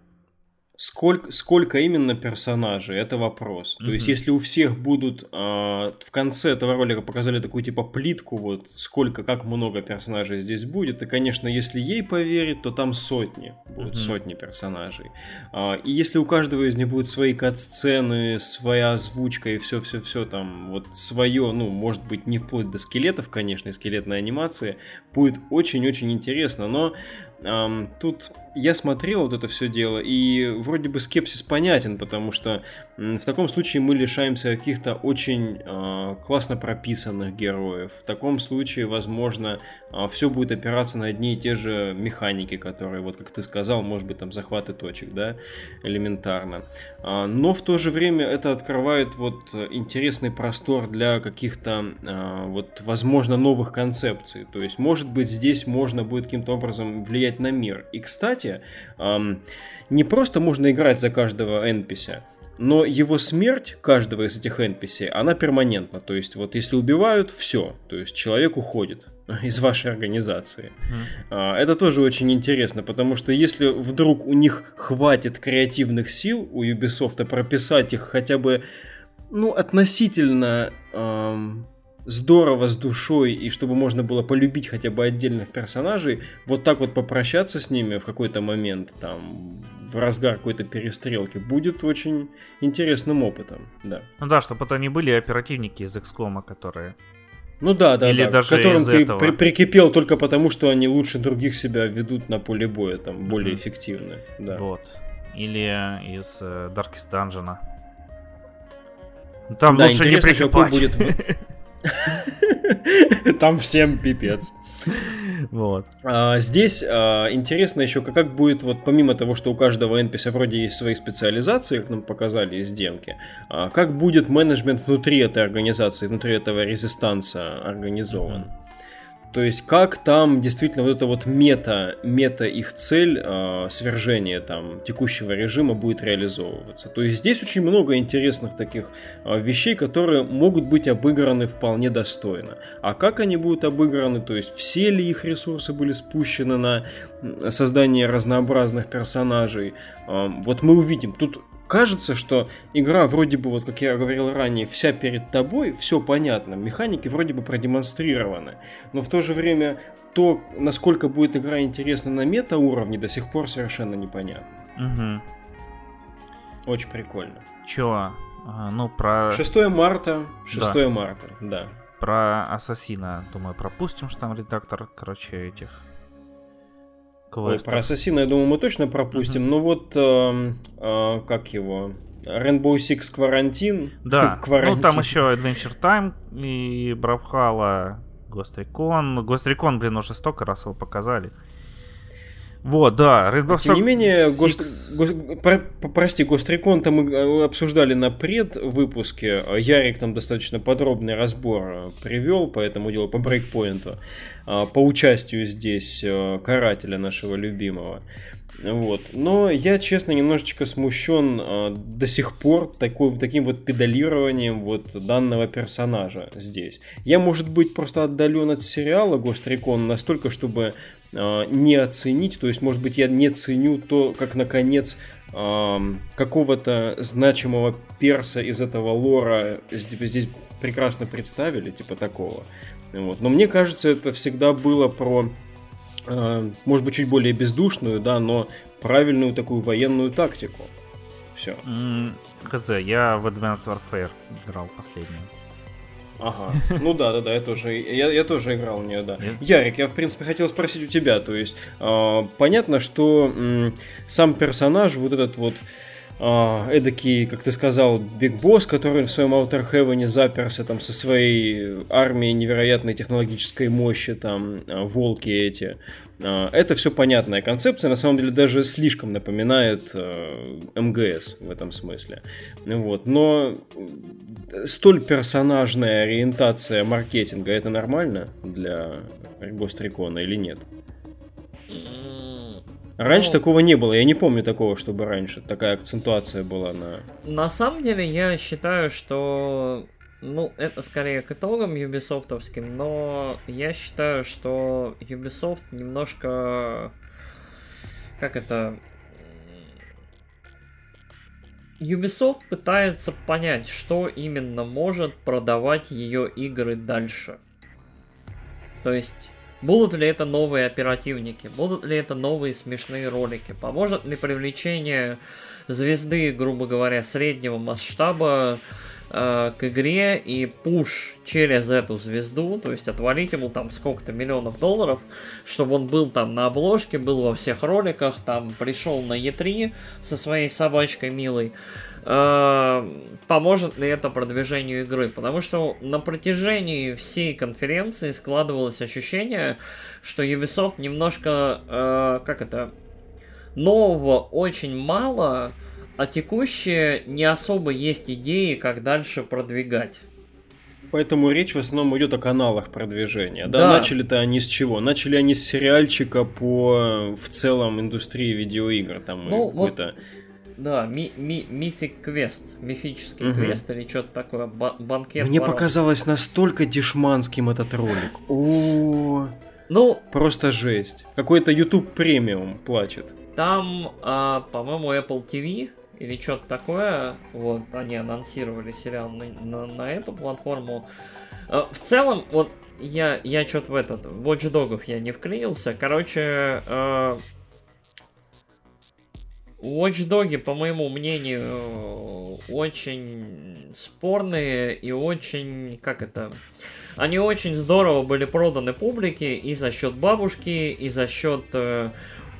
Сколько, сколько именно персонажей, это вопрос. Mm-hmm. То есть, если у всех будут... Э, в конце этого ролика показали такую типа плитку, вот сколько, как много персонажей здесь будет, и, конечно, если ей поверить, то там сотни, будут mm-hmm. сотни персонажей. Э, и если у каждого из них будут свои кат-сцены, своя озвучка и все-все-все там, вот свое, ну, может быть, не вплоть до скелетов, конечно, и скелетной анимации, будет очень-очень интересно, но эм, тут я смотрел вот это все дело, и вроде бы скепсис понятен, потому что в таком случае мы лишаемся каких-то очень э, классно прописанных героев. В таком случае, возможно, э, а, все будет опираться на одни и те же механики, которые, вот как ты сказал, может быть, там захваты точек, да, элементарно. Э, но в то же время это открывает вот интересный простор для каких-то, э, вот, возможно, новых концепций. То есть, может быть, здесь можно будет каким-то образом влиять на мир. И, кстати, э, не просто можно играть за каждого NPC, но его смерть каждого из этих NPC, она перманентна. То есть, вот если убивают, все. То есть, человек уходит [laughs] из вашей организации. Mm. Это тоже очень интересно, потому что если вдруг у них хватит креативных сил у Ubisoft прописать их хотя бы, ну, относительно эм, здорово с душой, и чтобы можно было полюбить хотя бы отдельных персонажей, вот так вот попрощаться с ними в какой-то момент, там, в разгар какой-то перестрелки, будет очень интересным опытом, да. Ну да, чтобы это не были оперативники из XCOM, которые ну да, да, Или да, даже которым ты этого... при прикипел только потому, что они лучше других себя ведут на поле боя, там, более mm-hmm. эффективно. Да. Вот. Или из э, Darkest Dungeon. Там да, лучше не прикипать. будет [laughs] [laughs] Там всем пипец. Вот. А, здесь а, интересно еще, как, как будет, вот помимо того, что у каждого NPC вроде есть свои специализации, как нам показали из демки, а, как будет менеджмент внутри этой организации, внутри этого резистанса организован. Mm-hmm. То есть как там действительно вот эта вот мета, мета их цель э, свержения там текущего режима будет реализовываться. То есть здесь очень много интересных таких э, вещей, которые могут быть обыграны вполне достойно. А как они будут обыграны, то есть все ли их ресурсы были спущены на создание разнообразных персонажей, э, вот мы увидим. Тут кажется, что игра вроде бы, вот как я говорил ранее, вся перед тобой, все понятно, механики вроде бы продемонстрированы, но в то же время то, насколько будет игра интересна на мета-уровне, до сих пор совершенно непонятно. Угу. Очень прикольно. Чё? Ну, про... 6 марта, 6 да. марта, да. Про Ассасина, думаю, пропустим, что там редактор, короче, этих Ой, про Ассасина, я думаю, мы точно пропустим. Uh-huh. Ну вот, э, э, как его? Rainbow Six Quarantine. Да, Quarantine. [laughs] ну там еще Adventure Time и Бравхала. Ghost Recon, блин, уже столько раз его показали. Вот, да, Rainbow Tем не менее, Гост... Гост... Про... прости, Гострикон-то мы э, обсуждали на предвыпуске. Ярик там достаточно подробный разбор э, привел по этому делу, по брейкпоинту, э, по участию здесь карателя нашего любимого. Вот. Но я, честно, немножечко смущен э, до сих пор такой, таким вот педалированием вот данного персонажа здесь. Я, может быть, просто отдален от сериала Гострикон настолько, чтобы не оценить, то есть, может быть, я не ценю то, как, наконец, э, какого-то значимого перса из этого лора здесь, прекрасно представили, типа такого. Вот. Но мне кажется, это всегда было про Э, может быть, чуть более бездушную, да, но правильную такую военную тактику. Все. Хз, я в Advanced Warfare играл последнюю. Ага. Ну да, да, да, я тоже, я, я тоже играл в нее, да. Нет? Ярик, я в принципе хотел спросить у тебя, то есть э, понятно, что э, сам персонаж, вот этот вот э, эдакий, как ты сказал, Биг Босс, который в своем Outer Heaven заперся там со своей армией невероятной технологической мощи, там, э, волки эти. Э, это все понятная концепция, на самом деле даже слишком напоминает э, МГС в этом смысле. Вот. Но столь персонажная ориентация маркетинга, это нормально для Recon или нет? Раньше ну, такого не было, я не помню такого, чтобы раньше такая акцентуация была на... На самом деле я считаю, что... Ну, это скорее к итогам юбисофтовским, но я считаю, что Ubisoft немножко... Как это... Ubisoft пытается понять, что именно может продавать ее игры дальше. То есть Будут ли это новые оперативники? Будут ли это новые смешные ролики? Поможет ли привлечение звезды, грубо говоря, среднего масштаба э, к игре и пуш через эту звезду, то есть отвалить ему там сколько-то миллионов долларов, чтобы он был там на обложке, был во всех роликах, там пришел на E3 со своей собачкой милой, Э, поможет ли это продвижению игры. Потому что на протяжении всей конференции складывалось ощущение, что Ubisoft немножко, э, как это, нового очень мало, а текущее не особо есть идеи, как дальше продвигать. Поэтому речь в основном идет о каналах продвижения. Да, да. начали-то они с чего? Начали они с сериальчика по в целом индустрии видеоигр. Там ну, вот да, ми ми Mythic Quest, мифический угу. квест или что-то такое, банкет. Мне воров. показалось настолько дешманским этот ролик. О, ну, просто жесть. Какой-то YouTube премиум плачет. Там, а, по-моему, Apple TV или что-то такое, вот, они анонсировали сериал на, на, на эту платформу. А, в целом, вот, я, я что-то в этот, Watch Dogs я не вклинился. Короче, э, Watch Dogs, по моему мнению, очень спорные и очень, как это, они очень здорово были проданы публике и за счет бабушки, и за счет э,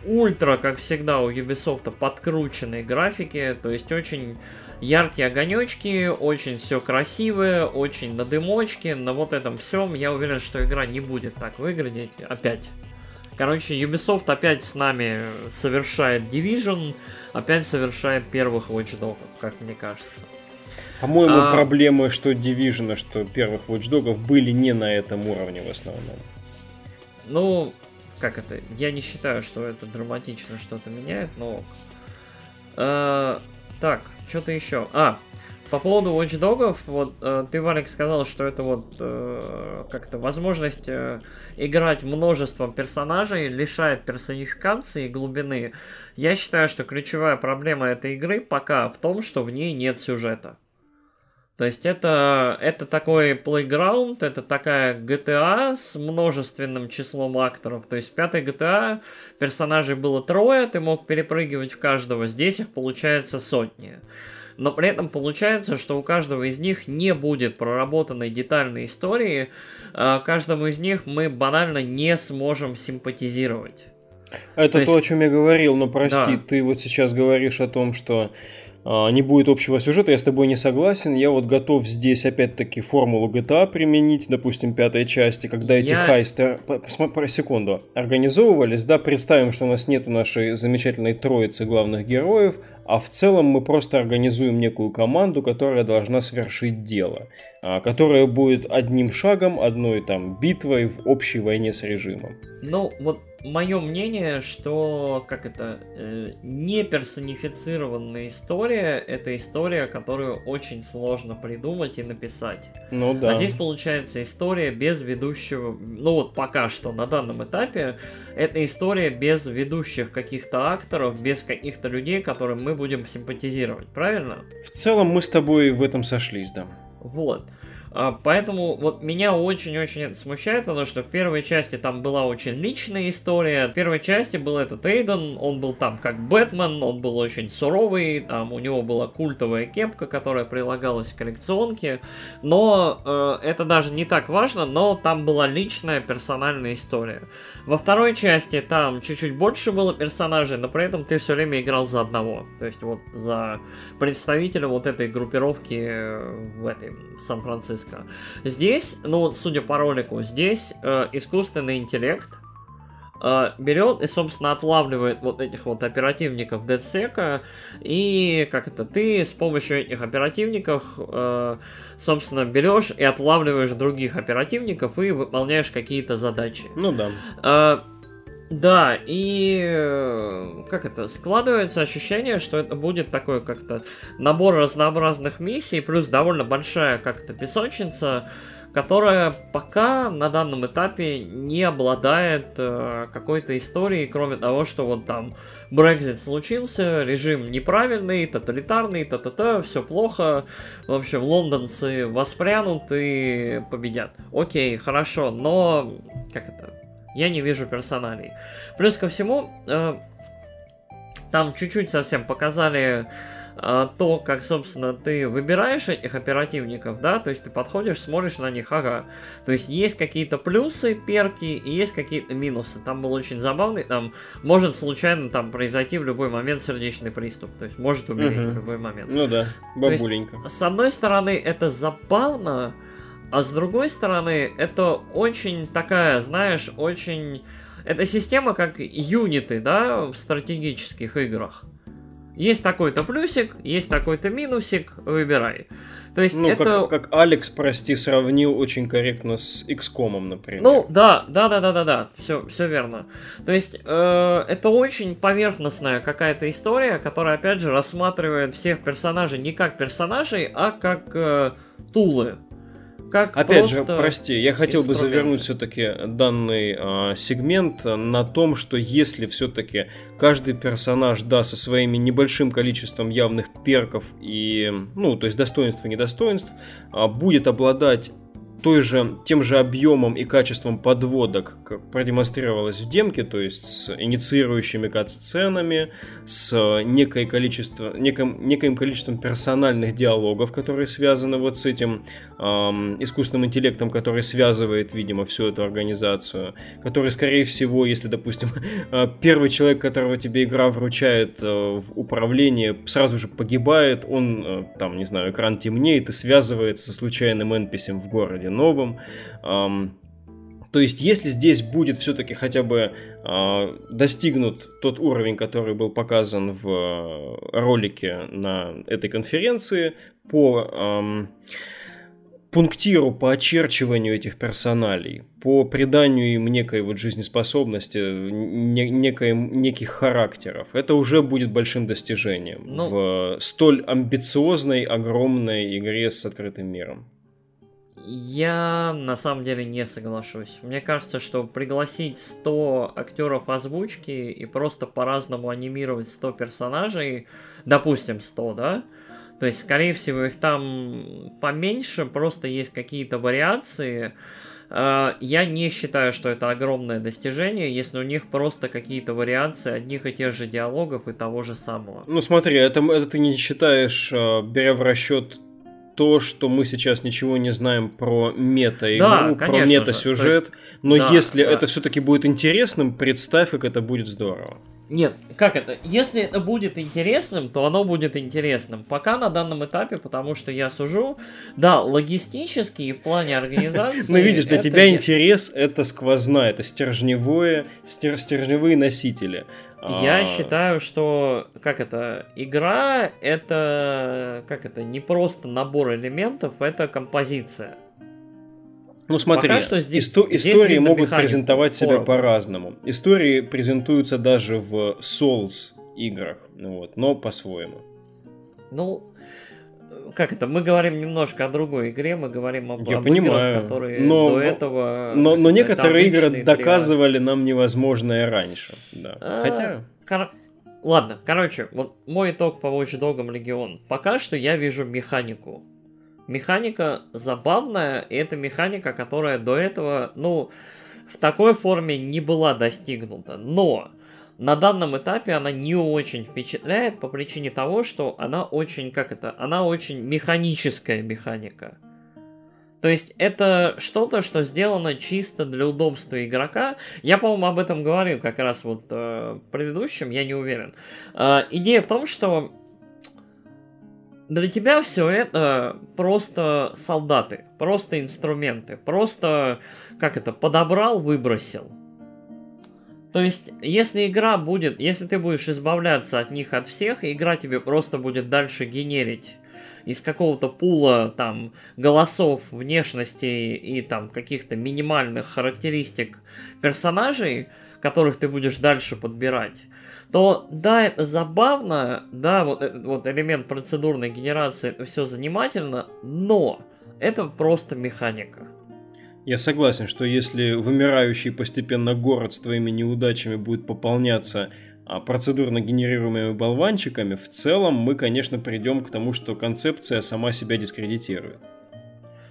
ультра, как всегда у Ubisoft, подкрученной графики, то есть очень яркие огонечки, очень все красивое, очень на дымочке, на вот этом всем я уверен, что игра не будет так выглядеть опять. Короче, Ubisoft опять с нами совершает Division, опять совершает первых Watch Dogs, как мне кажется. По-моему, а... проблемы, что Division, что первых Watch Dogs были не на этом уровне в основном. Ну, как это? Я не считаю, что это драматично что-то меняет, но... А, так, что-то еще. А, по поводу Watch Dogs, вот э, ты, Валик, сказал, что это вот э, как-то возможность э, играть множеством персонажей лишает персонификации и глубины. Я считаю, что ключевая проблема этой игры пока в том, что в ней нет сюжета. То есть это, это такой playground, это такая GTA с множественным числом акторов. То есть в пятой GTA персонажей было трое, ты мог перепрыгивать в каждого, здесь их получается сотни но при этом получается, что у каждого из них не будет проработанной детальной истории, а каждому из них мы банально не сможем симпатизировать. Это то, есть... то о чем я говорил, но прости, да. ты вот сейчас говоришь о том, что не будет общего сюжета, я с тобой не согласен. Я вот готов здесь опять-таки формулу GTA применить, допустим, пятой части, когда я... эти хайсты, по секунду, организовывались, да, представим, что у нас нету нашей замечательной троицы главных героев, а в целом мы просто организуем некую команду, которая должна совершить дело, а, которая будет одним шагом, одной там битвой в общей войне с режимом. Ну, вот мое мнение, что, как это, э, не персонифицированная история, это история, которую очень сложно придумать и написать. Ну да. А здесь получается история без ведущего, ну вот пока что на данном этапе, это история без ведущих каких-то акторов, без каких-то людей, которым мы будем симпатизировать, правильно? В целом мы с тобой в этом сошлись, да. Вот. А, поэтому вот меня очень-очень смущает, потому что в первой части там была очень личная история. В первой части был этот Эйден, он был там как Бэтмен, он был очень суровый, там у него была культовая кепка, которая прилагалась к коллекционке. Но э, это даже не так важно, но там была личная персональная история. Во второй части там чуть-чуть больше было персонажей, но при этом ты все время играл за одного. То есть вот за представителя вот этой группировки э, в этой Сан-Франциско Франциско. Здесь, ну, судя по ролику, здесь э, искусственный интеллект э, берет и, собственно, отлавливает вот этих вот оперативников DedSec, и как это, ты с помощью этих оперативников, э, собственно, берешь и отлавливаешь других оперативников и выполняешь какие-то задачи. Ну да. Э, да, и э, как это, складывается ощущение, что это будет такой как-то набор разнообразных миссий, плюс довольно большая как-то песочница, которая пока на данном этапе не обладает э, какой-то историей, кроме того, что вот там Брекзит случился, режим неправильный, тоталитарный, та-та-та, все плохо, в общем, лондонцы воспрянут и победят. Окей, хорошо, но как это, я не вижу персоналей. Плюс ко всему, э, там чуть-чуть совсем показали э, то, как, собственно, ты выбираешь этих оперативников, да, то есть ты подходишь, смотришь на них, ага. То есть есть какие-то плюсы, перки, и есть какие-то минусы. Там был очень забавный, там может случайно там произойти в любой момент сердечный приступ, то есть может умереть угу. в любой момент. Ну да, бабуленька. Есть, с одной стороны, это забавно, а с другой стороны, это очень такая, знаешь, очень... Это система как юниты, да, в стратегических играх. Есть такой-то плюсик, есть такой-то минусик, выбирай. То есть ну, это... как, как Алекс, прости, сравнил очень корректно с XCOM, например. Ну, да, да, да, да, да, да, все, все верно. То есть э, это очень поверхностная какая-то история, которая, опять же, рассматривает всех персонажей не как персонажей, а как э, тулы как Опять же, прости, я хотел бы завернуть все-таки данный э, сегмент на том, что если все-таки каждый персонаж, да, со своими небольшим количеством явных перков и, ну, то есть достоинств и недостоинств, э, будет обладать той же, тем же объемом и качеством подводок, как продемонстрировалось в демке, то есть с инициирующими кат-сценами, с некое количество, неким, неким количеством персональных диалогов, которые связаны вот с этим эм, искусственным интеллектом, который связывает, видимо, всю эту организацию, который, скорее всего, если, допустим, э, [laughs] первый человек, которого тебе игра вручает э, в управление, сразу же погибает, он, э, там, не знаю, экран темнеет и связывается со случайным NPC в городе новым. То есть, если здесь будет все-таки хотя бы э, достигнут тот уровень, который был показан в ролике на этой конференции по э, пунктиру, по очерчиванию этих персоналей, по приданию им некой вот жизнеспособности, не, некой, неких характеров, это уже будет большим достижением ну, в столь амбициозной, огромной игре с открытым миром. Я на самом деле не соглашусь. Мне кажется, что пригласить 100 актеров озвучки и просто по-разному анимировать 100 персонажей, допустим 100, да? То есть, скорее всего, их там поменьше, просто есть какие-то вариации. А, я не считаю, что это огромное достижение, если у них просто какие-то вариации одних и тех же диалогов и того же самого. Ну смотри, это, это ты не считаешь, а, беря в расчет то, что мы сейчас ничего не знаем про мета-игру, да, про мета-сюжет. Есть, но да, если да. это все-таки будет интересным, представь, как это будет здорово. Нет, как это? Если это будет интересным, то оно будет интересным. Пока на данном этапе, потому что я сужу, да, логистически и в плане организации. [laughs] Ну, видишь, для тебя интерес это сквозная, это стержневое, стержневые носители. Я а... считаю, что как это игра это как это не просто набор элементов, это композиция. Ну смотри, Пока что здесь, исто- здесь истории могут презентовать себя по-разному. Истории презентуются даже в Souls играх, вот, но по-своему. Ну, как это, мы говорим немножко о другой игре, мы говорим об, Я об понимаю, играх, которые но, до этого... Но, но некоторые игры доказывали приват. нам невозможное раньше, да. А, Хотя... Кор... Ладно, короче, вот мой итог по Watch Dogs Legion. Пока что я вижу механику. Механика забавная, и это механика, которая до этого, ну, в такой форме не была достигнута. Но на данном этапе она не очень впечатляет по причине того, что она очень, как это, она очень механическая механика. То есть это что-то, что сделано чисто для удобства игрока. Я, по-моему, об этом говорил как раз вот э, предыдущем, я не уверен. Э, идея в том, что для тебя все это просто солдаты, просто инструменты, просто, как это, подобрал, выбросил. То есть, если игра будет, если ты будешь избавляться от них от всех, игра тебе просто будет дальше генерить из какого-то пула там голосов, внешности и там каких-то минимальных характеристик персонажей, которых ты будешь дальше подбирать, то да, это забавно, да, вот, вот элемент процедурной генерации, это все занимательно, но это просто механика. Я согласен, что если вымирающий постепенно город с твоими неудачами будет пополняться а, процедурно генерируемыми болванчиками, в целом мы, конечно, придем к тому, что концепция сама себя дискредитирует.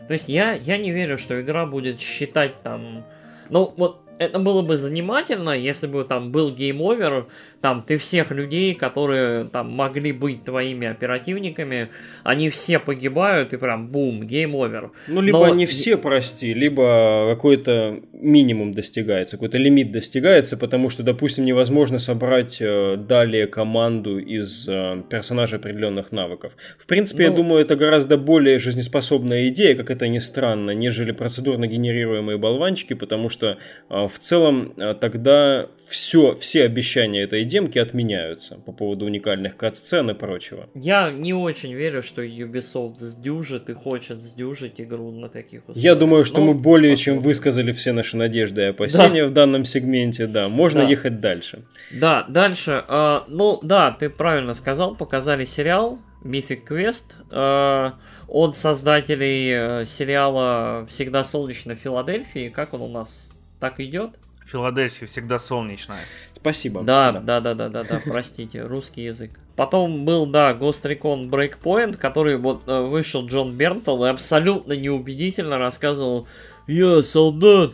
То есть я, я не верю, что игра будет считать там... Ну, вот это было бы занимательно, если бы там был гейм-овер, там ты всех людей, которые там могли быть твоими оперативниками, они все погибают и прям бум, game over. Ну, либо Но... не все, прости, либо какой-то минимум достигается, какой-то лимит достигается, потому что, допустим, невозможно собрать э, далее команду из э, персонажей определенных навыков. В принципе, ну... я думаю, это гораздо более жизнеспособная идея, как это ни странно, нежели процедурно генерируемые болванчики, потому что э, в целом тогда все, все обещания этой демки отменяются по поводу уникальных кат-сцен и прочего. Я не очень верю, что Ubisoft сдюжит и хочет сдюжить игру на таких условиях. Я думаю, что Но мы более посмотрим. чем высказали все наши надежды и опасения да. в данном сегменте. Да, можно да. ехать дальше. Да, дальше. Э, ну, да, ты правильно сказал, показали сериал Mythic Quest. Э, от создателей сериала «Всегда солнечно в Филадельфии». Как он у нас? Так идет? Филадельфия всегда солнечная. Спасибо. Да, да, да, да, да, да, простите, русский язык. Потом был, да, Ghost Recon Breakpoint, который вот э, вышел Джон Бернтл и абсолютно неубедительно рассказывал «Я солдат,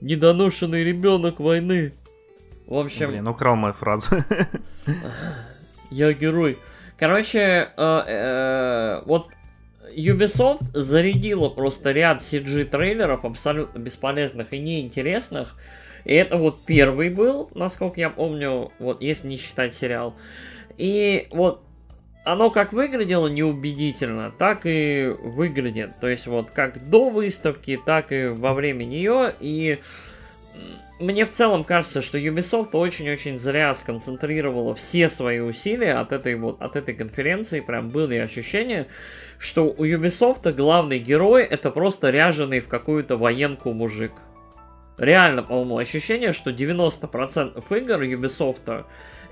недоношенный ребенок войны». В общем... Блин, украл мою фразу. Я герой. Короче, э, э, вот Ubisoft зарядила просто ряд CG-трейлеров абсолютно бесполезных и неинтересных. И это вот первый был, насколько я помню, вот если не считать сериал. И вот оно как выглядело неубедительно, так и выглядит. То есть вот как до выставки, так и во время нее. И мне в целом кажется, что Ubisoft очень-очень зря сконцентрировала все свои усилия от этой вот от этой конференции. Прям были ощущения, что у Ubisoft главный герой это просто ряженый в какую-то военку мужик. Реально, по-моему, ощущение, что 90% игр Ubisoft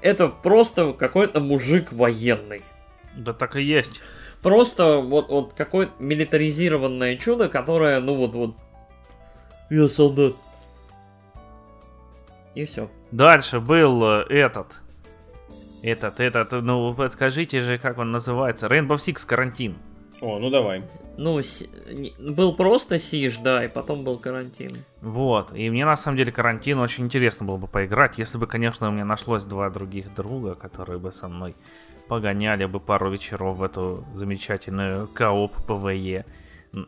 это просто какой-то мужик военный. Да так и есть. Просто вот, вот какое-то милитаризированное чудо, которое, ну вот, вот... Я солдат. И все. Дальше был э, этот. Этот, этот, ну, подскажите же, как он называется. Rainbow Six карантин. О, ну давай. Ну, был просто Siege, да, и потом был карантин. Вот, и мне на самом деле карантин очень интересно было бы поиграть, если бы, конечно, у меня нашлось два других друга, которые бы со мной погоняли бы пару вечеров в эту замечательную co-op PvE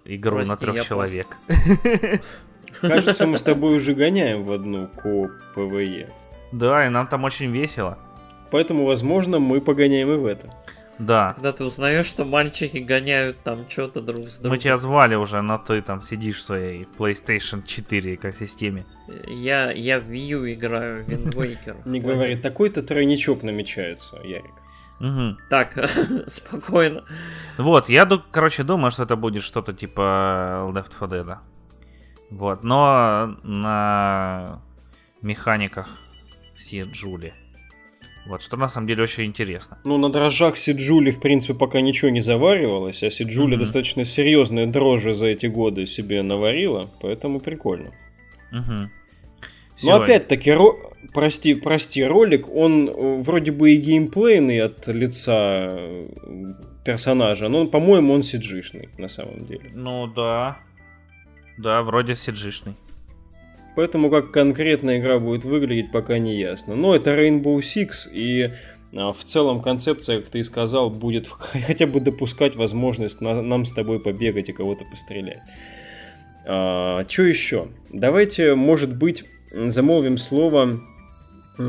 игру Прости, на трех человек. [laughs] Кажется, мы с тобой уже гоняем в одну co-op PvE. Да, и нам там очень весело. Поэтому, возможно, мы погоняем и в это. Да. Когда ты узнаешь, что мальчики гоняют там что-то друг с другом. Мы тебя звали уже, но ты там сидишь в своей PlayStation 4 экосистеме. Я, я в Wii U играю, в Wind Waker. Не говори, такой-то тройничок намечается, Ярик. Угу. Так, [laughs] спокойно. Вот, я, короче, думаю, что это будет что-то типа Left 4 Dead. Вот, но на механиках Си Джули. Вот, что на самом деле очень интересно. Ну, на дрожжах Сиджули, в принципе, пока ничего не заваривалось, а Сиджули mm-hmm. достаточно серьезные дрожжи за эти годы себе наварила, поэтому прикольно. Угу. Но опять-таки, ро... прости, прости, ролик, он э, вроде бы и геймплейный от лица э, персонажа, но, по-моему, он сиджишный на самом деле. Ну да. Да, вроде сиджишный. Поэтому как конкретно игра будет выглядеть, пока не ясно. Но это Rainbow Six, и а, в целом концепция, как ты и сказал, будет [laughs] хотя бы допускать возможность нам с тобой побегать и кого-то пострелять. А, что еще? Давайте, может быть, замолвим слово...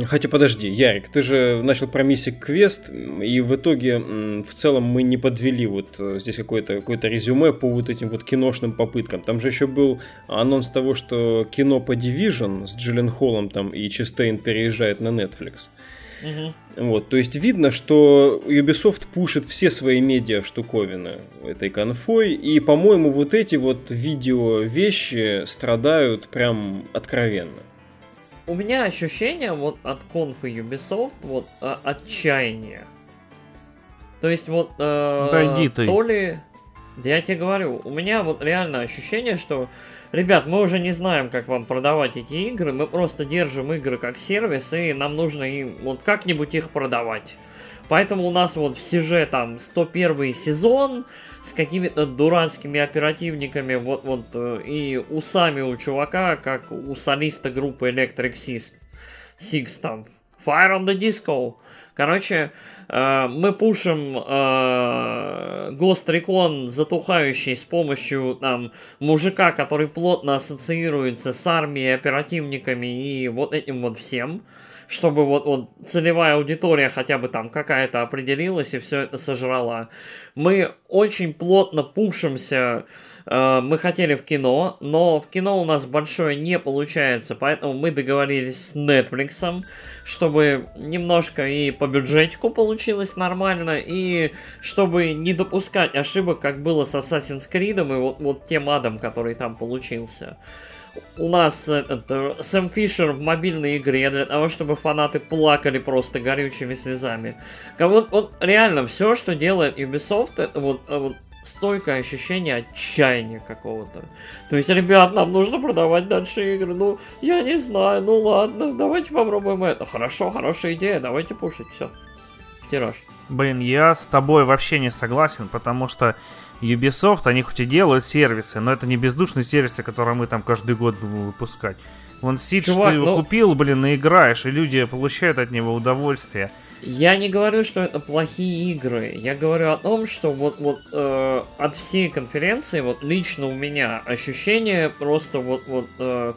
Хотя подожди, Ярик, ты же начал про миссик квест, и в итоге в целом мы не подвели вот э, здесь какое-то какое резюме по вот этим вот киношным попыткам. Там же еще был анонс того, что кино по Division с Джиллен Холлом там и Честейн переезжает на Netflix. Угу. Вот, то есть видно, что Ubisoft пушит все свои медиа штуковины этой конфой, и, по-моему, вот эти вот видео вещи страдают прям откровенно. У меня ощущение вот от конфы Ubisoft вот э, отчаяние. То есть вот э, да иди ты. то ли... Я тебе говорю, у меня вот реально ощущение, что ребят, мы уже не знаем, как вам продавать эти игры, мы просто держим игры как сервис, и нам нужно им вот как-нибудь их продавать. Поэтому у нас вот в Сиже там 101 сезон с какими-то дурацкими оперативниками, вот, вот, э, и усами у чувака, как у солиста группы Electric Six, Six там, Fire on the Disco. Короче, Э, мы пушим э, Recon затухающий с помощью там мужика, который плотно ассоциируется с армией, оперативниками и вот этим вот всем чтобы вот, вот целевая аудитория хотя бы там какая-то определилась и все это сожрала. Мы очень плотно пушимся Э, мы хотели в кино, но в кино у нас большое не получается, поэтому мы договорились с Netflix, чтобы немножко и по бюджетику получилось нормально, и чтобы не допускать ошибок, как было с Assassin's Creed и вот, вот тем адом, который там получился. У нас э, это, Сэм Фишер в мобильной игре для того, чтобы фанаты плакали просто горючими слезами. Вот, вот реально все, что делает Ubisoft, это вот, э, вот стойкое ощущение отчаяния какого-то. То есть, ребят, нам нужно продавать дальше игры. Ну, я не знаю, ну ладно, давайте попробуем это. Хорошо, хорошая идея, давайте пушить, все. Тираж. Блин, я с тобой вообще не согласен, потому что Ubisoft, они хоть и делают сервисы, но это не бездушные сервисы, которые мы там каждый год будем выпускать. Вон Сидж ты ну... купил, блин, и играешь, и люди получают от него удовольствие. Я не говорю, что это плохие игры. Я говорю о том, что вот, вот э, от всей конференции, вот лично у меня ощущение просто вот, вот э,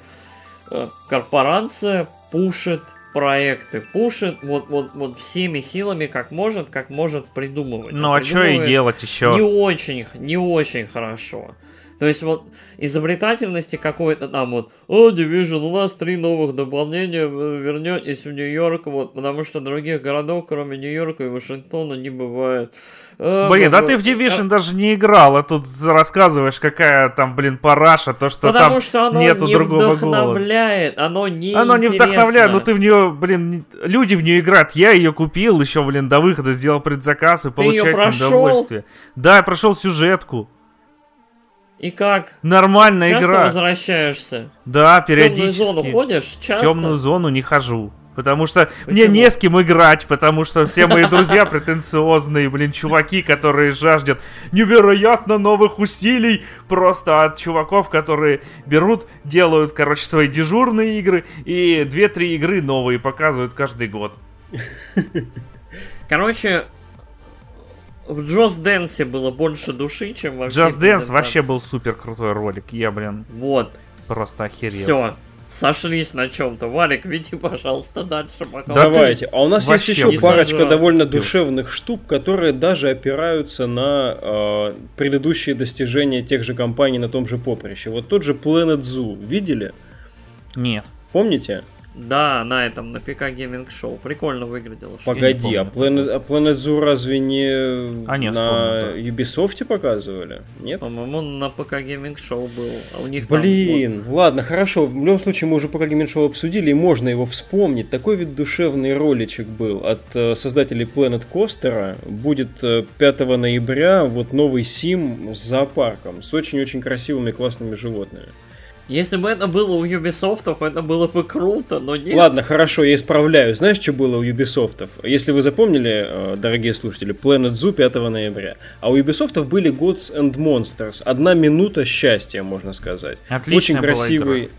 э, корпорация пушит проекты, пушит вот, вот, вот всеми силами, как может, как может придумывать. Ну а, а что и делать еще? Не очень, не очень хорошо. То есть вот изобретательности какой-то там вот, о, Division, у нас три новых дополнения, вы вернетесь в Нью-Йорк, вот, потому что других городов, кроме Нью-Йорка и Вашингтона, не бывает. А, блин, да ты в Division а... даже не играл, а тут рассказываешь, какая там, блин, параша, то, что Потому там что оно нету не другого вдохновляет, оно не Оно не вдохновляет, но ты в нее, блин, люди в нее играют. Я ее купил еще, блин, до выхода, сделал предзаказ и получаю удовольствие. Да, я прошел сюжетку. И как? Нормальная Часто игра. возвращаешься? Да, периодически. В темную зону ходишь? Часто? В темную зону не хожу. Потому что Почему? мне не с кем играть, потому что все мои друзья претенциозные, блин, чуваки, которые жаждут невероятно новых усилий просто от чуваков, которые берут, делают, короче, свои дежурные игры и 2-3 игры новые показывают каждый год. Короче, в Джоз Дэнсе было больше души, чем во Джоз Дэнс вообще был супер крутой ролик. Я, блин, вот. просто охерел. Все, сошлись на чем-то. Валик, веди, пожалуйста, дальше. Пока Давайте. А у нас есть еще парочка зажал. довольно душевных штук, которые даже опираются на э, предыдущие достижения тех же компаний на том же поприще. Вот тот же Planet Zoo. Видели? Нет. Помните? Да, на этом, на ПК Gaming Show. Прикольно выглядело. Погоди, а Planet, а Planet Zoo разве не а, нет, на вспомнил, да. Ubisoft показывали? Нет? По-моему, на ПК Gaming Show был. А у них Блин, там, вот... ладно, хорошо. В любом случае, мы уже ПК Gaming Show обсудили, и можно его вспомнить. Такой вид душевный роличек был от э, создателей Planet Coaster. Будет 5 э, ноября вот новый сим с зоопарком, с очень-очень красивыми классными животными. Если бы это было у Ubisoft, это было бы круто, но нет. Ладно, хорошо, я исправляю. Знаешь, что было у Ubisoft? Если вы запомнили, э, дорогие слушатели, Planet Zoo 5 ноября. А у Ubisoft были Gods and Monsters. Одна минута счастья, можно сказать. Отличная Очень красивый. Игра.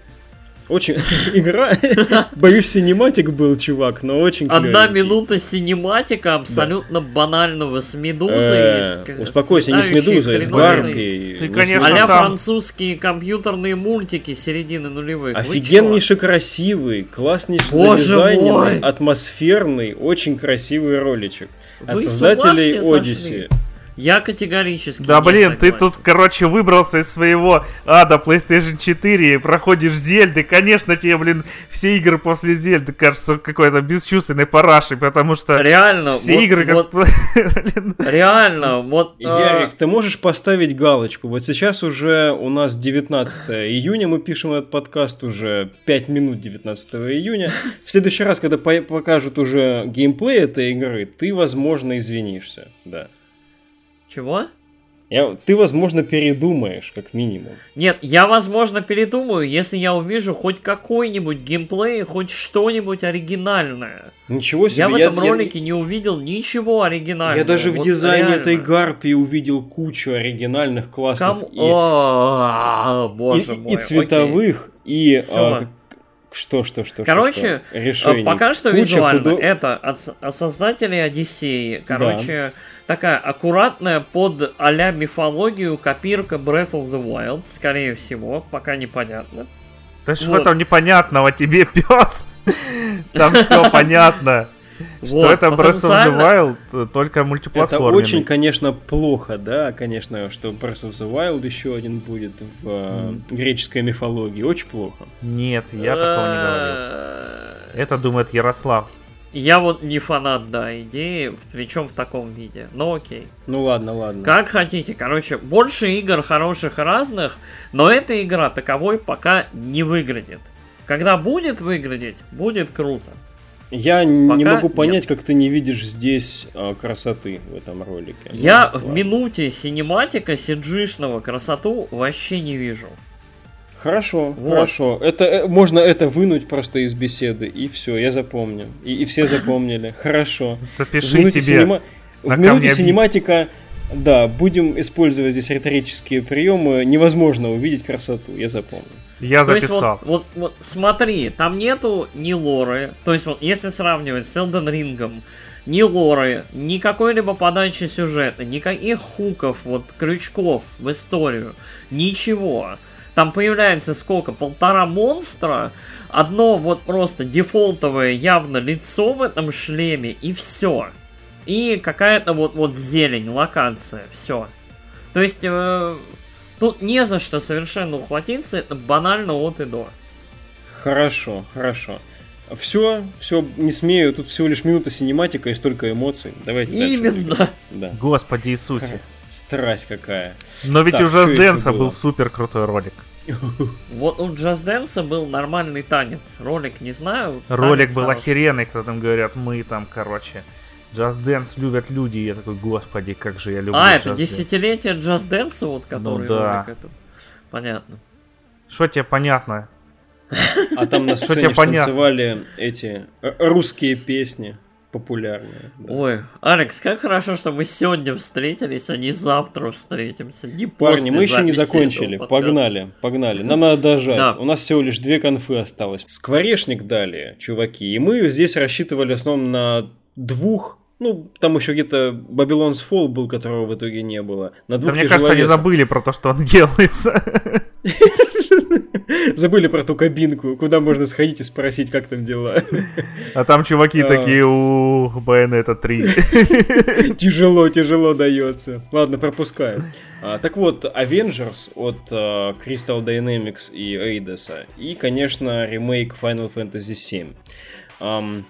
Очень [laughs] игра. [laughs] Боюсь, синематик был, чувак, но очень Одна минута синематика абсолютно банального с медузой. Э, успокойся, не с медузой, с гарпией. Ты, конечно, а французские компьютерные мультики середины нулевых. Офигеннейше красивый, класснейший задизайненный, атмосферный, очень красивый роличек. От создателей Одиссе. Я категорически Да блин, ты тут, короче, выбрался из своего ада PlayStation 4 и проходишь Зельды. Конечно, тебе, блин, все игры после Зельды кажутся какой-то бесчувственной парашей, потому что реально, все вот, игры... Вот, [laughs] реально, вот... А, Ярик, ты можешь поставить галочку? Вот сейчас уже у нас 19 июня, мы пишем этот подкаст уже 5 минут 19 июня. В следующий раз, когда покажут уже геймплей этой игры, ты, возможно, извинишься, да. Чего? Я, ты, возможно, передумаешь, как минимум. Нет, я, возможно, передумаю, если я увижу хоть какой-нибудь геймплей, хоть что-нибудь оригинальное. Ничего себе. Я в этом я, ролике я... не увидел ничего оригинального. Я даже вот в дизайне реально. этой гарпии увидел кучу оригинальных классных Ком... и... О, [laughs] боже и, мой. И цветовых, Окей. и... А, что, что, что, Короче, что, что? Решений. пока что Куча визуально худо... это от, от создателей Одиссеи. Короче, да такая аккуратная под а мифологию копирка Breath of the Wild, скорее всего, пока непонятно. Да вот. что там непонятного тебе, [laughs] пес? Там все [laughs] понятно. Что это Breath of the Wild, э, только мультиплатформенный. Это очень, конечно, плохо, да, конечно, что Breath of the Wild еще один будет в mm. греческой мифологии. Очень плохо. Нет, я такого не говорил. Это думает Ярослав. Я вот не фанат, да, идеи, причем в таком виде. Ну окей. Ну ладно, ладно. Как хотите. Короче, больше игр хороших и разных, но эта игра таковой пока не выглядит. Когда будет выглядеть, будет круто. Я Пока не могу понять, нет. как ты не видишь здесь а, красоты в этом ролике. Я ну, в минуте синематика сиджишного красоту вообще не вижу. Хорошо, вот. хорошо. Это э, можно это вынуть просто из беседы и все, я запомню. И, и все запомнили. Хорошо. Запиши себе. Синема... В минуте синематика, да, будем использовать здесь риторические приемы. Невозможно увидеть красоту, я запомню. Я записал. То есть, вот, вот, вот смотри, там нету ни лоры. То есть вот если сравнивать с Elden Ring, ни лоры, ни какой-либо подачи сюжета, никаких хуков, вот крючков в историю, ничего. Там появляется сколько? Полтора монстра. Одно вот просто дефолтовое явно лицо в этом шлеме и все. И какая-то вот, вот зелень, локация, все. То есть, э, тут не за что совершенно ухватиться, это банально от и до. Хорошо, хорошо. Все, все, не смею, тут всего лишь минута синематика и столько эмоций. Давайте Именно. Да. Господи Иисусе. Страсть какая. Но ведь так, у Just Dance был супер крутой ролик. [laughs] Вот у Just Dance был нормальный танец. Ролик не знаю. Ролик был хороший. охеренный, когда там говорят, мы там, короче. Just Dance любят люди, и я такой, господи, как же я люблю А, это десятилетие Just Dance, вот который ну, да. ролик этот. Понятно. Что тебе понятно? А там на сцене танцевали эти э, русские песни популярные. Да. Ой, Алекс, как хорошо, что мы сегодня встретились, а не завтра встретимся. Не Парни, мы еще не закончили. Погнали, погнали. Нам надо дожать. Да. У нас всего лишь две конфы осталось. Скворечник дали, чуваки. И мы здесь рассчитывали в основном на двух ну, там еще где-то Babylon's Fall был, которого в итоге не было. На двух да, мне кажется, они забыли про то, что он [laughs] делается. [laughs] Забыли про ту кабинку, куда можно сходить и спросить, как там дела. А там чуваки [laughs] а. такие, у Bayonetta 3. Тяжело, тяжело дается. Ладно, пропускаю. А, так вот, Avengers от uh, Crystal Dynamics и Eidos. И, конечно, ремейк Final Fantasy VII.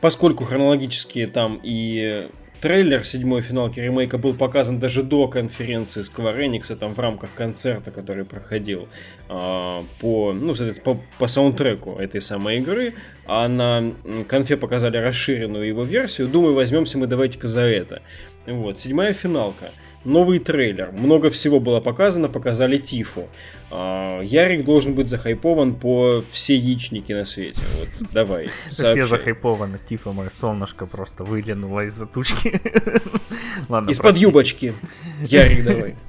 Поскольку хронологически там и трейлер седьмой финалки ремейка был показан даже до конференции Square Enix, там в рамках концерта, который проходил э, по, ну, по, по саундтреку этой самой игры, а на конфе показали расширенную его версию. Думаю, возьмемся мы давайте-ка за это. Вот, седьмая финалка. Новый трейлер, много всего было показано, показали Тифу. А, Ярик должен быть захайпован по все яичники на свете. Вот, давай, [laughs] сообщай. Все захайпованы. Тифа, мое солнышко просто выглянуло из-за тучки. [laughs] Ладно, Из-под юбочки. Ярик, давай. [laughs]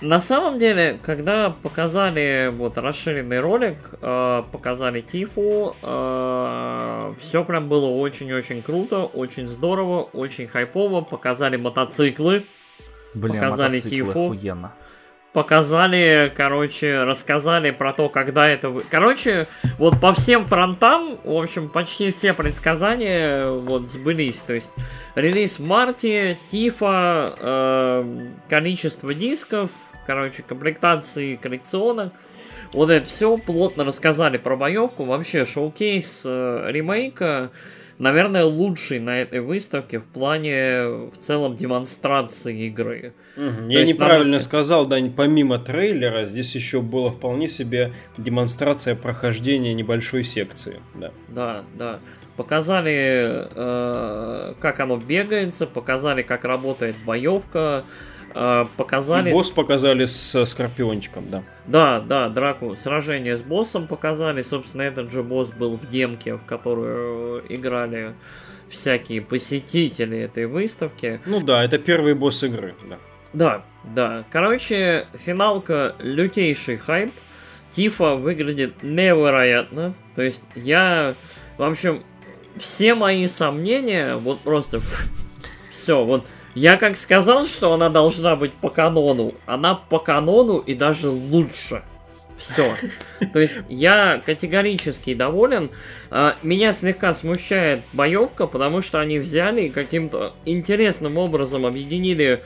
На самом деле, когда показали вот расширенный ролик, э, показали Тифу, э, все прям было очень-очень круто, очень здорово, очень хайпово. Показали мотоциклы, Блин, показали Тифу. Охуенно показали, короче, рассказали про то, когда это... Короче, вот по всем фронтам, в общем, почти все предсказания вот сбылись. То есть релиз в марте, Тифа, э, количество дисков, короче, комплектации коллекционных. Вот это все плотно рассказали про боевку. Вообще, шоу-кейс э, ремейка, наверное, лучший на этой выставке в плане в целом демонстрации игры. Угу. Я неправильно нас... сказал, Дань, помимо трейлера, здесь еще было вполне себе демонстрация прохождения небольшой секции. Да, да. да. Показали, э, как оно бегается, показали, как работает боевка, э, показали... И босс показали с Скорпиончиком, да. Да, да, драку, сражение с боссом показали. Собственно, этот же босс был в демке, в которую играли всякие посетители этой выставки. Ну да, это первый босс игры, да. Да, да. Короче, финалка лютейший хайп. Тифа выглядит невероятно. То есть я, в общем, все мои сомнения, вот просто [laughs] все, вот я как сказал, что она должна быть по канону, она по канону и даже лучше. Все. То есть я категорически доволен. А, меня слегка смущает боевка, потому что они взяли и каким-то интересным образом объединили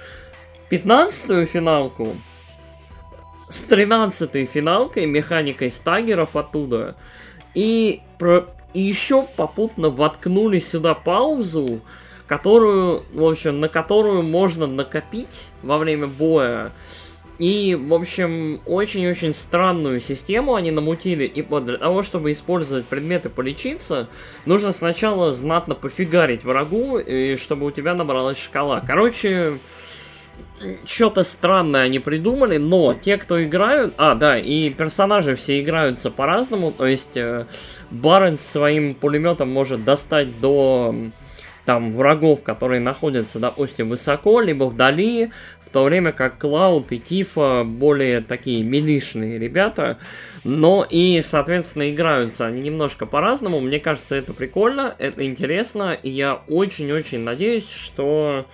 15-ю финалку с 13-й финалкой, механикой стагеров оттуда. И, про... и еще попутно воткнули сюда паузу, которую, в общем, на которую можно накопить во время боя. И, в общем, очень-очень странную систему они намутили. И для того, чтобы использовать предметы полечиться, нужно сначала знатно пофигарить врагу, и чтобы у тебя набралась шкала. Короче, что-то странное они придумали, но те, кто играют... А, да, и персонажи все играются по-разному, то есть э, Барон своим пулеметом может достать до там врагов, которые находятся, допустим, высоко, либо вдали, в то время как Клауд и Тифа более такие милишные ребята, но и, соответственно, играются они немножко по-разному. Мне кажется, это прикольно, это интересно, и я очень-очень надеюсь, что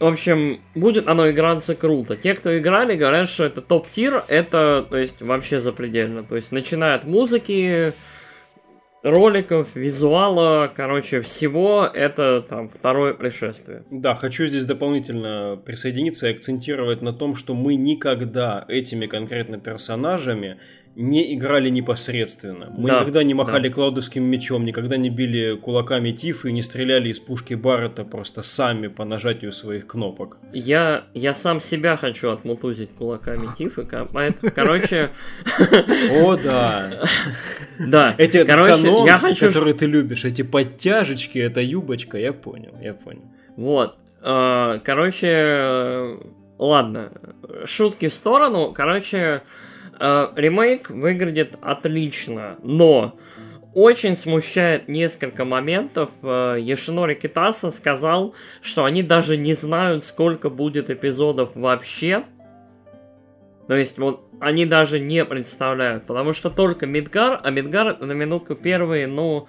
в общем, будет оно играться круто. Те, кто играли, говорят, что это топ-тир, это, то есть, вообще запредельно. То есть, начиная от музыки, роликов, визуала, короче, всего, это там второе пришествие. Да, хочу здесь дополнительно присоединиться и акцентировать на том, что мы никогда этими конкретно персонажами не играли непосредственно. Мы да, никогда не махали да. клаудовским мечом, никогда не били кулаками Тифа и не стреляли из пушки Баррета просто сами по нажатию своих кнопок. Я, я сам себя хочу отмутузить кулаками Тифа, [laughs] короче... О, да. [laughs] Да, эти короче, я хочу... которые ты любишь, эти подтяжечки, эта юбочка, я понял, я понял. Вот, а, короче, ладно, шутки в сторону, короче, Э, ремейк выглядит отлично, но очень смущает несколько моментов. Э, Яшинори Китаса сказал, что они даже не знают, сколько будет эпизодов вообще. То есть, вот, они даже не представляют, потому что только Мидгар, а Мидгар на минутку первые, ну,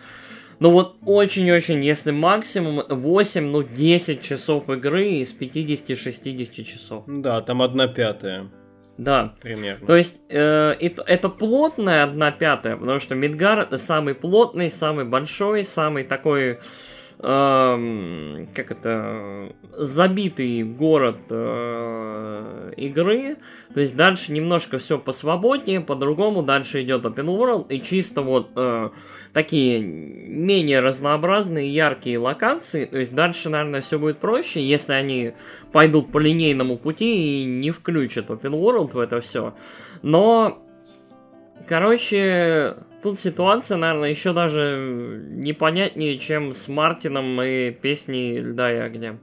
ну вот очень-очень, если максимум 8, ну 10 часов игры из 50-60 часов. Да, там одна пятая. Да. Примерно. То есть э, это, это плотная одна пятая, потому что Мидгар самый плотный, самый большой, самый такой как это забитый город э, игры. То есть дальше немножко все посвободнее, по-другому дальше идет Open World и чисто вот э, такие менее разнообразные, яркие локации. То есть дальше, наверное, все будет проще, если они пойдут по линейному пути и не включат Open World в это все. Но, короче, тут ситуация, наверное, еще даже непонятнее, чем с Мартином и песней «Льда и огня».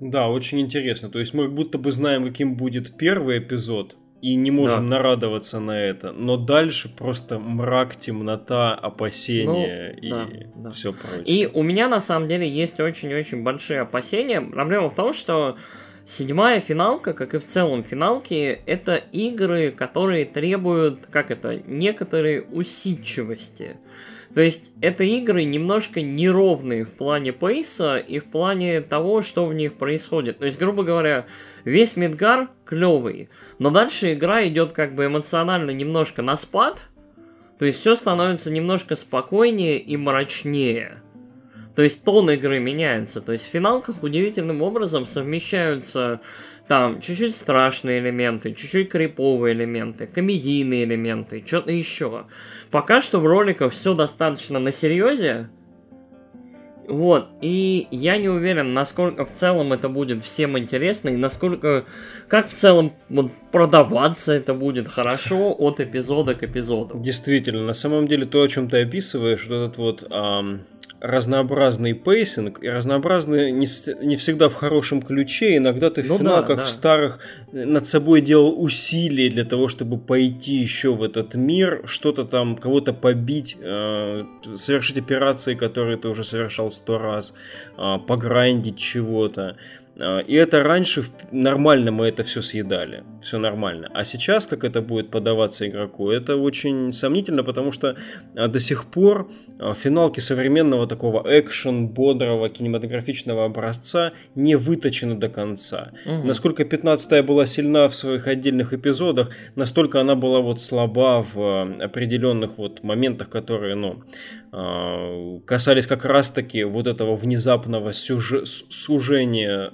Да, очень интересно. То есть мы будто бы знаем, каким будет первый эпизод, и не можем да. нарадоваться на это. Но дальше просто мрак, темнота, опасения ну, и да, да. все прочее. И у меня на самом деле есть очень-очень большие опасения. Проблема в том, что седьмая финалка, как и в целом финалки, это игры, которые требуют, как это, некоторой усидчивости. То есть это игры немножко неровные в плане пейса и в плане того, что в них происходит. То есть, грубо говоря, весь Мидгар клевый, но дальше игра идет как бы эмоционально немножко на спад, то есть все становится немножко спокойнее и мрачнее. То есть тон игры меняется. То есть в финалках удивительным образом совмещаются там чуть-чуть страшные элементы, чуть-чуть криповые элементы, комедийные элементы, что-то еще. Пока что в роликах все достаточно на серьезе. Вот, и я не уверен, насколько в целом это будет всем интересно, и насколько, как в целом вот, продаваться это будет хорошо от эпизода к эпизоду. Действительно, на самом деле то, о чем ты описываешь, вот этот вот... Ам разнообразный pacing и разнообразный не, не всегда в хорошем ключе. Иногда ты ну в финалках да, да. в старых над собой делал усилия для того, чтобы пойти еще в этот мир, что-то там, кого-то побить, э, совершить операции, которые ты уже совершал сто раз, э, пограндить чего-то. А, и это раньше нормально мы это все съедали, все нормально. А сейчас, как это будет подаваться игроку, это очень сомнительно, потому что а, до сих пор а, финалки современного такого экшен, бодрого, кинематографичного образца не выточены до конца. Угу. Насколько 15-я была сильна в своих отдельных эпизодах, настолько она была вот слаба в определенных вот моментах, которые, ну, касались как раз-таки вот этого внезапного сюжет, сужения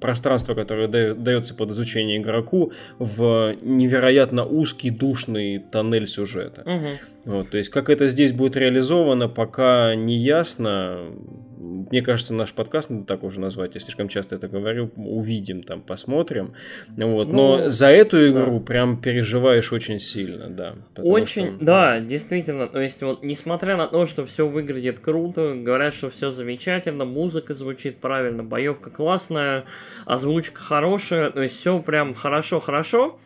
пространство, которое дается под изучение игроку, в невероятно узкий, душный тоннель сюжета. Угу. Вот, то есть, как это здесь будет реализовано, пока не ясно мне кажется, наш подкаст надо так уже назвать, я слишком часто это говорю, увидим там, посмотрим. Вот. Но ну, за эту игру да. прям переживаешь очень сильно, да. Очень, что... да, действительно. То есть, вот, несмотря на то, что все выглядит круто, говорят, что все замечательно, музыка звучит правильно, боевка классная, озвучка хорошая, то есть все прям хорошо-хорошо.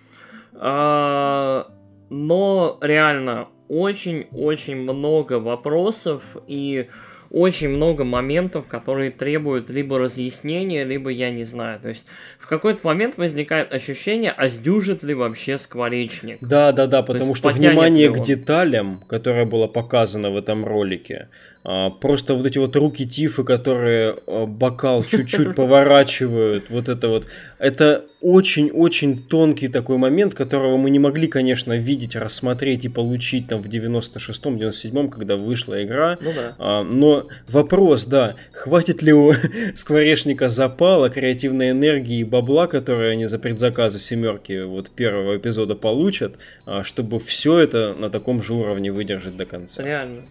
А, но реально очень-очень много вопросов и очень много моментов, которые требуют либо разъяснения, либо я не знаю. То есть в какой-то момент возникает ощущение, а сдюжит ли вообще скворечник. Да, да, да, потому что внимание к деталям, которое было показано в этом ролике, просто вот эти вот руки Тифы, которые а, бокал чуть-чуть поворачивают, вот это вот, это очень-очень тонкий такой момент, которого мы не могли, конечно, видеть, рассмотреть и получить там в 96-м, 97-м, когда вышла игра. Ну да. А, но вопрос, да, хватит ли у [laughs] скворечника запала, креативной энергии и бабла, которые они за предзаказы семерки вот первого эпизода получат, чтобы все это на таком же уровне выдержать до конца. Реально.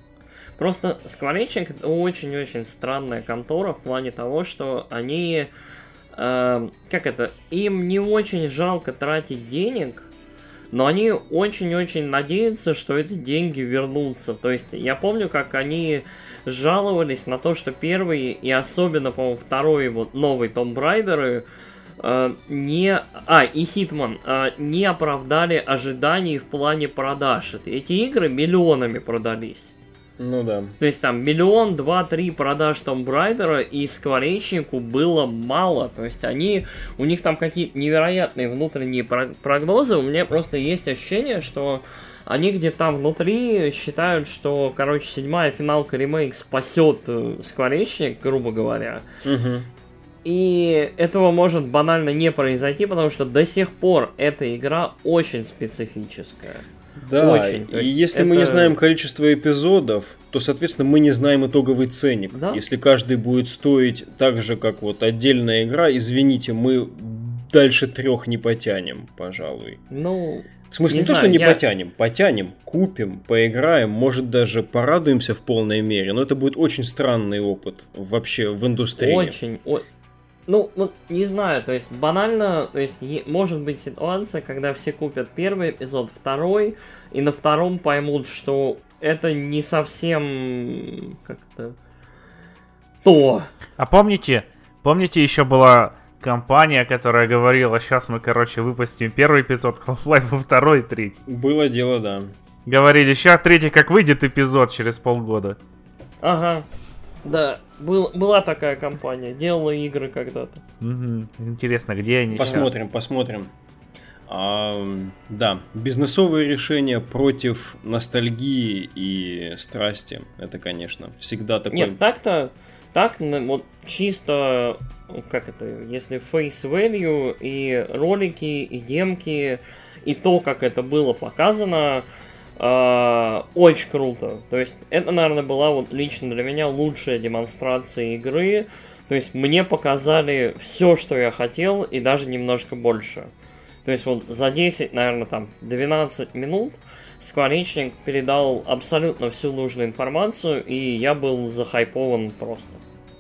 Просто Скворечник очень-очень странная контора в плане того, что они... Э, как это? Им не очень жалко тратить денег, но они очень-очень надеются, что эти деньги вернутся. То есть я помню, как они жаловались на то, что первый и особенно, по-моему, второй вот новый Том Брайдеры э, не... А, и Хитман э, не оправдали ожиданий в плане продаж. Эти игры миллионами продались. Ну да. То есть там миллион, два, три продаж Том Брайдера и Скворечнику было мало. То есть они, у них там какие-то невероятные внутренние прогнозы. У меня просто есть ощущение, что они где-то там внутри считают, что, короче, седьмая финалка ремейк спасет э, Скворечник, грубо говоря. Угу. И этого может банально не произойти, потому что до сих пор эта игра очень специфическая. Да, Очень. и если это... мы не знаем количество эпизодов, то, соответственно, мы не знаем итоговый ценник. Да? Если каждый будет стоить так же, как вот отдельная игра, извините, мы дальше трех не потянем, пожалуй. Ну, в смысле, не, не знаю, то, что не я... потянем, потянем, купим, поиграем, может даже порадуемся в полной мере, но это будет очень странный опыт вообще в индустрии. Очень, о... Ну, вот не знаю, то есть банально, то есть может быть ситуация, когда все купят первый эпизод, второй, и на втором поймут, что это не совсем как-то то. А помните, помните еще была компания, которая говорила, сейчас мы, короче, выпустим первый эпизод Half-Life, второй, третий. Было дело, да. Говорили, сейчас третий, как выйдет эпизод через полгода. Ага. Да, был, была такая компания, делала игры когда-то. Угу. Интересно, где они Посмотрим, сейчас? посмотрим. А, да, бизнесовые решения против ностальгии и страсти. Это, конечно, всегда такое. Нет, так-то, так, вот чисто, как это, если face value и ролики, и демки, и то, как это было показано, э, очень круто. То есть, это, наверное, была вот лично для меня лучшая демонстрация игры. То есть, мне показали все, что я хотел, и даже немножко больше. То есть вот за 10, наверное, там 12 минут Скворечник передал абсолютно всю нужную информацию, и я был захайпован просто.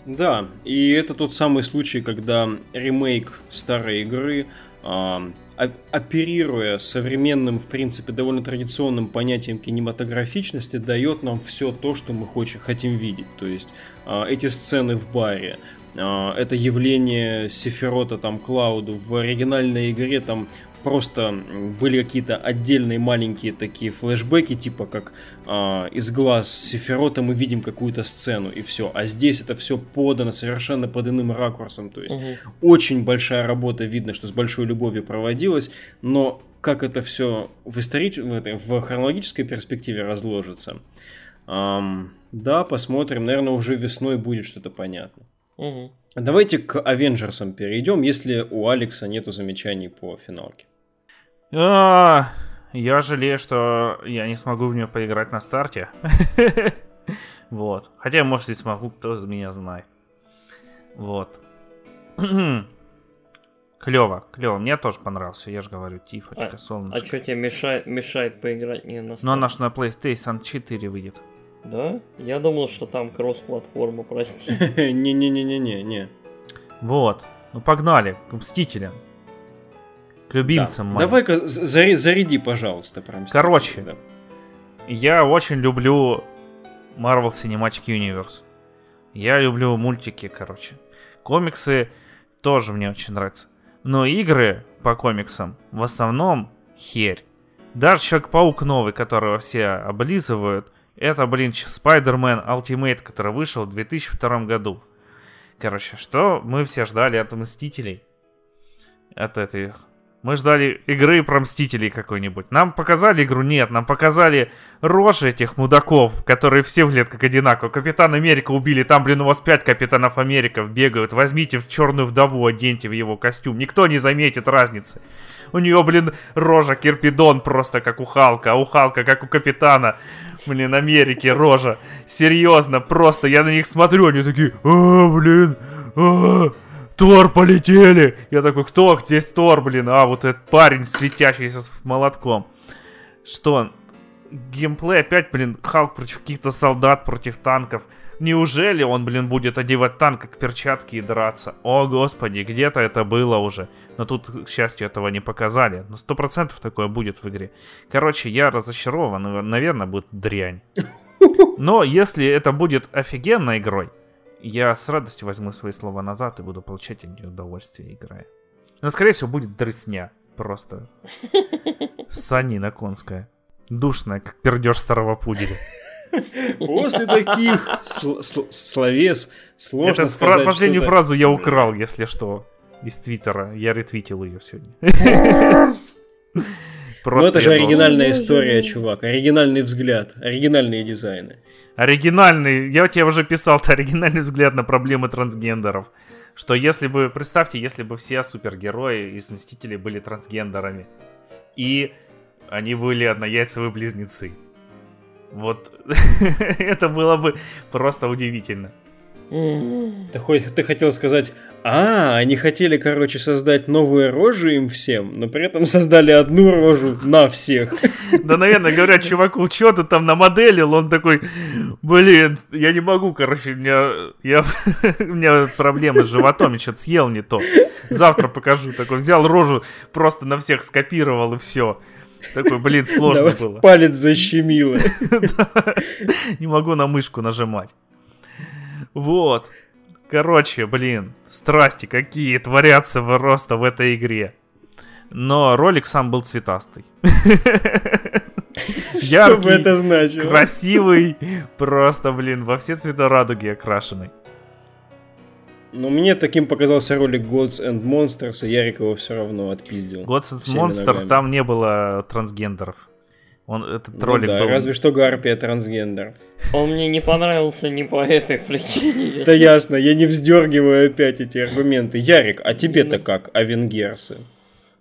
Да, и это тот самый случай, когда ремейк старой игры, оперируя современным, в принципе, довольно традиционным понятием кинематографичности, дает нам все то, что мы хочем, хотим видеть. То есть э, эти сцены в баре, а, это явление Сефирота там Клауду в оригинальной игре там просто были какие-то отдельные маленькие такие флешбеки, типа как э, из глаз Сефирота мы видим какую-то сцену и все. А здесь это все подано совершенно под иным ракурсом. То есть угу. очень большая работа, видно, что с большой любовью проводилась, но как это все в, историч... в, этой, в хронологической перспективе разложится. Эм, да, посмотрим. Наверное, уже весной будет что-то понятно. Угу. Давайте к Авенджерсам перейдем, если у Алекса нету замечаний по финалке. А, я жалею, что я не смогу в нее поиграть на старте. [laughs] Вот. Хотя, может, и смогу, кто из меня знает. Вот. [clears throat] Клево, клево. Мне тоже понравился, я же говорю, Тифочка, а, солнышко. А что тебе мешает, мешает поиграть не на старте? Ну, она же на PlayStation 4 выйдет. Да? Я думал, что там кросс-платформа, прости. [laughs] Не-не-не-не-не. Вот. Ну погнали, к Мстителям. К любимцам да. Давай-ка заряди, заряди, пожалуйста, прям. Короче, да. я очень люблю Marvel Cinematic Universe. Я люблю мультики, короче. Комиксы тоже мне очень нравятся. Но игры по комиксам в основном херь. Даже Человек-паук новый, которого все облизывают, это, блин, Spider-Man Ultimate, который вышел в 2002 году. Короче, что мы все ждали от Мстителей? От этой... Мы ждали игры про Мстителей какой-нибудь. Нам показали игру? Нет. Нам показали рожи этих мудаков, которые все выглядят как одинаково. Капитан Америка убили. Там, блин, у вас пять Капитанов Америков бегают. Возьмите в черную вдову, оденьте в его костюм. Никто не заметит разницы. У нее, блин, рожа Кирпидон просто как у Халка, а у Халка как у Капитана блин, Америки, рожа. Серьезно, просто я на них смотрю, они такие, а, блин, а, Тор полетели. Я такой, кто здесь Тор, блин? А, вот этот парень светящийся с молотком. Что, геймплей опять, блин, Халк против каких-то солдат, против танков. Неужели он, блин, будет одевать танк как перчатки и драться? О, господи, где-то это было уже. Но тут, к счастью, этого не показали. Но сто процентов такое будет в игре. Короче, я разочарован. Наверное, будет дрянь. [laughs] Но если это будет офигенной игрой, я с радостью возьму свои слова назад и буду получать от нее удовольствие, играя. Но, скорее всего, будет дрысня. Просто. Санина конская. Душная, как пердеж старого пуделя. После таких сл- сл- словес сложно Это сказать Последнюю фразу я украл, если что, из Твиттера. Я ретвитил ее сегодня. Просто ну это же оригинальная история, чувак. Оригинальный взгляд, оригинальные дизайны. Оригинальный, я тебе уже писал, это оригинальный взгляд на проблемы трансгендеров. Что если бы, представьте, если бы все супергерои из Мстителей были трансгендерами. И они были однояйцевые близнецы. Вот [laughs] это было бы просто удивительно. Ты, хоть, ты хотел сказать, а, они хотели, короче, создать новые рожи им всем, но при этом создали одну рожу на всех. [laughs] Да, наверное, говорят, чуваку, что ты там намоделил? Он такой, блин, я не могу, короче, у меня, я, [laughs] у меня проблемы с животом, я что-то съел не то. Завтра покажу. Такой взял рожу, просто на всех скопировал и все. Такой, блин, сложно да, было. Палец защемило. [laughs] Не могу на мышку нажимать. Вот. Короче, блин, страсти какие творятся просто в этой игре. Но ролик сам был цветастый. [laughs] Что бы это значило? Красивый, просто, блин, во все цвета радуги окрашенный. Но мне таким показался ролик Gods and Monsters, и Ярик его все равно отпиздил. Gods and Monsters, там не было трансгендеров. Он, этот ну ролик да, был... разве что Гарпия трансгендер. Он мне не понравился ни по этой причине. Да ясно, я не вздергиваю опять эти аргументы. Ярик, а тебе-то ну. как, авенгерсы?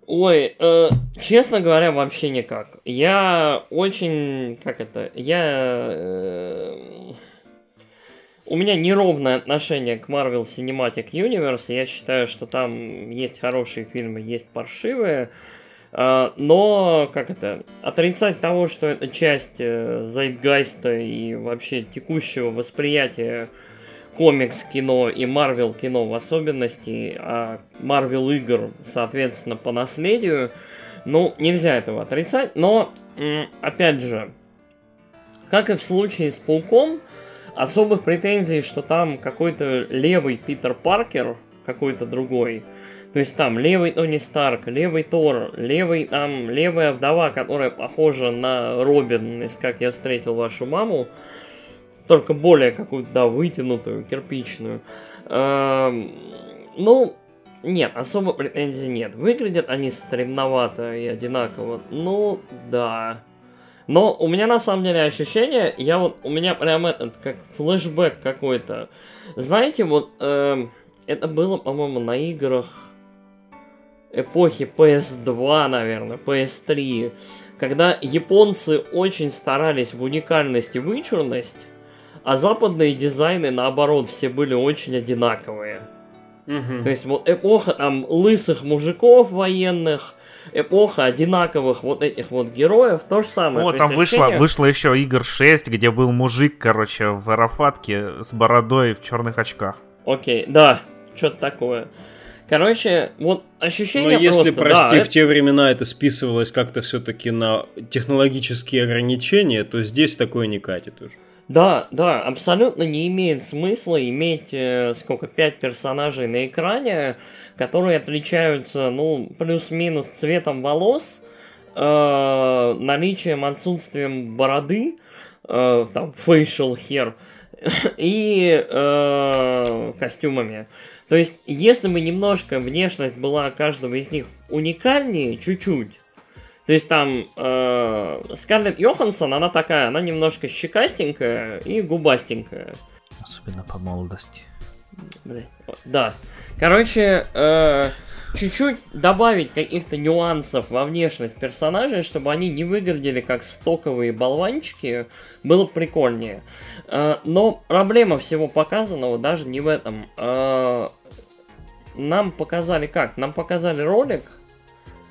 Ой, э, честно говоря, вообще никак. Я очень, как это, я... Э, у меня неровное отношение к Marvel Cinematic Universe. Я считаю, что там есть хорошие фильмы, есть паршивые. Э, но, как это, отрицать того, что это часть э, zeitgeist а и вообще текущего восприятия комикс кино и Марвел кино в особенности, а Марвел игр, соответственно, по наследию. Ну, нельзя этого отрицать, но, опять же, как и в случае с Пауком, особых претензий, что там какой-то левый Питер Паркер, какой-то другой, то есть там левый Тони Старк, левый Тор, левый там левая вдова, которая похожа на Робин из «Как я встретил вашу маму», только более какую-то, да, вытянутую, кирпичную. Эм, ну, нет, особо претензий нет. Выглядят они стремновато и одинаково. Ну, да. Но у меня на самом деле ощущение, я вот, у меня прям этот, как флешбэк какой-то. Знаете, вот, э, это было, по-моему, на играх эпохи PS2, наверное, PS3, когда японцы очень старались в уникальность и вычурность, а западные дизайны, наоборот, все были очень одинаковые. Угу. То есть вот эпоха там лысых мужиков военных, эпоха одинаковых вот этих вот героев, то же самое. О, там вышло, ощущение... вышло еще игр 6, где был мужик, короче, в арафатке с бородой в черных очках. Окей, да, что-то такое. Короче, вот ощущение Но если, просто, прости, да, в это... те времена это списывалось как-то все-таки на технологические ограничения, то здесь такое не катит уже. Да, да, абсолютно не имеет смысла иметь э, сколько, пять персонажей на экране, которые отличаются, ну, плюс-минус цветом волос, э, наличием, отсутствием бороды, э, там, facial hair, [laughs] и э, костюмами. То есть, если бы немножко внешность была каждого из них уникальнее, чуть-чуть, то есть там э, Скарлетт Йоханссон, она такая, она немножко щекастенькая и губастенькая. Особенно по молодости. Да. Короче, э, чуть-чуть добавить каких-то нюансов во внешность персонажей, чтобы они не выглядели как стоковые болванчики, было прикольнее. Э, но проблема всего показанного даже не в этом. Нам показали как? Нам показали ролик,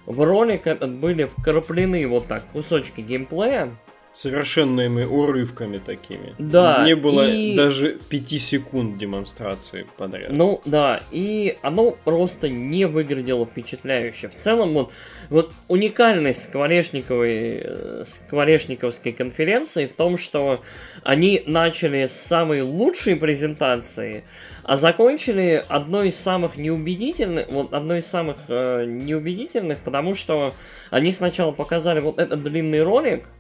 в ролик этот были вкраплены вот так кусочки геймплея. Совершенными урывками такими. Да. Не было и... даже 5 секунд демонстрации подряд. Ну да, и оно просто не выглядело впечатляюще. В целом вот, вот уникальность скворечниковой, э, скворечниковской конференции в том, что они начали с самой лучшей презентации, а закончили одной из самых неубедительных, вот одной из самых э, неубедительных, потому что они сначала показали вот этот длинный ролик,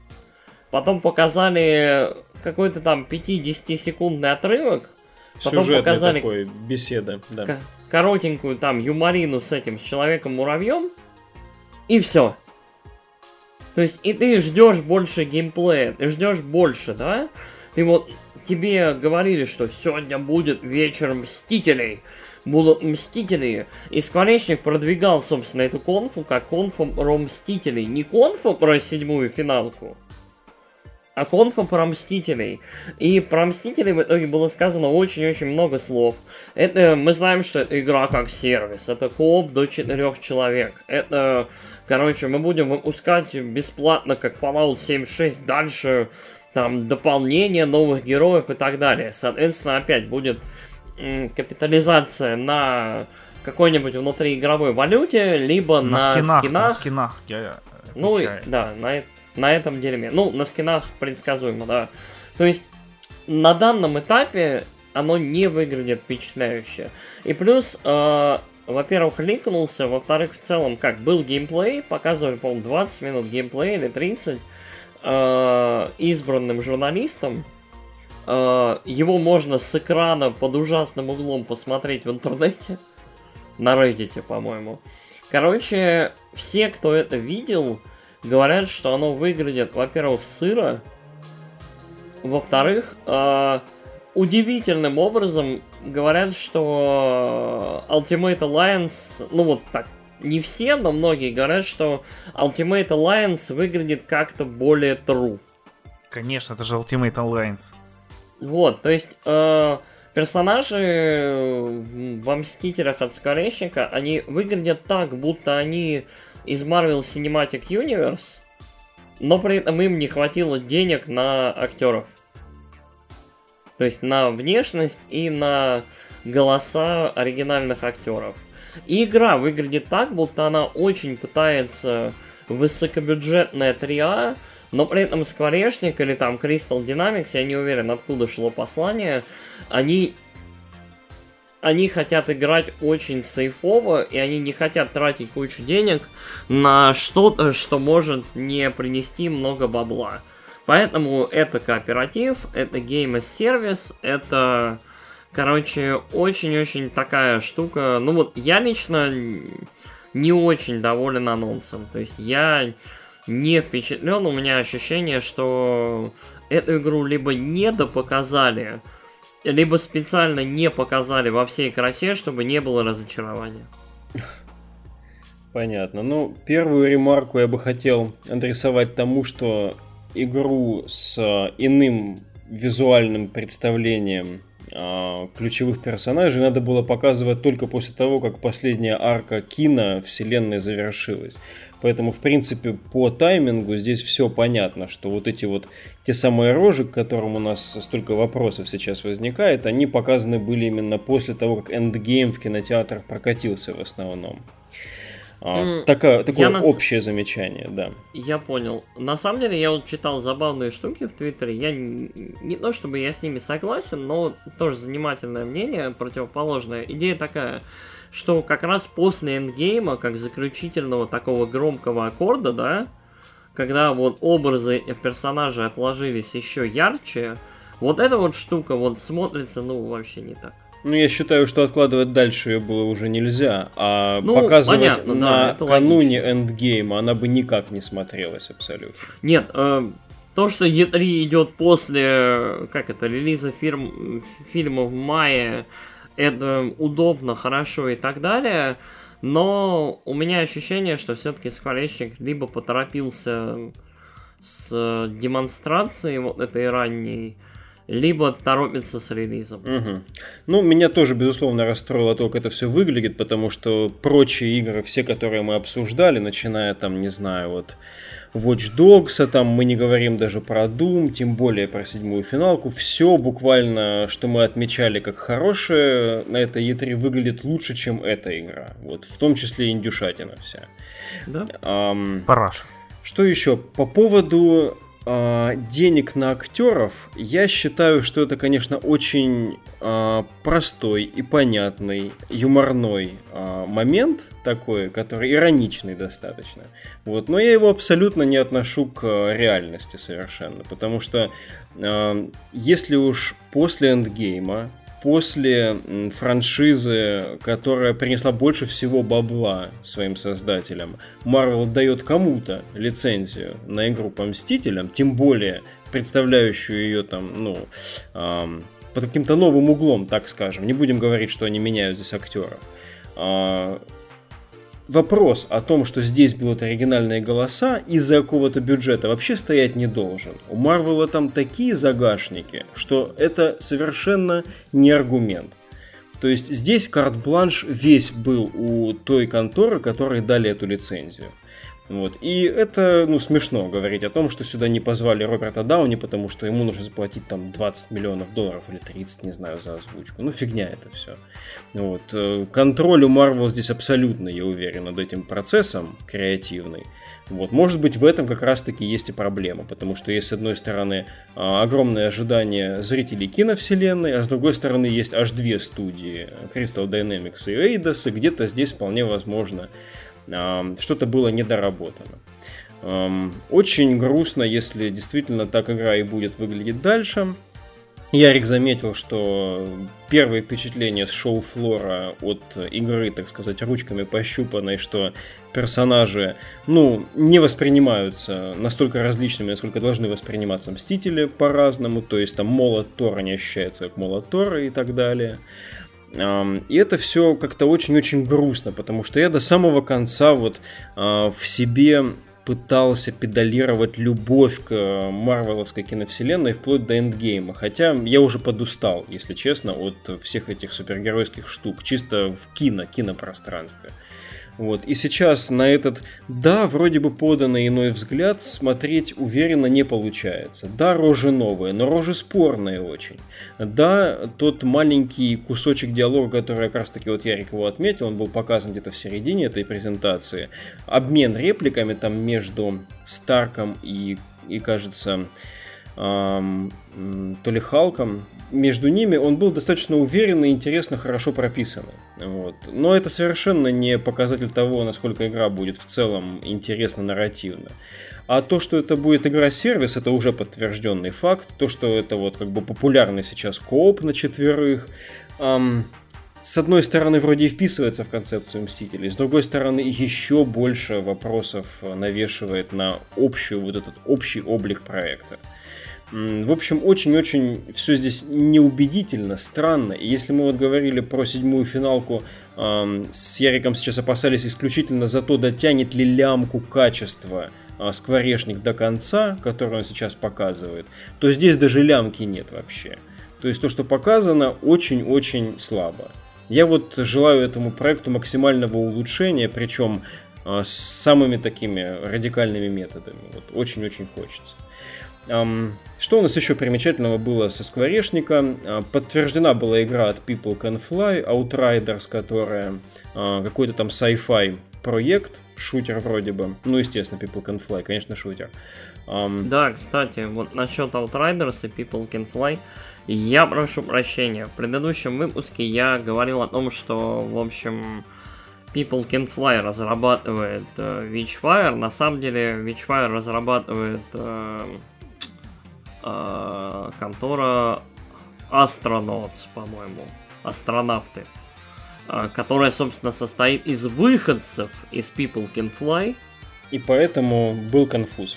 потом показали какой-то там 5-10 секундный отрывок, потом Сюжетный показали такой, беседа, да. коротенькую там юморину с этим, с человеком-муравьем, и все. То есть, и ты ждешь больше геймплея, ты ждешь больше, да? Ты вот тебе говорили, что сегодня будет вечер Мстителей, будут Мстители, и Скворечник продвигал, собственно, эту конфу как конфу про Мстителей. Не конфу про седьмую финалку, а конфа про Мстителей. И про Мстителей в итоге было сказано очень-очень много слов. Это, мы знаем, что это игра как сервис, это кооп до четырех человек. Это, короче, мы будем выпускать бесплатно, как Fallout 76, дальше там дополнения новых героев и так далее. Соответственно, опять будет капитализация на какой-нибудь внутриигровой валюте, либо на, на скинах. скинах. На скинах, я Ну, да, на, на этом дерьме. Ну, на скинах предсказуемо, да. То есть, на данном этапе оно не выглядит впечатляюще. И плюс, э, во-первых, ликнулся, во-вторых, в целом, как был геймплей, показывали, по-моему, 20 минут геймплея или 30 э, избранным журналистам. Э, его можно с экрана под ужасным углом посмотреть в интернете. [laughs] На Reddit, по-моему. Короче, все, кто это видел, говорят, что оно выглядит, во-первых, сыро, во-вторых, э, удивительным образом говорят, что Ultimate Alliance, ну вот так, не все, но многие говорят, что Ultimate Alliance выглядит как-то более true. Конечно, это же Ultimate Alliance. Вот, то есть э, персонажи во Мстителях от Скворечника, они выглядят так, будто они из Marvel Cinematic Universe, но при этом им не хватило денег на актеров. То есть на внешность и на голоса оригинальных актеров. И игра выглядит так, будто она очень пытается высокобюджетная 3А, но при этом Скворечник или там Crystal Dynamics, я не уверен, откуда шло послание, они они хотят играть очень сейфово, и они не хотят тратить кучу денег на что-то, что может не принести много бабла. Поэтому это кооператив, это Game as Service, это, короче, очень-очень такая штука. Ну вот я лично не очень доволен анонсом. То есть я не впечатлен, у меня ощущение, что эту игру либо недопоказали, либо специально не показали во всей красе, чтобы не было разочарования. Понятно. Ну, первую ремарку я бы хотел адресовать тому, что игру с э, иным визуальным представлением ключевых персонажей надо было показывать только после того, как последняя арка кино вселенной завершилась. Поэтому, в принципе, по таймингу здесь все понятно, что вот эти вот те самые рожи, к которым у нас столько вопросов сейчас возникает, они показаны были именно после того, как эндгейм в кинотеатрах прокатился в основном. А, такое такое нас... общее замечание, да. Я понял. На самом деле, я вот читал забавные штуки в Твиттере. Я не то чтобы я с ними согласен, но тоже занимательное мнение, противоположное. Идея такая, что как раз после эндгейма, как заключительного такого громкого аккорда, да, когда вот образы персонажей отложились еще ярче, вот эта вот штука вот смотрится, ну, вообще не так. Ну, я считаю, что откладывать дальше ее было уже нельзя, а ну, показывать понятно, на да, кануне эндгейма она бы никак не смотрелась абсолютно. Нет, э, то, что E3 идет после, как это, релиза фирм, фильма в мае, это удобно, хорошо и так далее, но у меня ощущение, что все-таки Скворечник либо поторопился с демонстрацией вот этой ранней, либо торопится с релизом. Угу. Ну, меня тоже, безусловно, расстроило то, как это все выглядит, потому что прочие игры, все, которые мы обсуждали, начиная там, не знаю, вот Watch Dogs, а там мы не говорим даже про Doom, тем более про седьмую финалку, все буквально, что мы отмечали как хорошее, на этой E3 выглядит лучше, чем эта игра. Вот, в том числе и индюшатина вся. Да? Um, Параш. Что еще? По поводу денег на актеров, я считаю, что это, конечно, очень э, простой и понятный, юморной э, момент такой, который ироничный достаточно. Вот, но я его абсолютно не отношу к реальности совершенно, потому что э, если уж после эндгейма после франшизы, которая принесла больше всего бабла своим создателям, Marvel дает кому-то лицензию на игру по Мстителям, тем более представляющую ее там, ну, эм, под каким-то новым углом, так скажем. Не будем говорить, что они меняют здесь актеров. Э, вопрос о том, что здесь будут оригинальные голоса из-за какого-то бюджета вообще стоять не должен. У Марвела там такие загашники, что это совершенно не аргумент. То есть здесь карт-бланш весь был у той конторы, которой дали эту лицензию. Вот. И это, ну, смешно говорить о том, что сюда не позвали Роберта Дауни, потому что ему нужно заплатить там 20 миллионов долларов или 30, не знаю, за озвучку. Ну, фигня это все. Вот. Э, контроль у Marvel здесь абсолютно, я уверен, над этим процессом креативный. Вот, может быть, в этом как раз-таки есть и проблема, потому что есть, с одной стороны, а, огромное ожидание зрителей киновселенной, а с другой стороны, есть аж две студии, Crystal Dynamics и Eidos, и где-то здесь вполне возможно что-то было недоработано. Очень грустно, если действительно так игра и будет выглядеть дальше. Ярик заметил, что первые впечатления с шоу-флора от игры, так сказать, ручками пощупанной, что персонажи, ну, не воспринимаются настолько различными, насколько должны восприниматься Мстители по-разному, то есть там молот Тора не ощущается как молот Тора и так далее. И это все как-то очень-очень грустно, потому что я до самого конца вот а, в себе пытался педалировать любовь к э, марвеловской киновселенной вплоть до эндгейма. Хотя я уже подустал, если честно, от всех этих супергеройских штук, чисто в кино, кинопространстве. Вот. И сейчас на этот, да, вроде бы поданный иной взгляд смотреть уверенно не получается. Да, рожи новые, но рожи спорные очень. Да, тот маленький кусочек диалога, который как раз таки вот Ярик его отметил, он был показан где-то в середине этой презентации. Обмен репликами там между Старком и, и кажется, то ли Халком, между ними он был достаточно уверенный, интересно, хорошо прописанный. Вот. Но это совершенно не показатель того, насколько игра будет в целом интересно нарративно. А то, что это будет игра-сервис, это уже подтвержденный факт. То, что это вот как бы популярный сейчас кооп на четверых, эм, с одной стороны, вроде и вписывается в концепцию Мстителей, с другой стороны, еще больше вопросов навешивает на общую, вот этот общий облик проекта. В общем, очень-очень все здесь неубедительно, странно. И если мы вот говорили про седьмую финалку э, с Яриком сейчас опасались исключительно за то, дотянет ли лямку качества э, скворечник до конца, который он сейчас показывает, то здесь даже лямки нет вообще. То есть то, что показано, очень-очень слабо. Я вот желаю этому проекту максимального улучшения, причем э, с самыми такими радикальными методами. Вот очень-очень хочется. Что у нас еще примечательного было со скворечника? А, подтверждена была игра от People Can Fly, Outriders, которая а, какой-то там sci-fi проект, шутер вроде бы. Ну, естественно, People Can Fly, конечно, шутер. Um... Да, кстати, вот насчет Outriders и People Can Fly, я прошу прощения. В предыдущем выпуске я говорил о том, что, в общем, People Can Fly разрабатывает uh, Witchfire. На самом деле, Witchfire разрабатывает э, контора Astronauts, по-моему, астронавты, э, которая, собственно, состоит из выходцев из People Can Fly. И поэтому был конфуз.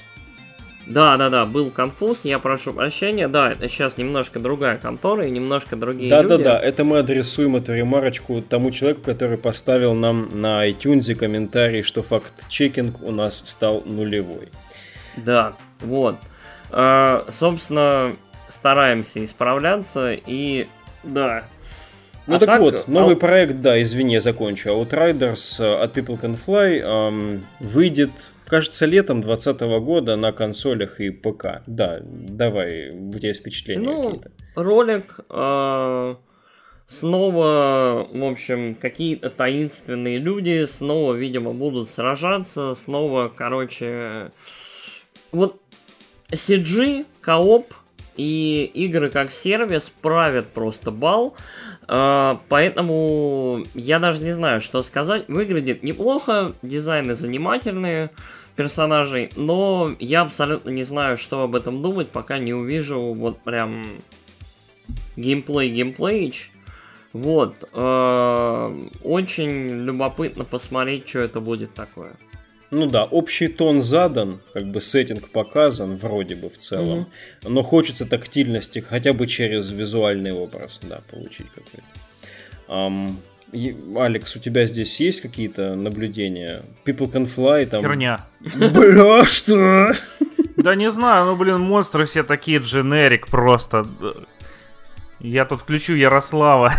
Да, да, да, был конфуз, я прошу прощения. Да, это сейчас немножко другая контора и немножко другие да, люди. Да, да, да, это мы адресуем эту ремарочку тому человеку, который поставил нам на iTunes комментарий, что факт-чекинг у нас стал нулевой. Да, вот. А, собственно, стараемся исправляться и да. Ну а так, так вот, новый а... проект, да, извини, я закончу. Outriders э, от People Can Fly эм, выйдет, кажется, летом 2020 года на консолях и ПК. Да, давай, у тебя есть впечатления ну, какие-то. Ролик э, снова, в общем, какие-то таинственные люди снова, видимо, будут сражаться, снова, короче, вот CG, co-op и игры как сервис правят просто бал. Э, поэтому я даже не знаю, что сказать. Выглядит неплохо, дизайны занимательные персонажей, но я абсолютно не знаю, что об этом думать, пока не увижу вот прям геймплей геймплейч. Вот. Э, очень любопытно посмотреть, что это будет такое. Ну да, общий тон задан, как бы сеттинг показан, вроде бы в целом. Mm-hmm. Но хочется тактильности хотя бы через визуальный образ, да, получить какой-то. Um, Алекс, у тебя здесь есть какие-то наблюдения? People can fly там. Херня. Бля, что? Да не знаю, ну блин, монстры все такие дженерик просто. Я тут включу Ярослава.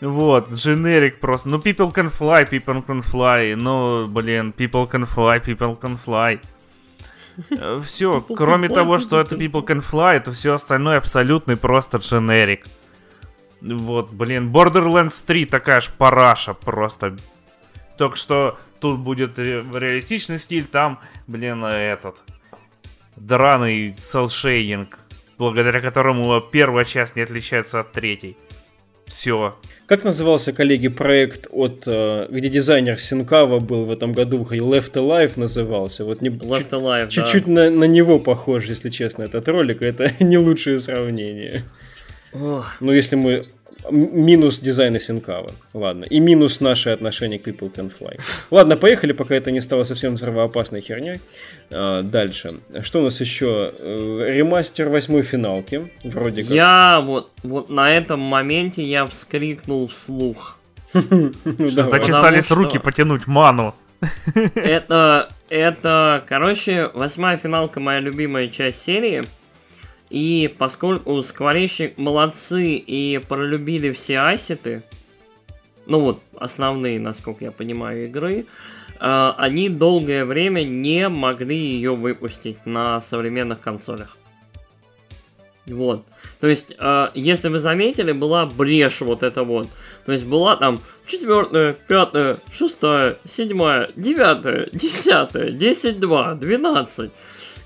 Вот, generic просто. Ну, people can fly, people can fly. Ну, блин, people can fly, people can fly. Э, все, кроме того, что это people can fly, это все остальное абсолютный просто generic. Вот, блин, Borderlands 3 такая ж параша просто. Только что тут будет реалистичный стиль, там, блин, этот драный селшейдинг, благодаря которому первая часть не отличается от третьей. Все. Как назывался, коллеги, проект от, э, где дизайнер Синкава был в этом году, Left Alive назывался. Вот не, Left Alive, Чуть-чуть да. на, на него похож, если честно, этот ролик. Это [laughs] не лучшее сравнение. Ох. Ну, если мы минус дизайна Синкава. Ладно. И минус наше отношение к People Can Fly. Ладно, поехали, пока это не стало совсем взрывоопасной херней. А, дальше. Что у нас еще? Э, ремастер восьмой финалки. Вроде как. Я вот, вот на этом моменте я вскрикнул вслух. [laughs] Ну, Зачесались руки потянуть ману. Это, это, короче, восьмая финалка моя любимая часть серии. И поскольку скворечник молодцы и пролюбили все ассеты, ну вот, основные, насколько я понимаю, игры, э, они долгое время не могли ее выпустить на современных консолях. Вот. То есть, э, если вы заметили, была брешь вот эта вот. То есть была там четвертая, пятая, шестая, седьмая, девятая, десятая, десять, два, двенадцать.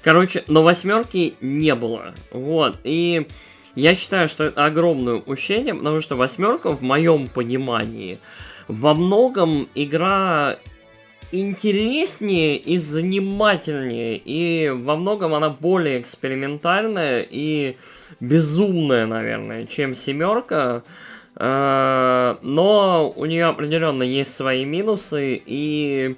Короче, но восьмерки не было. Вот. И я считаю, что это огромное упущение, потому что восьмерка, в моем понимании, во многом игра интереснее и занимательнее, и во многом она более экспериментальная и безумная, наверное, чем семерка. Э, но у нее определенно есть свои минусы, и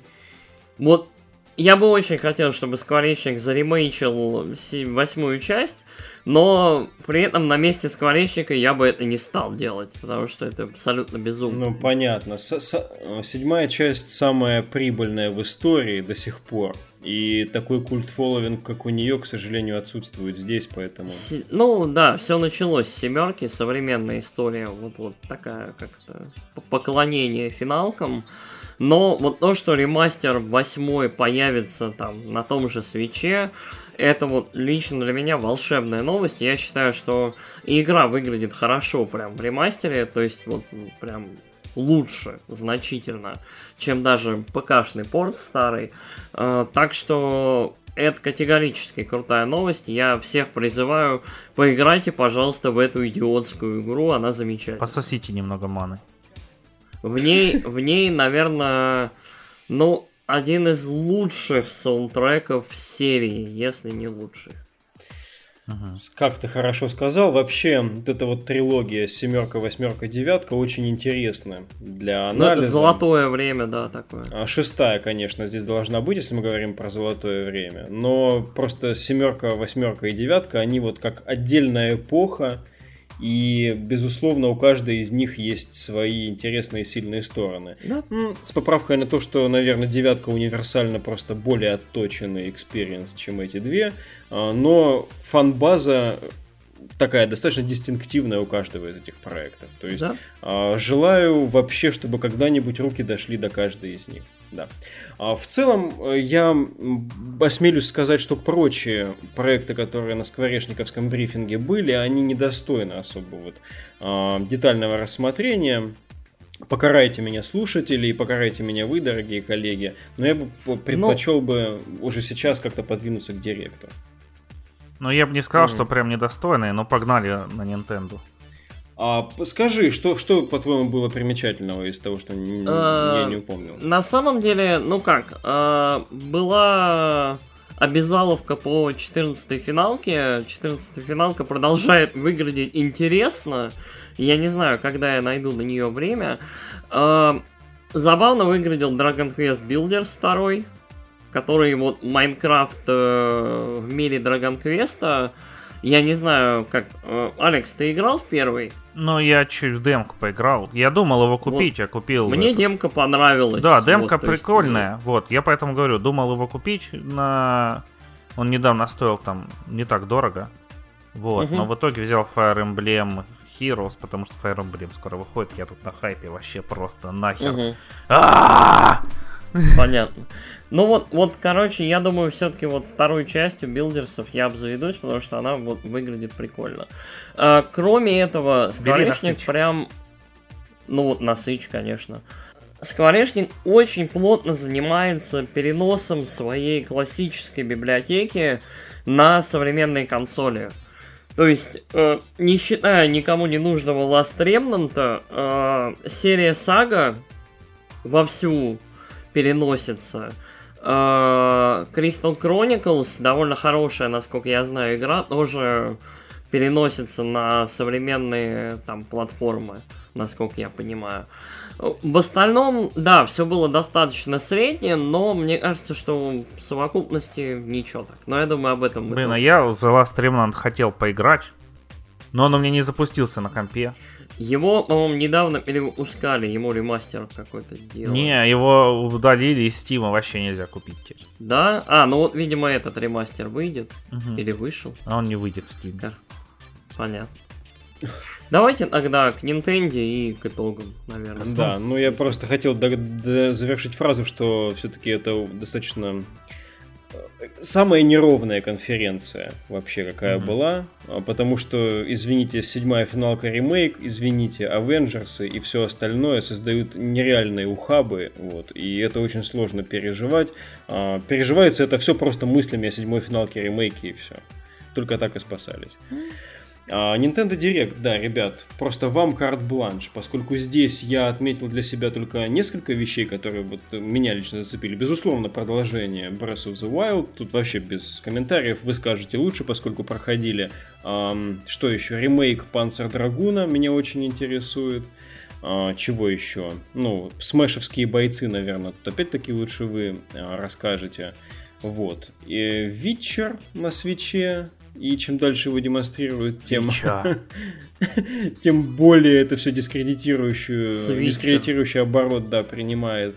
вот я бы очень хотел, чтобы Скворечник заремейчил восьмую часть, но при этом на месте Скворечника я бы это не стал делать, потому что это абсолютно безумно. Ну, понятно. С -с Седьмая часть самая прибыльная в истории до сих пор. И такой культ фолловинг, как у нее, к сожалению, отсутствует здесь, поэтому... С... Ну, да, все началось с семерки, современная история, вот, вот такая как-то поклонение финалкам. Но вот то, что ремастер 8 появится там на том же свече, это вот лично для меня волшебная новость. Я считаю, что игра выглядит хорошо прям в ремастере, то есть вот прям лучше значительно, чем даже ПКшный порт старый. Э, так что это категорически крутая новость. Я всех призываю, поиграйте, пожалуйста, в эту идиотскую игру, она замечательная. Пососите немного маны. В ней, в ней, наверное, ну, один из лучших саундтреков серии, если не лучший. Ага. Как ты хорошо сказал, вообще вот эта вот трилогия семерка, восьмерка, девятка очень интересная для ну, анализа. Ну, золотое время, да, такое. А шестая, конечно, здесь должна быть, если мы говорим про золотое время. Но просто семерка, восьмерка и девятка, они вот как отдельная эпоха и, безусловно, у каждой из них есть свои интересные и сильные стороны. Да. С поправкой на то, что, наверное, девятка универсально просто более отточенный experience, чем эти две. А, но фан-база такая достаточно дистинктивная у каждого из этих проектов. То есть да. А, желаю вообще, чтобы когда-нибудь руки дошли до каждой из них. Да. А в целом, э, я осмелюсь сказать, что прочие проекты, которые на скворечниковском брифинге были, они недостойны особо вот, а, детального рассмотрения. Покарайте меня, слушатели, и покарайте меня вы, дорогие коллеги. Но я бы предпочел ну, бы уже сейчас как-то подвинуться к директору. Ну, я бы не сказал, mm-hmm. что прям недостойные, но погнали на Nintendo. А скажи, что, что по-твоему было примечательного из того, что а, я не упомнил? На самом деле, ну как, а, была обязаловка по 14 финалке. 14 финалка продолжает выглядеть интересно. Я не знаю, когда я найду на нее время. А, забавно выглядел Dragon Quest Builders 2, который вот Майнкрафт э, в мире Dragon Quest. Я не знаю, как... Э, Алекс, ты играл в первый? Ну, я чуть в демку поиграл. Я думал его купить, вот. а купил... Мне это. демка понравилась. Да, демка вот, прикольная. Есть... Вот, я поэтому говорю, думал его купить на... Он недавно стоил там не так дорого. Вот, угу. но в итоге взял Fire Emblem Heroes, потому что Fire Emblem скоро выходит, я тут на хайпе вообще просто нахер. Угу. [laughs] Понятно. Ну вот, вот, короче, я думаю, все-таки вот второй частью билдерсов я обзаведусь, потому что она вот выглядит прикольно. А, кроме этого, Скворечник прям... Ну вот, насыч, конечно. Скворечник очень плотно занимается переносом своей классической библиотеки на современные консоли. То есть, э, не считая никому не нужного Last Remnant, э, серия Сага вовсю переносится. Э, Crystal Chronicles, довольно хорошая, насколько я знаю, игра, тоже переносится на современные там платформы, насколько я понимаю. В остальном, да, все было достаточно среднее, но мне кажется, что в совокупности ничего так. Но я думаю, об этом... Блин, а я The Last Remnant хотел поиграть, но он у меня не запустился на компе. Его, по-моему, недавно перевыпускали, ему ремастер какой-то делал. Не, его удалили из Стима, вообще нельзя купить теперь. Да? А, ну вот, видимо, этот ремастер выйдет. Угу. Или вышел. А он не выйдет в Steam. Понятно. Давайте тогда к Nintendo и к итогам, наверное. Да, ну я просто хотел завершить фразу, что все-таки это достаточно самая неровная конференция вообще какая mm-hmm. была, а, потому что, извините, седьмая финалка ремейк, извините, Авенджерсы и все остальное создают нереальные ухабы, вот, и это очень сложно переживать. А, переживается это все просто мыслями о седьмой финалке ремейке и все. Только так и спасались. Mm-hmm. А, Nintendo Direct, да, ребят, просто вам карт-бланш, поскольку здесь я отметил для себя только несколько вещей, которые вот меня лично зацепили. Безусловно, продолжение Breath of the Wild, тут вообще без комментариев, вы скажете лучше, поскольку проходили. Um, что еще? Ремейк Panzer Драгуна меня очень интересует. Uh, чего еще? Ну, смешевские бойцы, наверное, тут опять-таки лучше вы uh, расскажете. Вот. И Витчер на свече, и чем дальше его демонстрируют, тем, [laughs] тем более это все дискредитирующую, дискредитирующий оборот, да, принимает.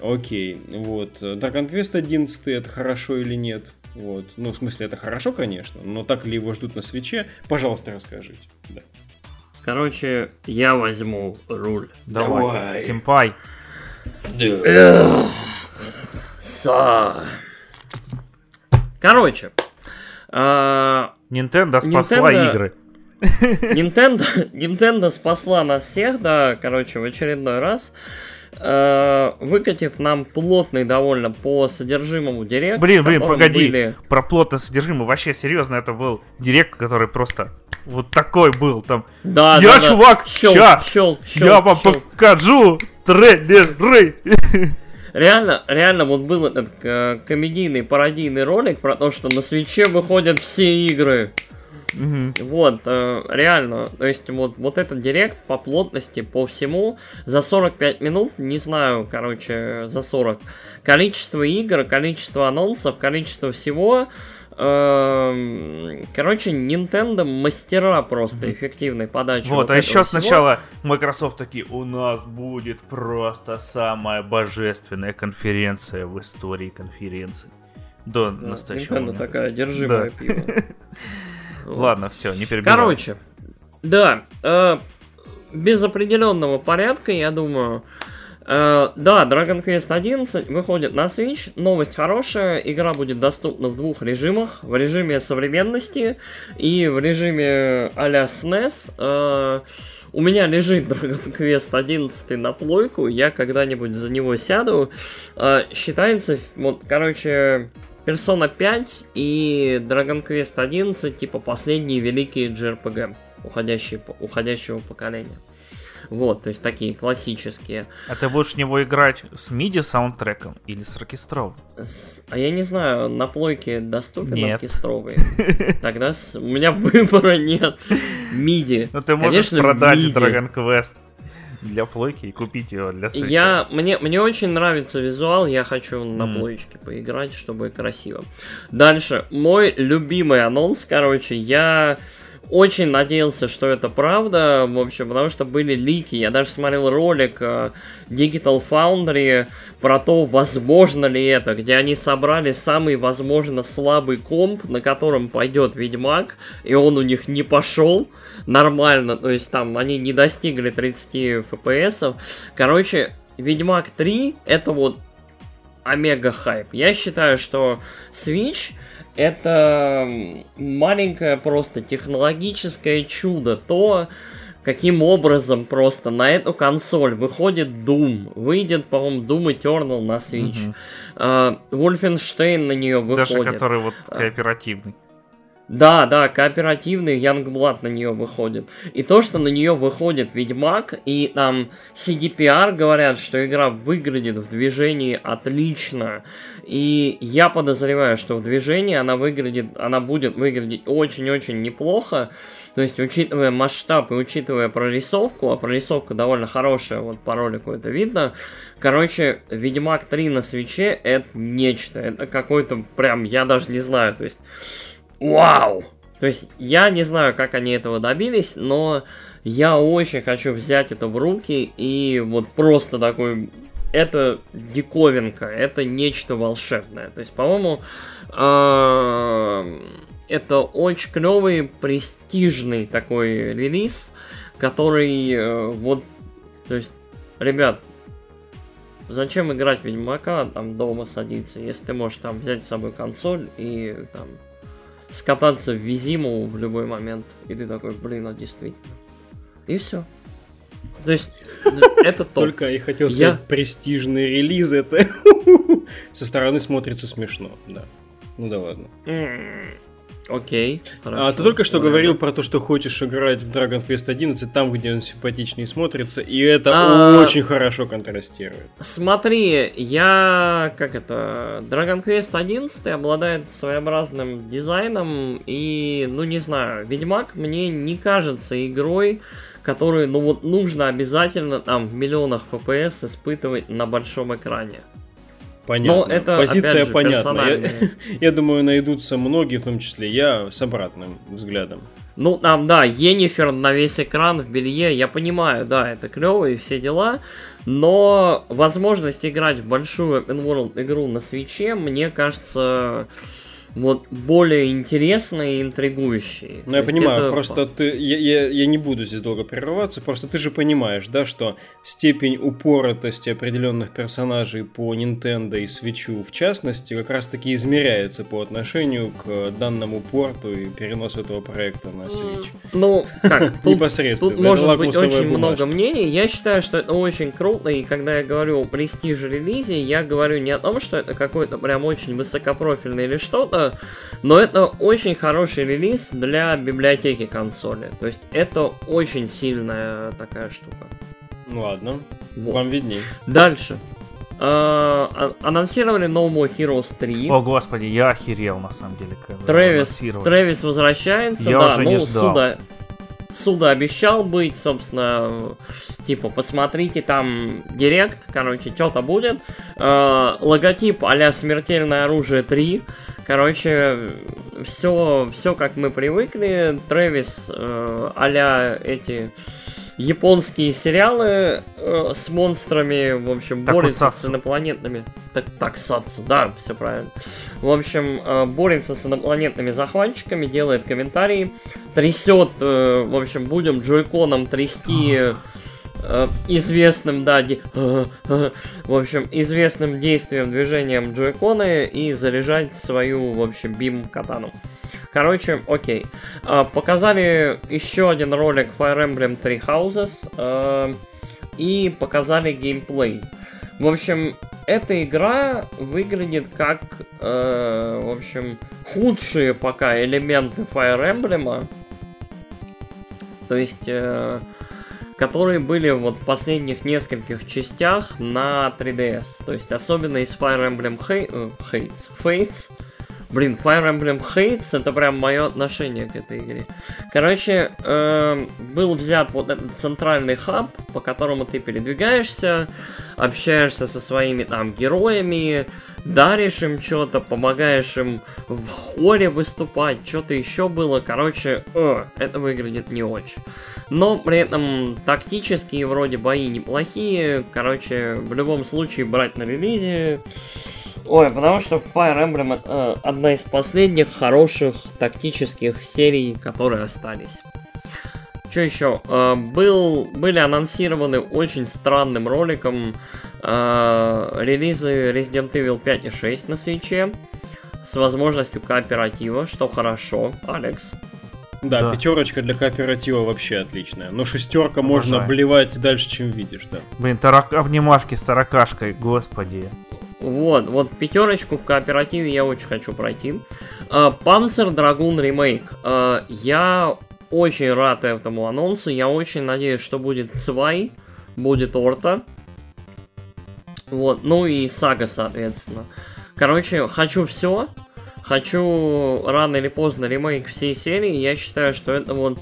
Окей, вот. Dragon Quest 11 это хорошо или нет? Вот. Ну, в смысле, это хорошо, конечно, но так ли его ждут на свече? Пожалуйста, расскажите. Да. Короче, я возьму руль. Давай, Давай. симпай. Са. Короче, а, Nintendo спасла Nintendo... игры. Nintendo, Nintendo спасла нас всех, да, короче, в очередной раз. Э, выкатив нам плотный довольно по содержимому директ. Блин, блин, погоди. Были... Про плотное содержимое. Вообще, серьезно, это был директ, который просто вот такой был там. Да, я, да, чувак, да. Щел, ща, щел, щел, я вам щел. покажу трейлеры. [laughs] Реально, реально вот был этот э, комедийный пародийный ролик про то, что на свече выходят все игры. Mm-hmm. Вот, э, реально, то есть вот, вот этот директ по плотности, по всему, за 45 минут, не знаю, короче, за 40, количество игр, количество анонсов, количество всего, Эм, короче, Nintendo мастера просто эффективной подачи. Вот, вот а еще всего. сначала Microsoft такие, у нас будет просто самая божественная конференция в истории конференций. До да, настоящего Nintendo момента. такая одержимая да. пиво. [laughs] Ладно, все, не перебивай. Короче, да, э, без определенного порядка, я думаю, Uh, да, Dragon Quest 11 выходит на Switch. Новость хорошая. Игра будет доступна в двух режимах. В режиме современности и в режиме а-ля SNES. Uh, у меня лежит [laughs] Dragon Quest 11 на плойку. Я когда-нибудь за него сяду. Uh, считается, вот, короче, Persona 5 и Dragon Quest 11 типа последние великие JRPG уходящие, уходящего поколения. Вот, то есть такие классические. А ты будешь в него играть с MIDI саундтреком или с оркестровым? С... А я не знаю, на плойке доступен нет. оркестровый? [laughs] Тогда с... у меня [laughs] выбора нет. MIDI. Ну ты можешь Конечно, продать MIDI. Dragon Quest для плойки и купить его для свечи. Я, мне, мне очень нравится визуал, я хочу на mm. плоечке поиграть, чтобы красиво. Дальше, мой любимый анонс, короче, я очень надеялся, что это правда, в общем, потому что были лики. Я даже смотрел ролик uh, Digital Foundry про то, возможно ли это, где они собрали самый, возможно, слабый комп, на котором пойдет Ведьмак, и он у них не пошел нормально, то есть там они не достигли 30 FPS. Короче, Ведьмак 3 это вот омега хайп. Я считаю, что Switch это маленькое просто технологическое чудо. То, каким образом просто на эту консоль выходит Doom. Выйдет, по-моему, Doom Eternal на Switch. Угу. Uh, Wolfenstein на нее выходит. Даже который вот а. кооперативный. Да, да, кооперативный Youngblood на нее выходит. И то, что на нее выходит Ведьмак, и там CDPR говорят, что игра выглядит в движении отлично. И я подозреваю, что в движении она выглядит, она будет выглядеть очень-очень неплохо. То есть, учитывая масштаб и учитывая прорисовку, а прорисовка довольно хорошая, вот по ролику это видно. Короче, Ведьмак 3 на свече это нечто. Это какой-то прям, я даже не знаю, то есть Вау! То есть я не знаю, как они этого добились, но я очень хочу взять это в руки и вот просто такой... Это диковинка, это нечто волшебное. То есть, по-моему, это очень клевый, престижный такой релиз, который э, вот... То есть, ребят, зачем играть Ведьмака там дома садиться, если ты можешь там взять с собой консоль и там скататься в Визиму в любой момент. И ты такой, блин, а действительно. И все. То есть, [laughs] это топ. Только и хотел сказать, Я... престижный релиз это [laughs] со стороны смотрится смешно, да. Ну да ладно. Окей. Хорошо, а ты только что Ладно. говорил про то, что хочешь играть в Dragon Quest 11 там, где он симпатичнее смотрится, и это а... очень хорошо контрастирует. Смотри, я как это Dragon Quest 11 обладает своеобразным дизайном и, ну не знаю, Ведьмак мне не кажется игрой, которую, ну вот нужно обязательно там в миллионах FPS испытывать на большом экране. Понятно. Но это, Позиция же, понятна. Я, [laughs] я думаю, найдутся многие, в том числе я, с обратным взглядом. Ну, там, да, Енифер на весь экран в белье, я понимаю, да, это клево и все дела, но возможность играть в большую open world игру на свече, мне кажется, вот более интересные и интригующие. Ну, я понимаю, это... просто ты, я, я, я не буду здесь долго прерываться, просто ты же понимаешь, да, что степень упоротости определенных персонажей по Nintendo и Switch в частности как раз таки измеряется по отношению к данному порту и переносу этого проекта на Switch. Ну, как? Непосредственно. Тут может быть очень много мнений. Я считаю, что это очень круто, и когда я говорю о престиже релизе, я говорю не о том, что это какой-то прям очень высокопрофильный или что-то, но это очень хороший релиз для библиотеки консоли. То есть это очень сильная такая штука. Ну ладно, вот. вам видней. Дальше. Uh, анонсировали No More Heroes 3. О, господи, я охерел, на самом деле. Трэвис, Трэвис возвращается, я да, уже ну, не ждал. Суда, Суда обещал быть, собственно, типа, посмотрите, там директ, короче, что-то будет. Uh, логотип а Смертельное оружие 3. Короче, все, все как мы привыкли. Трэвис э, а эти японские сериалы э, с монстрами, в общем, так борется с инопланетными. Так, таксацу, да, все правильно. В общем, э, борется с инопланетными захватчиками, делает комментарии, трясет, э, в общем, будем джойконом трясти Э, известным, да, де... в общем, известным действием, движением джойконы и заряжать свою, в общем, бим катану. Короче, окей. Э, показали еще один ролик Fire Emblem Three Houses э, и показали геймплей. В общем, эта игра выглядит как, в общем, худшие пока элементы Fire Emblem. То есть которые были вот в последних нескольких частях на 3DS. То есть особенно из Fire Emblem Hates, Fates. Блин, Fire Emblem Hates это прям мое отношение к этой игре. Короче, э, был взят вот этот центральный хаб, по которому ты передвигаешься, общаешься со своими там героями, даришь им что-то, помогаешь им в хоре выступать, что-то еще было. Короче, э, это выглядит не очень. Но при этом тактические вроде бои неплохие. Короче, в любом случае брать на релизе Ой, потому что Fire Emblem это э, одна из последних хороших тактических серий, которые остались. Что еще? Э, был, были анонсированы очень странным роликом э, релизы Resident Evil 5 и 6 на свече с возможностью кооператива, что хорошо, Алекс. Да, да, пятерочка для кооператива вообще отличная. Но шестерка можно блевать дальше, чем видишь, да. Блин, тарак... обнимашки с таракашкой, господи. Вот, вот пятерочку в кооперативе я очень хочу пройти. Панцер Драгун ремейк. Я очень рад этому анонсу. Я очень надеюсь, что будет Цвай, будет Орта. Вот, ну и Сага, соответственно. Короче, хочу все. Хочу рано или поздно ремейк всей серии. Я считаю, что это вот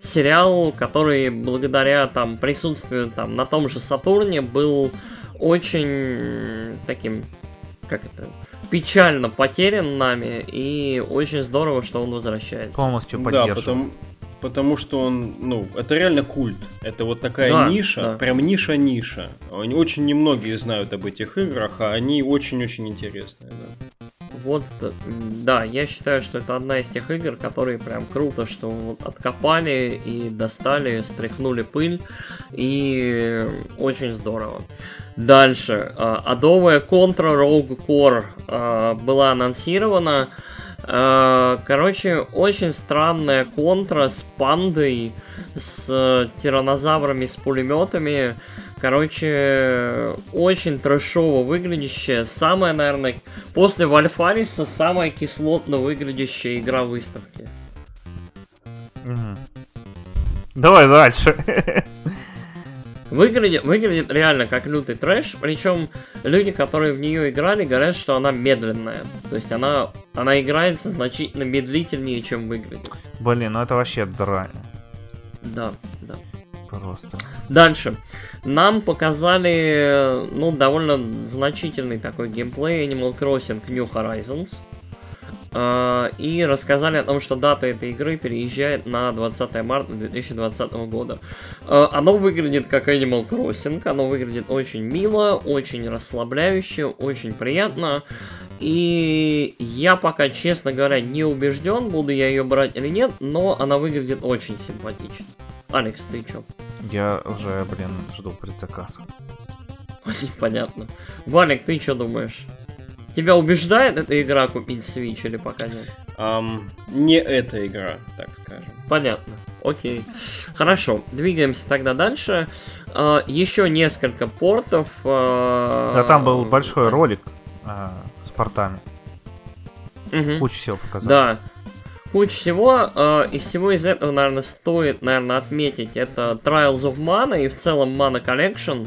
сериал, который благодаря там присутствию там на том же Сатурне был очень таким, как это, печально потерян нами, и очень здорово, что он возвращается. Полностью поддерживаю. Да, потому, потому что он, ну, это реально культ. Это вот такая да, ниша, да. прям ниша-ниша. Очень немногие знают об этих играх, а они очень-очень интересные, да. Вот, да, я считаю, что это одна из тех игр, которые прям круто, что вот откопали и достали, стряхнули пыль, и очень здорово. Дальше. Адовая контра Rogue Core а, была анонсирована. А, короче, очень странная контра с пандой, с тиранозаврами, с пулеметами. Короче, очень трэшово выглядящая. Самая, наверное, после Вальфариса самая кислотно выглядящая игра выставки. Давай дальше. [laughs] Выглядит, выглядит реально как лютый трэш, причем люди, которые в нее играли, говорят, что она медленная. То есть она, она играется значительно медлительнее, чем выглядит. Блин, ну это вообще дрань. Да, да. Просто. Дальше. Нам показали, ну, довольно значительный такой геймплей Animal Crossing New Horizons. Uh, и рассказали о том, что дата этой игры переезжает на 20 марта 2020 года. Uh, оно выглядит как Animal Crossing, оно выглядит очень мило, очень расслабляюще, очень приятно. И я пока, честно говоря, не убежден, буду я ее брать или нет, но она выглядит очень симпатично. Алекс, ты чё? Я уже, блин, жду предзаказ. [laughs] Понятно. Валик, ты что думаешь? Тебя убеждает эта игра купить Switch или пока нет? Um, не эта игра, так скажем. Понятно. Окей. Хорошо, двигаемся тогда дальше. Uh, еще несколько портов. Uh... Да, там был большой ролик uh, с портами. Угу. Куча всего показал. Да. Куча всего. Э, из всего из этого, наверное, стоит, наверное, отметить. Это Trials of Mana и в целом Mana Collection.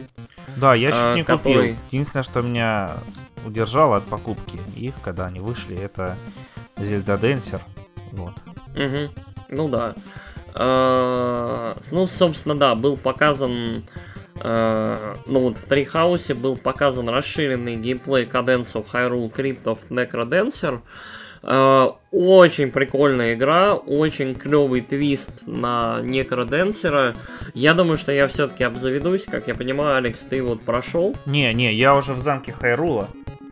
Да, я чуть не который... купил. Единственное, что меня удержало от покупки их, когда они вышли, это Zelda Dancer. Вот. Угу. Ну да. Э, ну, собственно, да, был показан Uh, ну вот в Трихаусе был показан расширенный геймплей Cadence of Hyrule Crypt of Necrodancer. Uh, очень прикольная игра, очень клевый твист на Некроденсера. Я думаю, что я все-таки обзаведусь. Как я понимаю, Алекс, ты вот прошел? Не, не, я уже в замке Хайрула.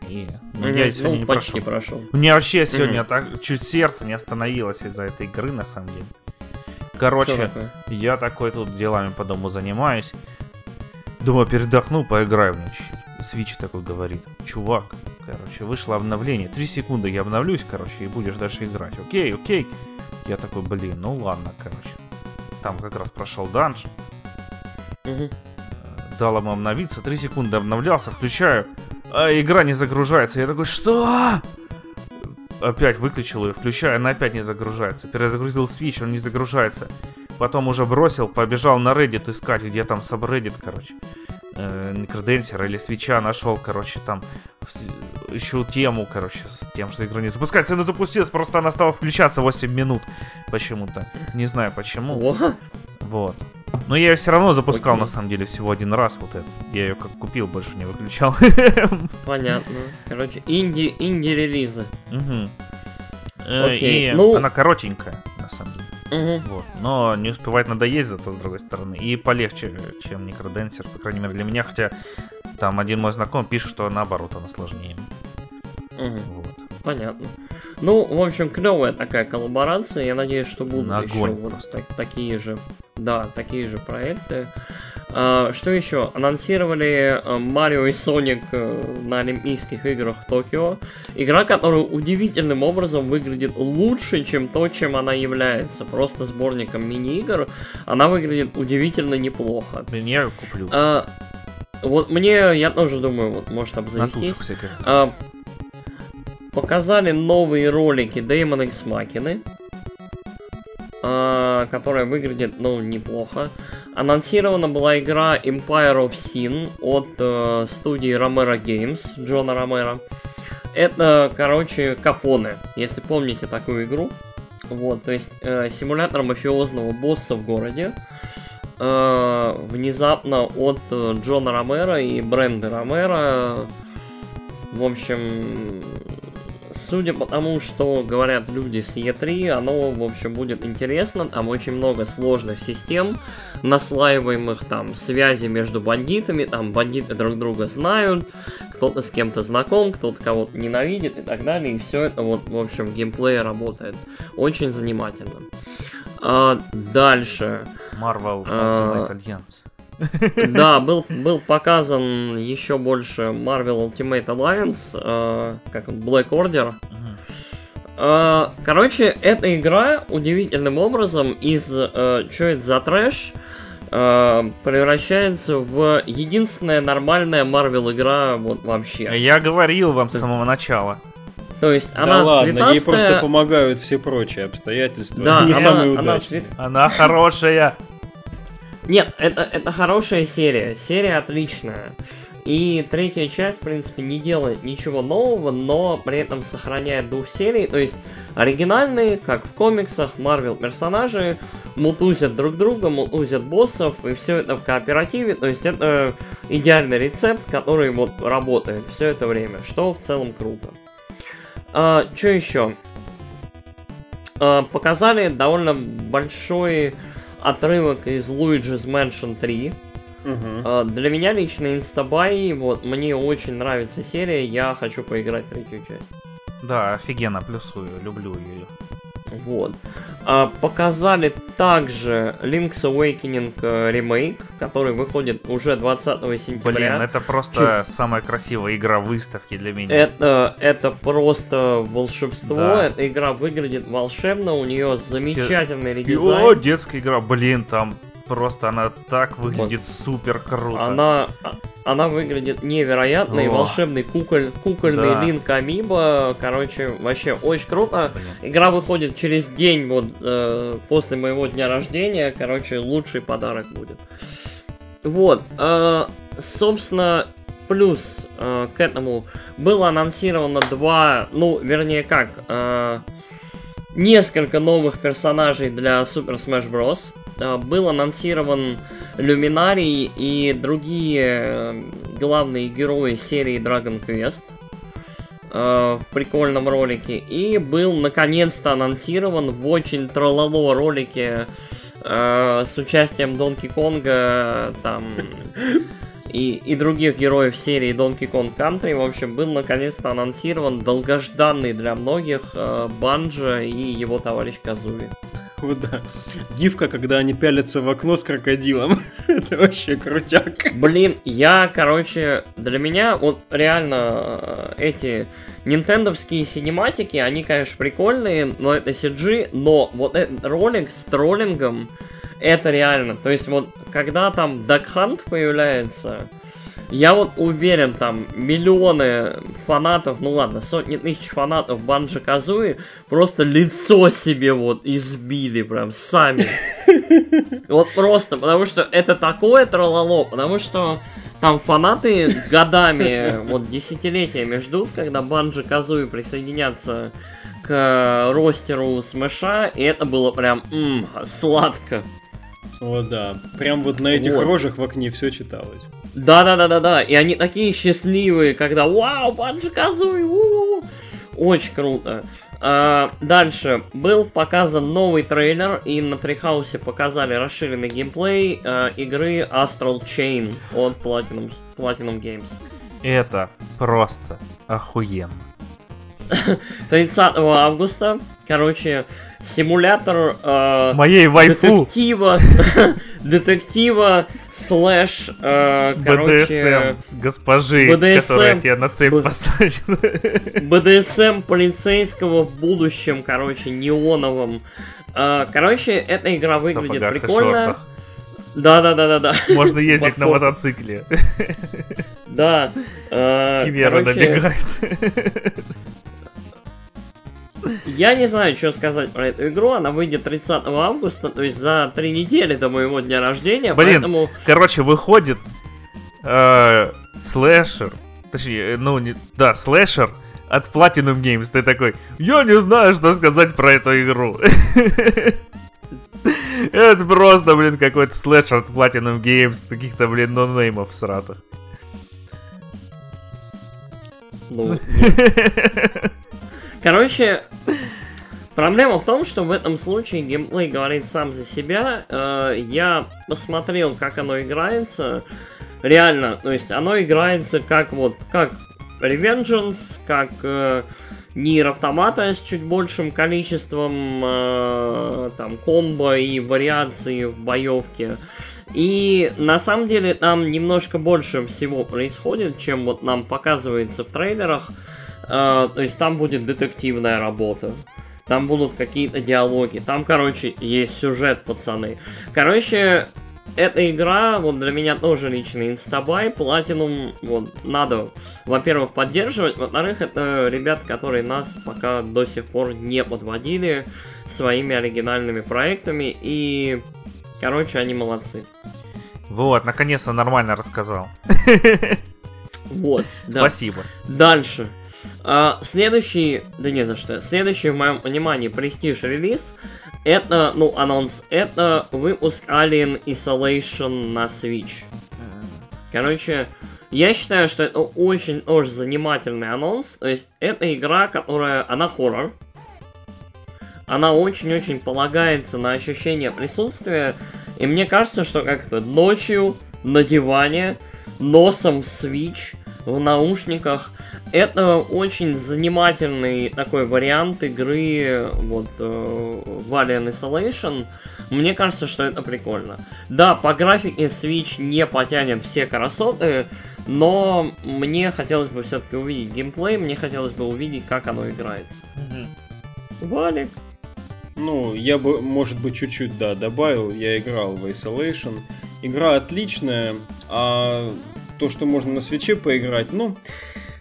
И ну, я сегодня ну, не почти прошел. прошел. У меня вообще сегодня так чуть сердце не остановилось из-за этой игры, на самом деле. Короче, я такой тут делами по дому занимаюсь. Думаю, передохну, поиграю в нее чуть-чуть. Свич такой говорит, чувак, короче, вышло обновление. Три секунды я обновлюсь, короче, и будешь дальше играть. Окей, окей. Я такой, блин, ну ладно, короче. Там как раз прошел данж. Угу. Дал ему обновиться, три секунды обновлялся, включаю, а игра не загружается. Я такой, что? Опять выключил ее, включаю, она опять не загружается. Перезагрузил Switch, он не загружается. Потом уже бросил, побежал на Reddit искать, где там сабреддит, короче. Э, Некроденсера или свеча нашел, короче, там ищу тему, короче, с тем, что игра не запускается. Она запустилась, просто она стала включаться 8 минут почему-то. Не знаю почему. Вот. Но я ее все равно запускал, Окей. на самом деле, всего один раз. Вот это. Я ее как купил, больше не выключал. [laughs] Понятно. Короче, инди, инди релизы. Угу. Окей. И ну... она коротенькая, на самом деле. Угу. Вот. Но не успевает надоесть зато, с другой стороны. И полегче, чем Некроденсер, по крайней мере, для меня. Хотя там один мой знакомый пишет, что наоборот она сложнее. Угу. Вот. Понятно. Ну, в общем, клевая такая коллаборация. Я надеюсь, что будут На еще вот так, такие же, да, такие же проекты. А, что еще? Анонсировали э, Марио и Соник э, на Олимпийских играх в Токио. Игра, которая удивительным образом выглядит лучше, чем то, чем она является. Просто сборником мини-игр. Она выглядит удивительно неплохо. Я куплю. А, вот мне, я тоже думаю, вот может обзавестись. А, показали новые ролики Demon X Machina, а, которая выглядит, ну, неплохо. Анонсирована была игра Empire of Sin от э, студии Romero Games, Джона Ромеро. Это, короче, Капоне, если помните такую игру. Вот, то есть э, симулятор мафиозного босса в городе. Э, внезапно от э, Джона Ромеро и Бренда Ромеро. В общем, судя по тому, что говорят люди с E3, оно, в общем, будет интересно. Там очень много сложных систем, наслаиваемых там связи между бандитами. Там бандиты друг друга знают, кто-то с кем-то знаком, кто-то кого-то ненавидит и так далее. И все это вот, в общем, геймплей работает. Очень занимательно. А, дальше. Marvel а, Ultimate Alliance. Да, был, был показан еще больше Marvel Ultimate Alliance, э, как он, Black Order. Э, короче, эта игра удивительным образом из э, что это за трэш э, превращается в единственная нормальная Marvel игра вот вообще. Я говорил вам с самого начала. То есть да она ладно, цветастая... ей просто помогают все прочие обстоятельства. Да, не она, самые она, цвет... она хорошая. Нет, это, это хорошая серия. Серия отличная. И третья часть, в принципе, не делает ничего нового, но при этом сохраняет дух серии. То есть оригинальные, как в комиксах, Марвел персонажи мутузят друг друга, мутузят боссов, и все это в кооперативе. То есть это идеальный рецепт, который вот работает все это время, что в целом круто. А, что еще? А, показали довольно большой отрывок из Luigi's Mansion 3. Угу. Uh, для меня лично Инстабай, вот, мне очень нравится серия, я хочу поиграть в третью часть. Да, офигенно, плюсую, люблю ее. Вот. А, показали также Link's Awakening э, ремейк, который выходит уже 20 сентября. Блин, это просто Чу... самая красивая игра выставки для меня. Это, это просто волшебство. Да. Эта игра выглядит волшебно, у нее замечательный редизайн. О, детская игра, блин, там просто она так выглядит вот. супер круто. Она, она выглядит невероятно, О. и волшебный куколь, кукольный да. Линк Амиба, короче, вообще очень круто. Блин. Игра выходит через день вот э, после моего дня рождения, короче, лучший подарок будет. Вот, э, собственно, плюс э, к этому было анонсировано два, ну, вернее как, э, несколько новых персонажей для Super Smash Bros. Э, был анонсирован Люминарий и другие э, главные герои серии Dragon Quest э, в прикольном ролике. И был наконец-то анонсирован в очень трололо ролике с участием Донки Конга, там [laughs] и, и других героев серии Donkey Kong Country, в общем, был наконец-то анонсирован долгожданный для многих э, Банджа и его товарищ Казуи. Вот да. Гифка, когда они пялятся в окно с крокодилом. [laughs] Это вообще крутяк. Блин, я, короче, для меня вот реально э, эти нинтендовские синематики, они, конечно, прикольные, но это CG, но вот этот ролик с троллингом, это реально. То есть вот, когда там Hunt появляется, я вот уверен, там миллионы фанатов, ну ладно, сотни тысяч фанатов Банджи Казуи просто лицо себе вот избили прям сами. [laughs] Вот просто, потому что это такое трололо, потому что Там фанаты годами, вот десятилетиями ждут, когда Банджи Казуи присоединятся к ростеру Смеша, и это было прям м, сладко. О, да. Прям вот на этих вот. рожах в окне все читалось. Да-да-да-да-да. И они такие счастливые, когда «Вау, Банджи Казуи! Очень круто. А, дальше был показан новый трейлер, и на Трихаусе показали расширенный геймплей а, игры Astral Chain от Platinum, Platinum Games. Это просто охуенно. [laughs] 30 августа, короче, симулятор э, моей вайфу детектива, [laughs] детектива слэш, э, короче, БДСМ госпожи, БДСМ, которая тебя на цепь Б... БДСМ полицейского в будущем, короче, неоновом. Э, короче, эта игра выглядит Сапогах прикольно. Да, да, да, да, да. Можно ездить на мотоцикле. Да. Э, Химера набегает. Я не знаю, что сказать про эту игру. Она выйдет 30 августа, то есть за три недели до моего дня рождения. Блин, поэтому... короче, выходит э, слэшер. Точнее, э, ну, не, да, слэшер от Platinum Games. Ты такой, я не знаю, что сказать про эту игру. [laughs] Это просто, блин, какой-то слэшер от Platinum Games, каких-то, блин, нонеймов сратых. Ну, [laughs] Короче, проблема в том, что в этом случае геймплей говорит сам за себя. Э, я посмотрел, как оно играется. Реально, то есть оно играется как вот, как Revengeance, как э, Нир Автомата с чуть большим количеством э, там комбо и вариаций в боевке. И на самом деле там немножко больше всего происходит, чем вот нам показывается в трейлерах. Uh, то есть там будет детективная работа. Там будут какие-то диалоги. Там, короче, есть сюжет, пацаны. Короче, эта игра, вот для меня тоже личный инстабай, платинум, вот, надо, во-первых, поддерживать, во-вторых, это ребят, которые нас пока до сих пор не подводили своими оригинальными проектами, и, короче, они молодцы. Вот, наконец-то нормально рассказал. Вот, [laughs] да. Спасибо. Дальше. А, следующий, да не за что, следующий в моем понимании престиж релиз, это, ну, анонс, это выпуск Alien Isolation на Switch. Короче, я считаю, что это очень-очень занимательный анонс, то есть это игра, которая, она хоррор, она очень-очень полагается на ощущение присутствия, и мне кажется, что как-то ночью на диване, носом в Switch, в наушниках, это очень занимательный такой вариант игры вот э, Valiant Isolation. Мне кажется, что это прикольно. Да, по графике Switch не потянет все красоты, но мне хотелось бы все-таки увидеть геймплей, мне хотелось бы увидеть, как оно играется. Угу. Валик. Ну, я бы, может быть, чуть-чуть, да, добавил. Я играл в Isolation. Игра отличная, а то, что можно на свече поиграть, ну...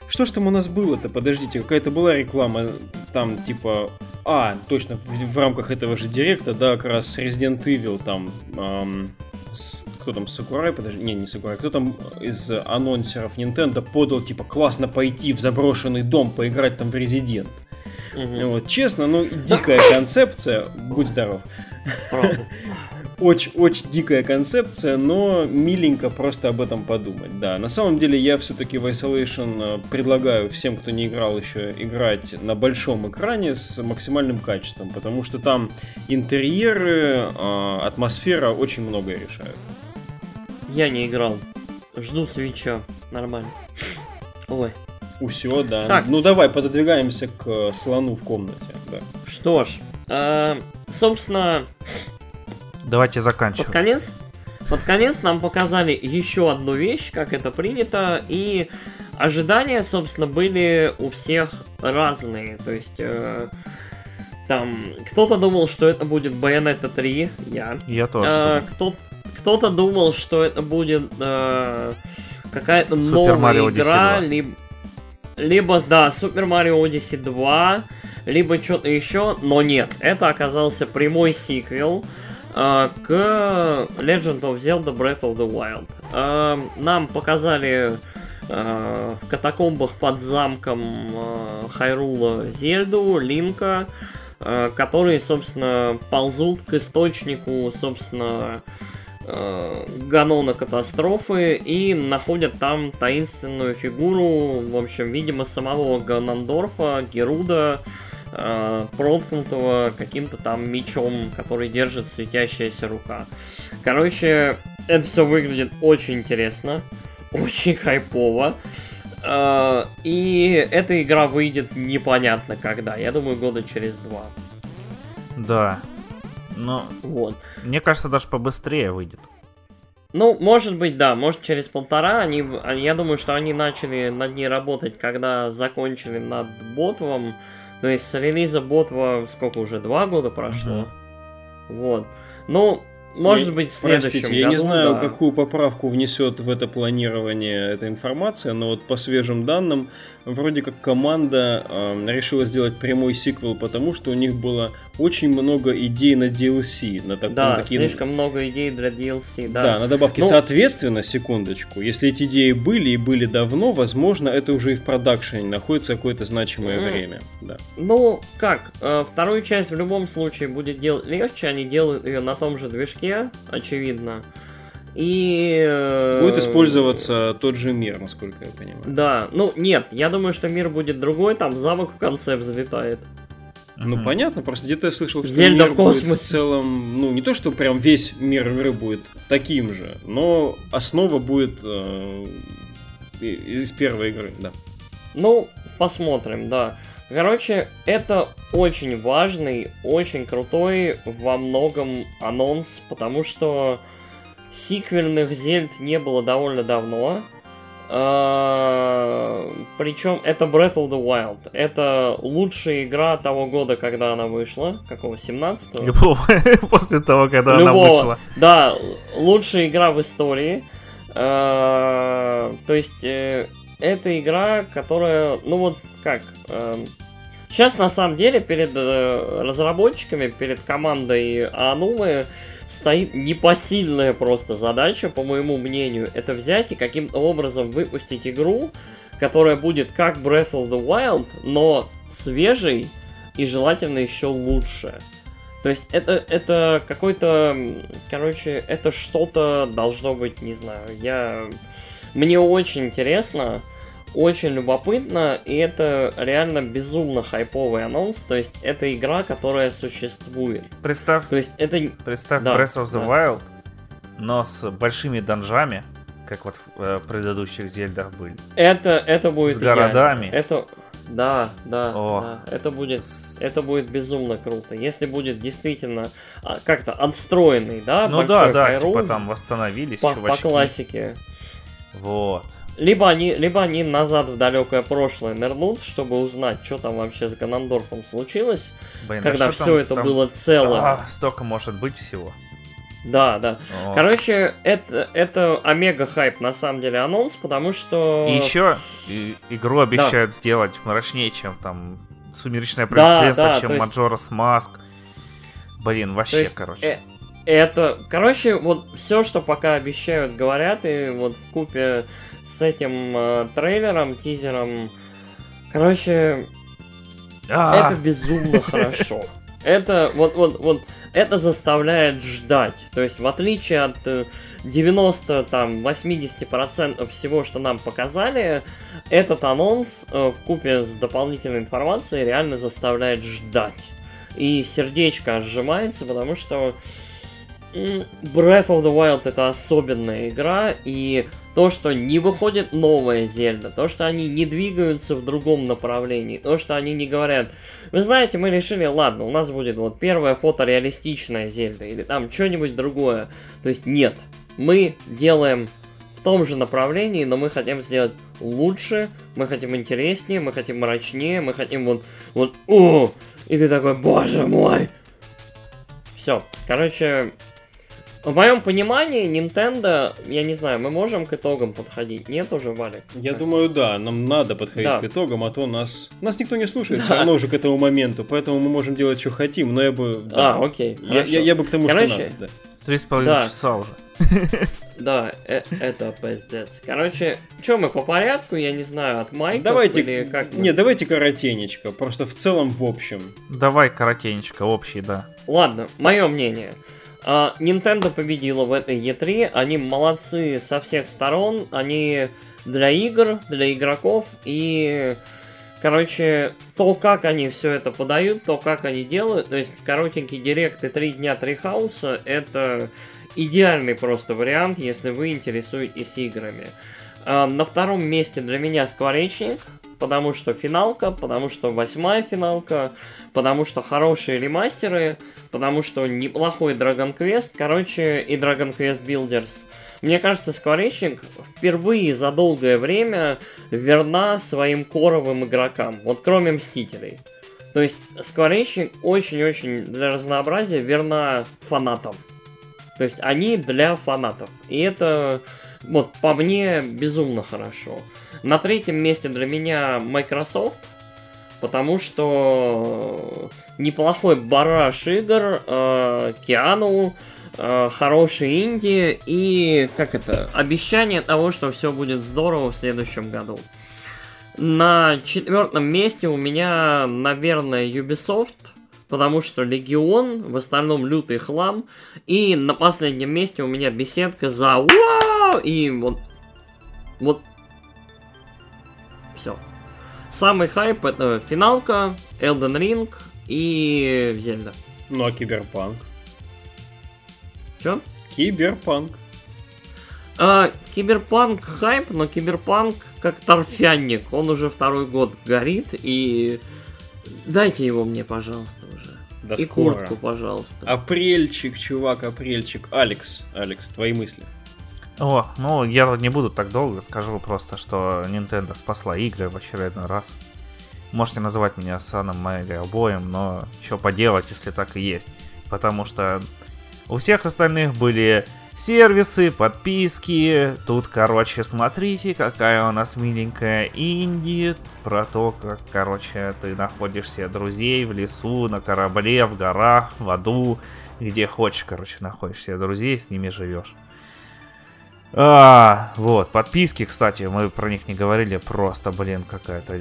Что ж там у нас было-то? Подождите, какая-то была реклама там типа... А, точно, в, в рамках этого же директа, да, как раз Resident Evil там... Эм, с, кто там, Сакурай, подожди, не, не Сакурай, кто там из анонсеров Nintendo подал, типа, классно пойти в заброшенный дом, поиграть там в Resident. Угу. Вот, честно, ну, дикая концепция, будь здоров. Правда [laughs] очень-очень дикая концепция, но миленько просто об этом подумать. Да, на самом деле я все-таки в Isolation э, предлагаю всем, кто не играл еще, играть на большом экране с максимальным качеством, потому что там интерьеры, э, атмосфера очень многое решают. Я не играл. Жду свеча. Нормально. Ой. Усё, да. Так. Ну давай, пододвигаемся к слону в комнате. Да. Что ж, э, собственно, Давайте заканчивать. Под конец, под конец нам показали еще одну вещь, как это принято, и ожидания, собственно, были у всех разные. То есть, э, там, кто-то думал, что это будет Bayonetta 3, я. Я тоже. Э, кто, кто-то думал, что это будет э, какая-то новая игра, либо, либо, да, Super Mario Odyssey 2, либо что-то еще, но нет, это оказался прямой сиквел. Э, к Legend of Zelda Breath of the Wild. э, нам показали э, в катакомбах под замком Хайрула Зельду, Линка, которые, собственно, ползут к источнику, собственно, Ганона катастрофы и находят там таинственную фигуру, в общем, видимо, самого Ганандорфа, Геруда, э, проткнутого каким-то там мечом, который держит светящаяся рука. Короче, это все выглядит очень интересно, [laughs] очень хайпово. Э, и эта игра выйдет непонятно когда. Я думаю, года через два. Да. Но вот. мне кажется, даже побыстрее выйдет. Ну, может быть, да, может через полтора. Они, я думаю, что они начали над ней работать, когда закончили над Ботвом. То есть с релиза Ботва сколько уже, два года прошло? Угу. Вот. Ну, может быть, в следующем Простите, году, я не знаю, да. какую поправку внесет в это планирование эта информация, но вот по свежим данным, вроде как команда э, решила сделать прямой сиквел, потому что у них было очень много идей на DLC. На так, да, на такие... слишком много идей для DLC, да. Да, на добавки. Ну... Соответственно, секундочку, если эти идеи были и были давно, возможно, это уже и в продакшене находится какое-то значимое mm. время. Да. Ну, как, э, вторую часть в любом случае будет делать легче, они делают ее на том же движке, очевидно. И... Э, будет использоваться тот же мир, насколько я понимаю. Да, ну нет, я думаю, что мир будет другой, там замок в конце взлетает. Ну, mm-hmm. понятно, просто где-то я слышал, что Зельда мир в космосе. будет в целом, ну, не то, что прям весь мир игры будет таким же, но основа будет э, из первой игры, да. Ну, посмотрим, да. Короче, это очень важный, очень крутой во многом анонс, потому что Сиквельных Зельд не было довольно давно. А, Причем это Breath of the Wild. Это лучшая игра того года, когда она вышла. Какого? 17-го? Любого. [laughs] После того, когда Любого. она вышла. Да, лучшая игра в истории. А, то есть, э, это игра, которая, ну вот как... Сейчас, на самом деле, перед э, разработчиками, перед командой Анумы стоит непосильная просто задача, по моему мнению, это взять и каким-то образом выпустить игру, которая будет как Breath of the Wild, но свежей и желательно еще лучше. То есть это, это какой-то, короче, это что-то должно быть, не знаю, я... Мне очень интересно, очень любопытно, и это реально безумно хайповый анонс, то есть это игра, которая существует. Представь, то есть это... Представь да, Breath of the да. Wild, но с большими данжами, как вот в э, предыдущих Зельдах были. Это, это будет С городами. Это... Да, да, О. да. Это будет, это будет безумно круто. Если будет действительно а, как-то отстроенный, да, ну большой да, да, типа там восстановились по, чувачки. по классике. Вот. Либо они, либо они назад в далекое прошлое нырнут, чтобы узнать, что там вообще с Ганандорфом случилось, Блин, когда все там, это там... было целое. А, столько может быть всего. Да, да. О. Короче, это, это омега хайп на самом деле анонс, потому что... И еще и, игру обещают да. сделать мрачнее, чем там Сумеречная принцесса, да, да, чем Маджорас Маск. Блин, вообще, есть, короче. Э, это, короче, вот все, что пока обещают, говорят, и вот в купе с этим э, трейлером, тизером. Короче, А-а-а. это безумно хорошо. [laughs] Это вот, вот, вот, это заставляет ждать. То есть, в отличие от 90, э, там, 80% всего, что нам показали, этот анонс э, в купе с дополнительной информацией реально заставляет ждать. И сердечко сжимается, потому что Breath of the Wild это особенная игра, и то, что не выходит новая Зельда, то, что они не двигаются в другом направлении, то, что они не говорят, вы знаете, мы решили, ладно, у нас будет вот первая фотореалистичная Зельда, или там что-нибудь другое. То есть нет, мы делаем в том же направлении, но мы хотим сделать лучше, мы хотим интереснее, мы хотим мрачнее, мы хотим вот, вот, о, и ты такой, боже мой. Все, короче, в моем понимании, Nintendo, я не знаю, мы можем к итогам подходить? Нет уже, Валик? Я как? думаю, да, нам надо подходить да. к итогам, а то нас, нас никто не слушает да. все равно уже к этому моменту, поэтому мы можем делать, что хотим, но я бы... Да, а, окей, я, я, я бы к тому, Короче, что надо, да. Три с половиной часа уже. [laughs] Да, э это пиздец. Короче, что мы по порядку, я не знаю, от Майка давайте, или как мы? Не, давайте коротенечко, просто в целом в общем. Давай коротенечко, общий, да. Ладно, мое мнение. А, Nintendo победила в этой E3, они молодцы со всех сторон, они для игр, для игроков. И Короче, то, как они все это подают, то, как они делают, то есть коротенький директ и три дня три хауса, это идеальный просто вариант, если вы интересуетесь играми. А, на втором месте для меня Скворечник, потому что финалка, потому что восьмая финалка, потому что хорошие ремастеры, потому что неплохой Dragon Quest, короче, и Dragon Quest Builders – мне кажется, Скворечник впервые за долгое время верна своим коровым игрокам, вот кроме Мстителей. То есть Скворечник очень-очень для разнообразия верна фанатам. То есть они для фанатов. И это, вот, по мне, безумно хорошо. На третьем месте для меня Microsoft, потому что неплохой бараш игр, э, Киану, э, хорошие инди и, как это, обещание того, что все будет здорово в следующем году. На четвертом месте у меня, наверное, Ubisoft, потому что Легион, в остальном лютый хлам. И на последнем месте у меня беседка за И вот... Вот... Все. Самый хайп это финалка, Elden Ring и Зельда. Ну а Киберпанк? Чё? Киберпанк. А, киберпанк хайп, но киберпанк как торфяник. Он уже второй год горит, и дайте его мне, пожалуйста, уже. Да и скоро. куртку, пожалуйста. Апрельчик, чувак, апрельчик. Алекс, Алекс, твои мысли. О, ну я не буду так долго, скажу просто, что Nintendo спасла игры в очередной раз. Можете называть меня Саном или обоим, но что поделать, если так и есть. Потому что у всех остальных были сервисы, подписки. Тут, короче, смотрите, какая у нас миленькая инди. Про то, как, короче, ты находишь себе друзей в лесу, на корабле, в горах, в аду. Где хочешь, короче, находишь себе друзей, с ними живешь. А, вот, подписки, кстати, мы про них не говорили, просто, блин, какая-то...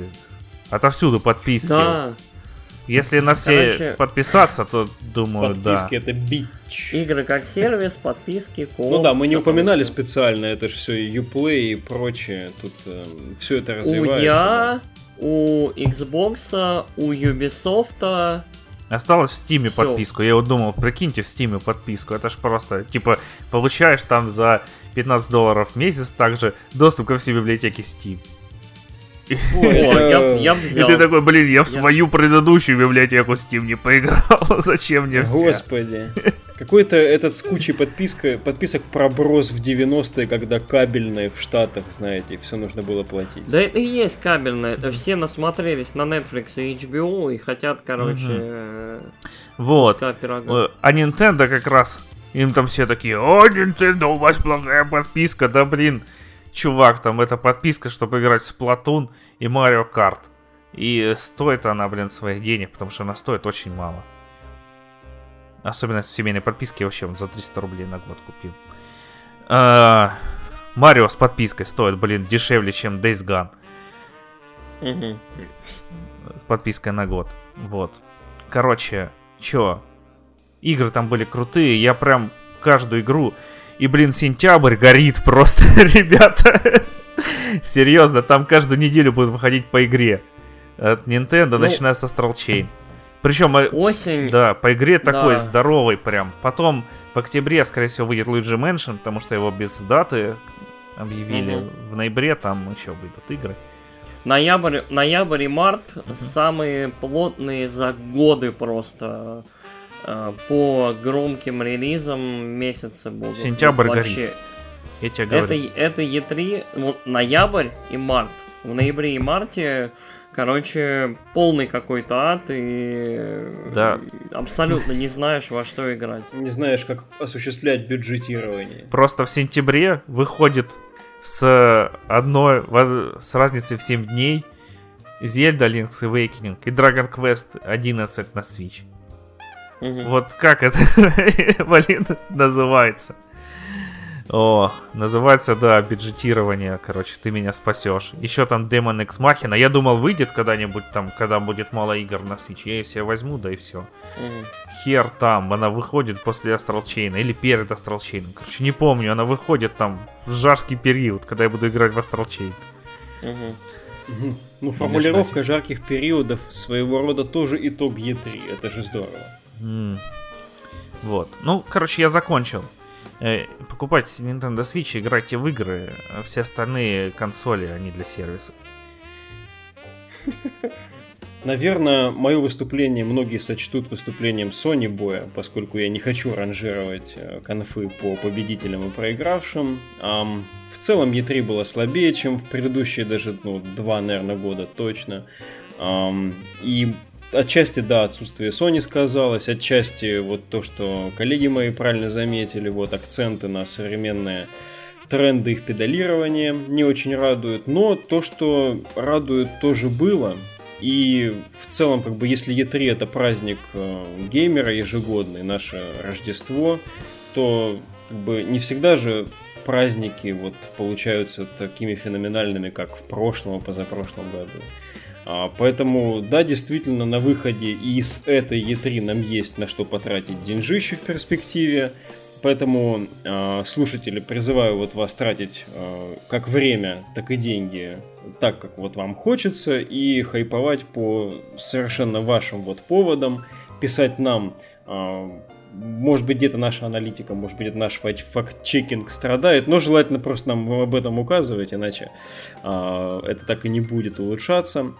Отовсюду подписки. Да. Если на все Короче, подписаться, то думаю, подписки да. Подписки это бич. Игры как сервис, подписки, коп. Ну да, мы не упоминали там. специально, это же все Uplay и прочее. Тут э, все это развивается. У я, у Xbox, у Ubisoft. Осталось в Стиме подписку. Я вот думал, прикиньте в Стиме подписку. Это ж просто, типа, получаешь там за 15 долларов в месяц также доступ ко всей библиотеке Steam. я, взял. И ты такой, блин, я в свою предыдущую библиотеку Steam не поиграл. [laughs] Зачем мне все? Господи. Какой-то этот с кучей подписка, подписок проброс в 90-е, когда кабельные в Штатах, знаете, все нужно было платить. Да это и есть кабельное. Это все насмотрелись на Netflix и HBO и хотят, короче, вот. Э, а Nintendo как раз, им там все такие, о, Nintendo, у вас плохая подписка, да блин чувак, там это подписка, чтобы играть в Splatoon и Mario Kart. И стоит она, блин, своих денег, потому что она стоит очень мало. Особенно в семейной подписке я вообще за 300 рублей на год купил. А, Марио с подпиской стоит, блин, дешевле, чем Days Gone. С подпиской на год. Вот. Короче, чё? Игры там были крутые. Я прям каждую игру и, блин, сентябрь горит просто, [laughs] ребята. Серьезно, там каждую неделю будет выходить по игре. От Nintendo, ну, начиная с Astral Chain. Причем... Э, Осень. Да, по игре да. такой здоровый прям. Потом в октябре, скорее всего, выйдет Luigi Mansion, потому что его без даты объявили. Угу. В ноябре там еще выйдут игры. Ноябрь, ноябрь и март угу. самые плотные за годы просто по громким релизам месяцы будут. Сентябрь вообще. горит. Я тебе говорю. Это, это E3, вот ноябрь и март. В ноябре и марте, короче, полный какой-то ад, и да. абсолютно не знаешь, во что играть. Не знаешь, как осуществлять бюджетирование. Просто в сентябре выходит с одной, с разницей в 7 дней Zelda Link's Awakening и Dragon Quest 11 на Switch. Угу. Вот как это, [laughs] блин, называется? О, называется, да, бюджетирование, короче, ты меня спасешь. Еще там Demon X Machina. Я думал, выйдет когда-нибудь там, когда будет мало игр на Switch. Я ее себе возьму, да и все. Угу. Хер там, она выходит после Astral Chain или перед Astral Chain. Короче, не помню, она выходит там в жаркий период, когда я буду играть в Astral Chain. Угу. Ну, формулировка жарких периодов своего рода тоже итог E3. Это же здорово. Вот. Ну, короче, я закончил. Э, покупайте Nintendo Switch, играйте в игры, а все остальные консоли, они для сервиса. Наверное, мое выступление многие сочтут выступлением Sony боя, поскольку я не хочу ранжировать э, конфы по победителям и проигравшим. В целом E3 было слабее, чем в предыдущие даже ну, два, наверное, года точно. И отчасти, да, отсутствие Sony сказалось, отчасти вот то, что коллеги мои правильно заметили, вот акценты на современные тренды их педалирования не очень радуют, но то, что радует, тоже было. И в целом, как бы, если E3 это праздник э, геймера ежегодный, наше Рождество, то как бы не всегда же праздники вот получаются такими феноменальными, как в прошлом и позапрошлом году. А, поэтому, да, действительно, на выходе из этой E3 нам есть на что потратить деньжище в перспективе. Поэтому, э, слушатели, призываю вот вас тратить э, как время, так и деньги так, как вот вам хочется, и хайповать по совершенно вашим вот поводам, писать нам может быть, где-то наша аналитика, может быть, наш факт-чекинг страдает, но желательно просто нам об этом указывать, иначе э, это так и не будет улучшаться.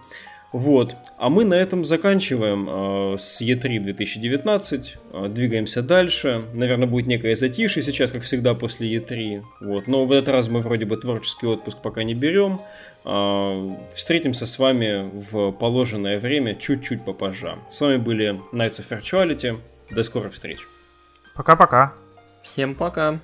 Вот. А мы на этом заканчиваем э, с E3 2019, э, двигаемся дальше. Наверное, будет некое затишье сейчас, как всегда, после E3. Вот. Но в этот раз мы вроде бы творческий отпуск пока не берем. Э, встретимся с вами в положенное время чуть-чуть попозже. С вами были Knights of Virtuality. До скорых встреч. Пока-пока. Всем пока.